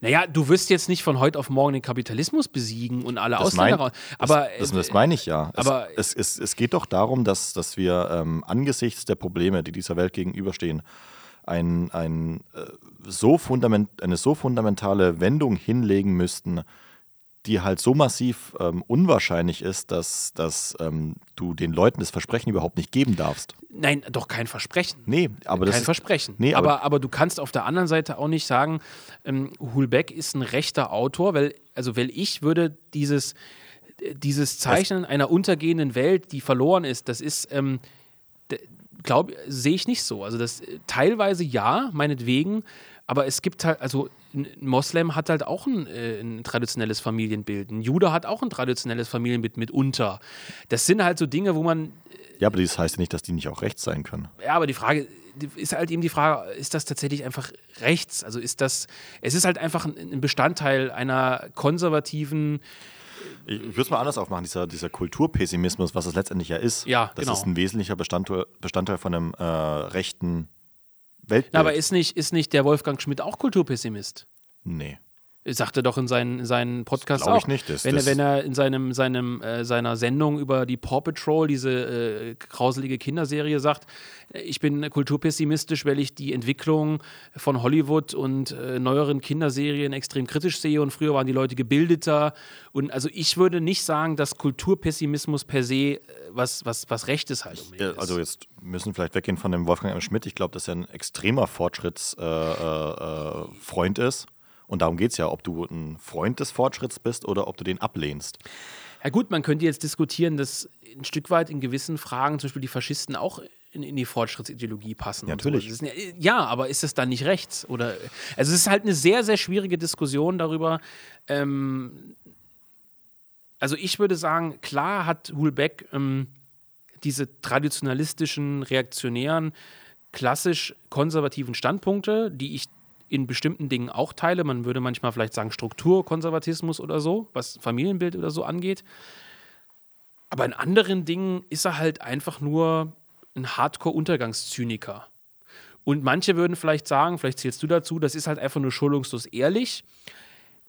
Naja, du wirst jetzt nicht von heute auf morgen den Kapitalismus besiegen und alle das Ausländer mein, aber das, das, das, meine ich ja. Aber es, es, es, geht doch darum, dass, dass wir ähm, angesichts der Probleme, die dieser Welt gegenüberstehen, ein, ein, äh, so fundament, eine so fundamentale Wendung hinlegen müssten, die halt so massiv ähm, unwahrscheinlich ist, dass, dass ähm, du den Leuten das Versprechen überhaupt nicht geben darfst. Nein, doch kein Versprechen. Nee, aber kein Versprechen. Nee, aber, aber, aber du kannst auf der anderen Seite auch nicht sagen, ähm, Hulbeck ist ein rechter Autor, weil, also weil ich würde dieses, dieses Zeichnen einer untergehenden Welt, die verloren ist, das ist, ähm, glaube sehe ich nicht so. Also das teilweise ja, meinetwegen, aber es gibt halt, also ein Moslem hat halt auch ein, äh, ein, traditionelles Familienbild. Ein Jude hat auch ein traditionelles Familienbild mitunter. Das sind halt so Dinge, wo man. Äh, ja, aber das heißt ja nicht, dass die nicht auch rechts sein können. Ja, aber die Frage ist halt eben die Frage, ist das tatsächlich einfach rechts? Also ist das, es ist halt einfach ein Bestandteil einer konservativen. Ich würde es mal anders aufmachen, dieser, dieser Kulturpessimismus, was es letztendlich ja ist. Ja, das genau. ist ein wesentlicher Bestandteil, Bestandteil von einem äh, rechten Weltbild. aber ist nicht, ist nicht der Wolfgang Schmidt auch Kulturpessimist? Nee. Sagt er doch in seinen, in seinen Podcasts auch. Ich nicht. Das, wenn, er, wenn er in seinem, seinem, äh, seiner Sendung über die Paw Patrol, diese äh, grauselige Kinderserie, sagt, äh, ich bin kulturpessimistisch, weil ich die Entwicklung von Hollywood und äh, neueren Kinderserien extrem kritisch sehe und früher waren die Leute gebildeter. Und also ich würde nicht sagen, dass Kulturpessimismus per se äh, was, was, was Rechtes halt ja, Also jetzt müssen wir vielleicht weggehen von dem Wolfgang M. Schmidt. Ich glaube, dass er ein extremer Fortschrittsfreund äh, äh, ist und darum geht es ja, ob du ein Freund des Fortschritts bist oder ob du den ablehnst. Ja gut, man könnte jetzt diskutieren, dass ein Stück weit in gewissen Fragen zum Beispiel die Faschisten auch in, in die Fortschrittsideologie passen. Ja, natürlich. So. Ja, ja, aber ist es dann nicht rechts? Oder, also es ist halt eine sehr, sehr schwierige Diskussion darüber. Ähm, also ich würde sagen, klar hat Hulbeck ähm, diese traditionalistischen, reaktionären, klassisch konservativen Standpunkte, die ich in bestimmten Dingen auch teile. Man würde manchmal vielleicht sagen Strukturkonservatismus oder so, was Familienbild oder so angeht. Aber in anderen Dingen ist er halt einfach nur ein Hardcore-Untergangszyniker. Und manche würden vielleicht sagen, vielleicht zählst du dazu, das ist halt einfach nur schulungslos ehrlich.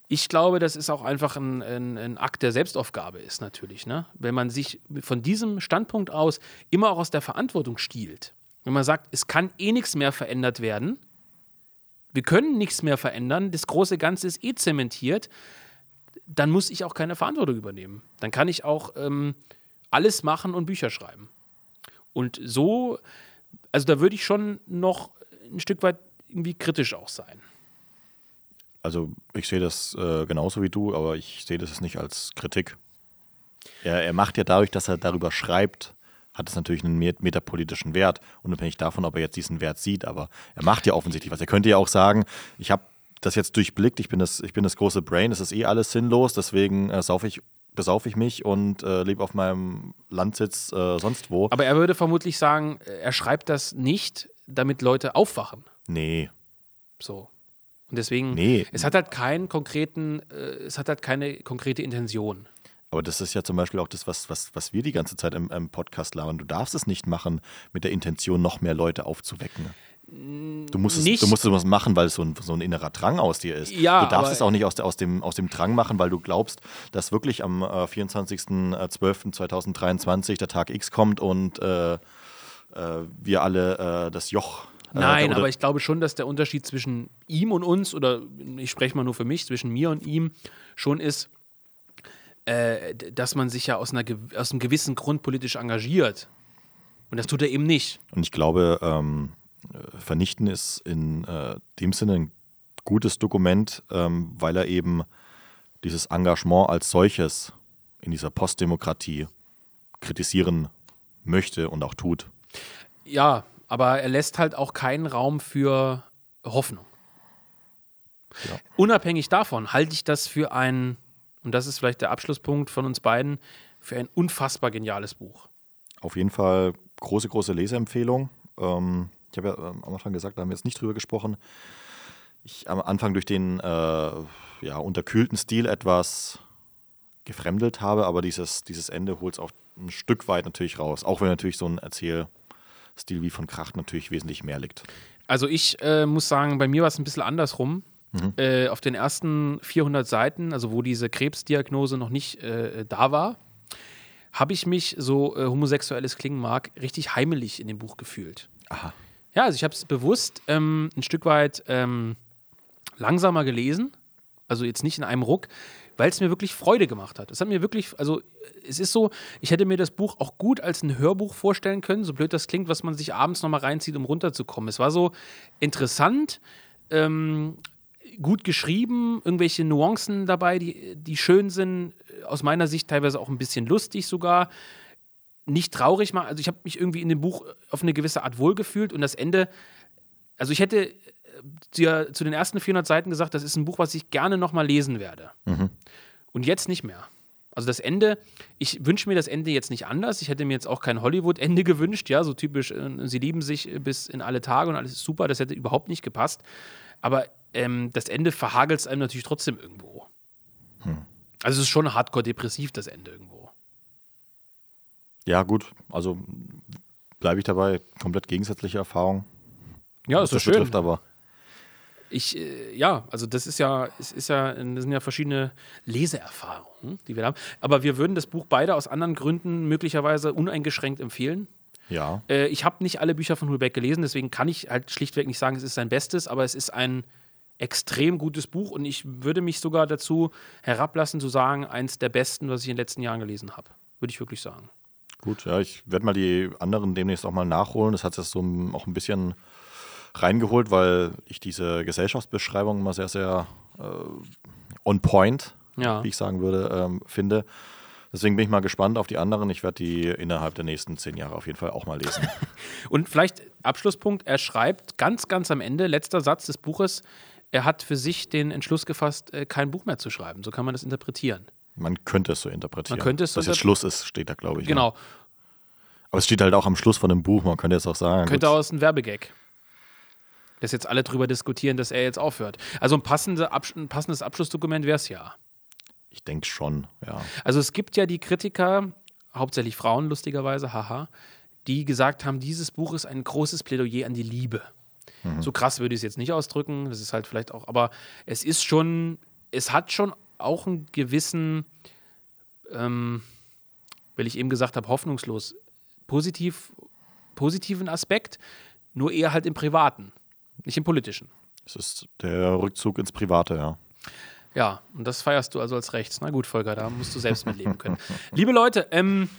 Ich glaube, das ist auch einfach ein, ein, ein, Akt der Selbstaufgabe ist natürlich. Ne? Wenn man sich von diesem Standpunkt aus immer auch aus der Verantwortung stiehlt. Wenn man sagt, es kann eh nichts mehr verändert werden, wir können nichts mehr verändern, das große Ganze ist eh zementiert, dann muss ich auch keine Verantwortung übernehmen. Dann kann ich auch ähm, alles machen und Bücher schreiben. Und so, also da würde ich schon noch ein Stück weit irgendwie kritisch auch sein. Also ich sehe das äh, genauso wie du, aber ich sehe das nicht als Kritik. Er, er macht ja dadurch, dass er darüber schreibt, hat es natürlich einen metapolitischen Wert, unabhängig davon, ob er jetzt diesen Wert sieht. Aber er macht ja offensichtlich was. Er könnte ja auch sagen, ich habe das jetzt durchblickt, ich bin das, ich bin das große Brain, es ist eh alles sinnlos, deswegen äh, saufe ich besaufe ich mich und äh, lebe auf meinem Landsitz äh, sonst wo. Aber er würde vermutlich sagen, er schreibt das nicht, damit Leute aufwachen. Nee. So. Und deswegen, nee. es hat halt keinen konkreten, äh, es hat halt keine konkrete Intention. Aber das ist ja zum Beispiel auch das, was, was, was wir die ganze Zeit im, im Podcast labern. Du darfst es nicht machen mit der Intention, noch mehr Leute aufzuwecken. Du musst, es, du musst es machen, weil es so ein, so ein innerer Drang aus dir ist. Ja, du darfst es auch nicht aus, aus, dem, aus dem Drang machen, weil du glaubst, dass wirklich am äh, 24.12.2023 der Tag X kommt und äh, äh, wir alle äh, das Joch äh, Nein, aber ich glaube schon, dass der Unterschied zwischen ihm und uns, oder ich spreche mal nur für mich, zwischen mir und ihm, schon ist, äh, dass man sich ja aus, einer, aus einem gewissen Grund politisch engagiert. Und das tut er eben nicht. Und ich glaube, ähm, äh, vernichten ist in äh, dem Sinne ein gutes Dokument, ähm, weil er eben dieses Engagement als solches in dieser Postdemokratie kritisieren möchte und auch tut. Ja, aber er lässt halt auch keinen Raum für Hoffnung. Ja. Unabhängig davon halte ich das für ein, und das ist vielleicht der Abschlusspunkt von uns beiden, für ein unfassbar geniales Buch. Auf jeden Fall große, große Leseempfehlung. Ähm, ich habe ja ähm, am Anfang gesagt, da haben wir jetzt nicht drüber gesprochen. Ich am Anfang durch den äh, ja, unterkühlten Stil etwas gefremdelt habe, aber dieses, dieses Ende holt es auch ein Stück weit natürlich raus. Auch wenn natürlich so ein Erzählstil wie von Kracht natürlich wesentlich mehr liegt. Also ich äh, muss sagen, bei mir war es ein bisschen andersrum. Mhm. Äh, auf den ersten 400 Seiten, also wo diese Krebsdiagnose noch nicht äh, da war, habe ich mich, so äh, homosexuelles klingen mag, richtig heimelig in dem Buch gefühlt. Aha. Ja, also ich habe es bewusst ähm, ein Stück weit ähm, langsamer gelesen, also jetzt nicht in einem Ruck, weil es mir wirklich Freude gemacht hat. Es hat mir wirklich, also es ist so, ich hätte mir das Buch auch gut als ein Hörbuch vorstellen können, so blöd das klingt, was man sich abends nochmal reinzieht, um runterzukommen. Es war so interessant, ähm, gut geschrieben, irgendwelche Nuancen dabei, die, die schön sind, aus meiner Sicht teilweise auch ein bisschen lustig sogar nicht traurig mal. Also ich habe mich irgendwie in dem Buch auf eine gewisse Art wohlgefühlt und das Ende, also ich hätte dir zu den ersten 400 Seiten gesagt, das ist ein Buch, was ich gerne nochmal lesen werde. Mhm. Und jetzt nicht mehr. Also das Ende, ich wünsche mir das Ende jetzt nicht anders. Ich hätte mir jetzt auch kein Hollywood-Ende gewünscht, ja, so typisch, äh, sie lieben sich bis in alle Tage und alles ist super, das hätte überhaupt nicht gepasst. Aber ähm, das Ende verhagelt es einem natürlich trotzdem irgendwo. Hm. Also es ist schon hardcore depressiv, das Ende irgendwo. Ja, gut. Also bleibe ich dabei. Komplett gegensätzliche Erfahrung. Ja, das ist schön. Betrifft, aber ich, äh, ja, also das ist ja, es ist ja, das sind ja verschiedene Leseerfahrungen, die wir haben. Aber wir würden das Buch beide aus anderen Gründen möglicherweise uneingeschränkt empfehlen. Ja. Äh, ich habe nicht alle Bücher von Hulbeck gelesen, deswegen kann ich halt schlichtweg nicht sagen, es ist sein Bestes, aber es ist ein extrem gutes Buch und ich würde mich sogar dazu herablassen zu sagen, eins der besten, was ich in den letzten Jahren gelesen habe. Würde ich wirklich sagen. Gut, ja, ich werde mal die anderen demnächst auch mal nachholen. Das hat es so auch ein bisschen reingeholt, weil ich diese Gesellschaftsbeschreibung immer sehr, sehr äh, on point, ja. wie ich sagen würde, ähm, finde. Deswegen bin ich mal gespannt auf die anderen. Ich werde die innerhalb der nächsten zehn Jahre auf jeden Fall auch mal lesen. Und vielleicht Abschlusspunkt: Er schreibt ganz, ganz am Ende, letzter Satz des Buches, er hat für sich den Entschluss gefasst, äh, kein Buch mehr zu schreiben. So kann man das interpretieren. Man könnte es so interpretieren. Man könnte es so Dass jetzt Schluss ist, steht da, glaube ich. Genau. Ja. Aber es steht halt auch am Schluss von dem Buch, man könnte jetzt auch sagen. Könnte auch aus ein Werbegag. Dass jetzt alle drüber diskutieren, dass er jetzt aufhört. Also ein, passende Absch ein passendes Abschlussdokument wäre es ja. Ich denke schon, ja. Also es gibt ja die Kritiker, hauptsächlich Frauen lustigerweise, haha, die gesagt haben, dieses Buch ist ein großes Plädoyer an die Liebe. Mhm. So krass würde ich es jetzt nicht ausdrücken, das ist halt vielleicht auch, aber es ist schon, es hat schon auch einen gewissen, ähm, weil ich eben gesagt habe, hoffnungslos positiv, positiven Aspekt, nur eher halt im Privaten, nicht im Politischen. Es ist der Rückzug ins Private, ja. Ja, und das feierst du also als rechts. Na gut, Volker, da musst du selbst mitleben können. Liebe Leute, ähm,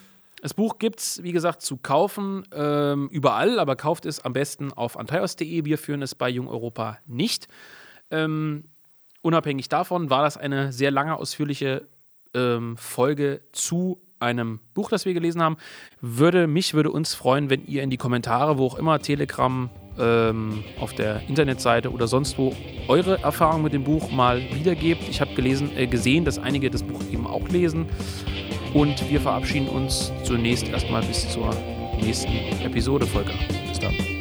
das Buch gibt es, wie gesagt, zu kaufen ähm, überall, aber kauft es am besten auf antaios.de. Wir führen es bei Jung Europa nicht. Ähm, Unabhängig davon war das eine sehr lange, ausführliche ähm, Folge zu einem Buch, das wir gelesen haben. Würde, mich würde uns freuen, wenn ihr in die Kommentare, wo auch immer, Telegram, ähm, auf der Internetseite oder sonst wo eure Erfahrungen mit dem Buch mal wiedergebt. Ich habe äh, gesehen, dass einige das Buch eben auch lesen. Und wir verabschieden uns zunächst erstmal bis zur nächsten Episode, Volker. Bis dann.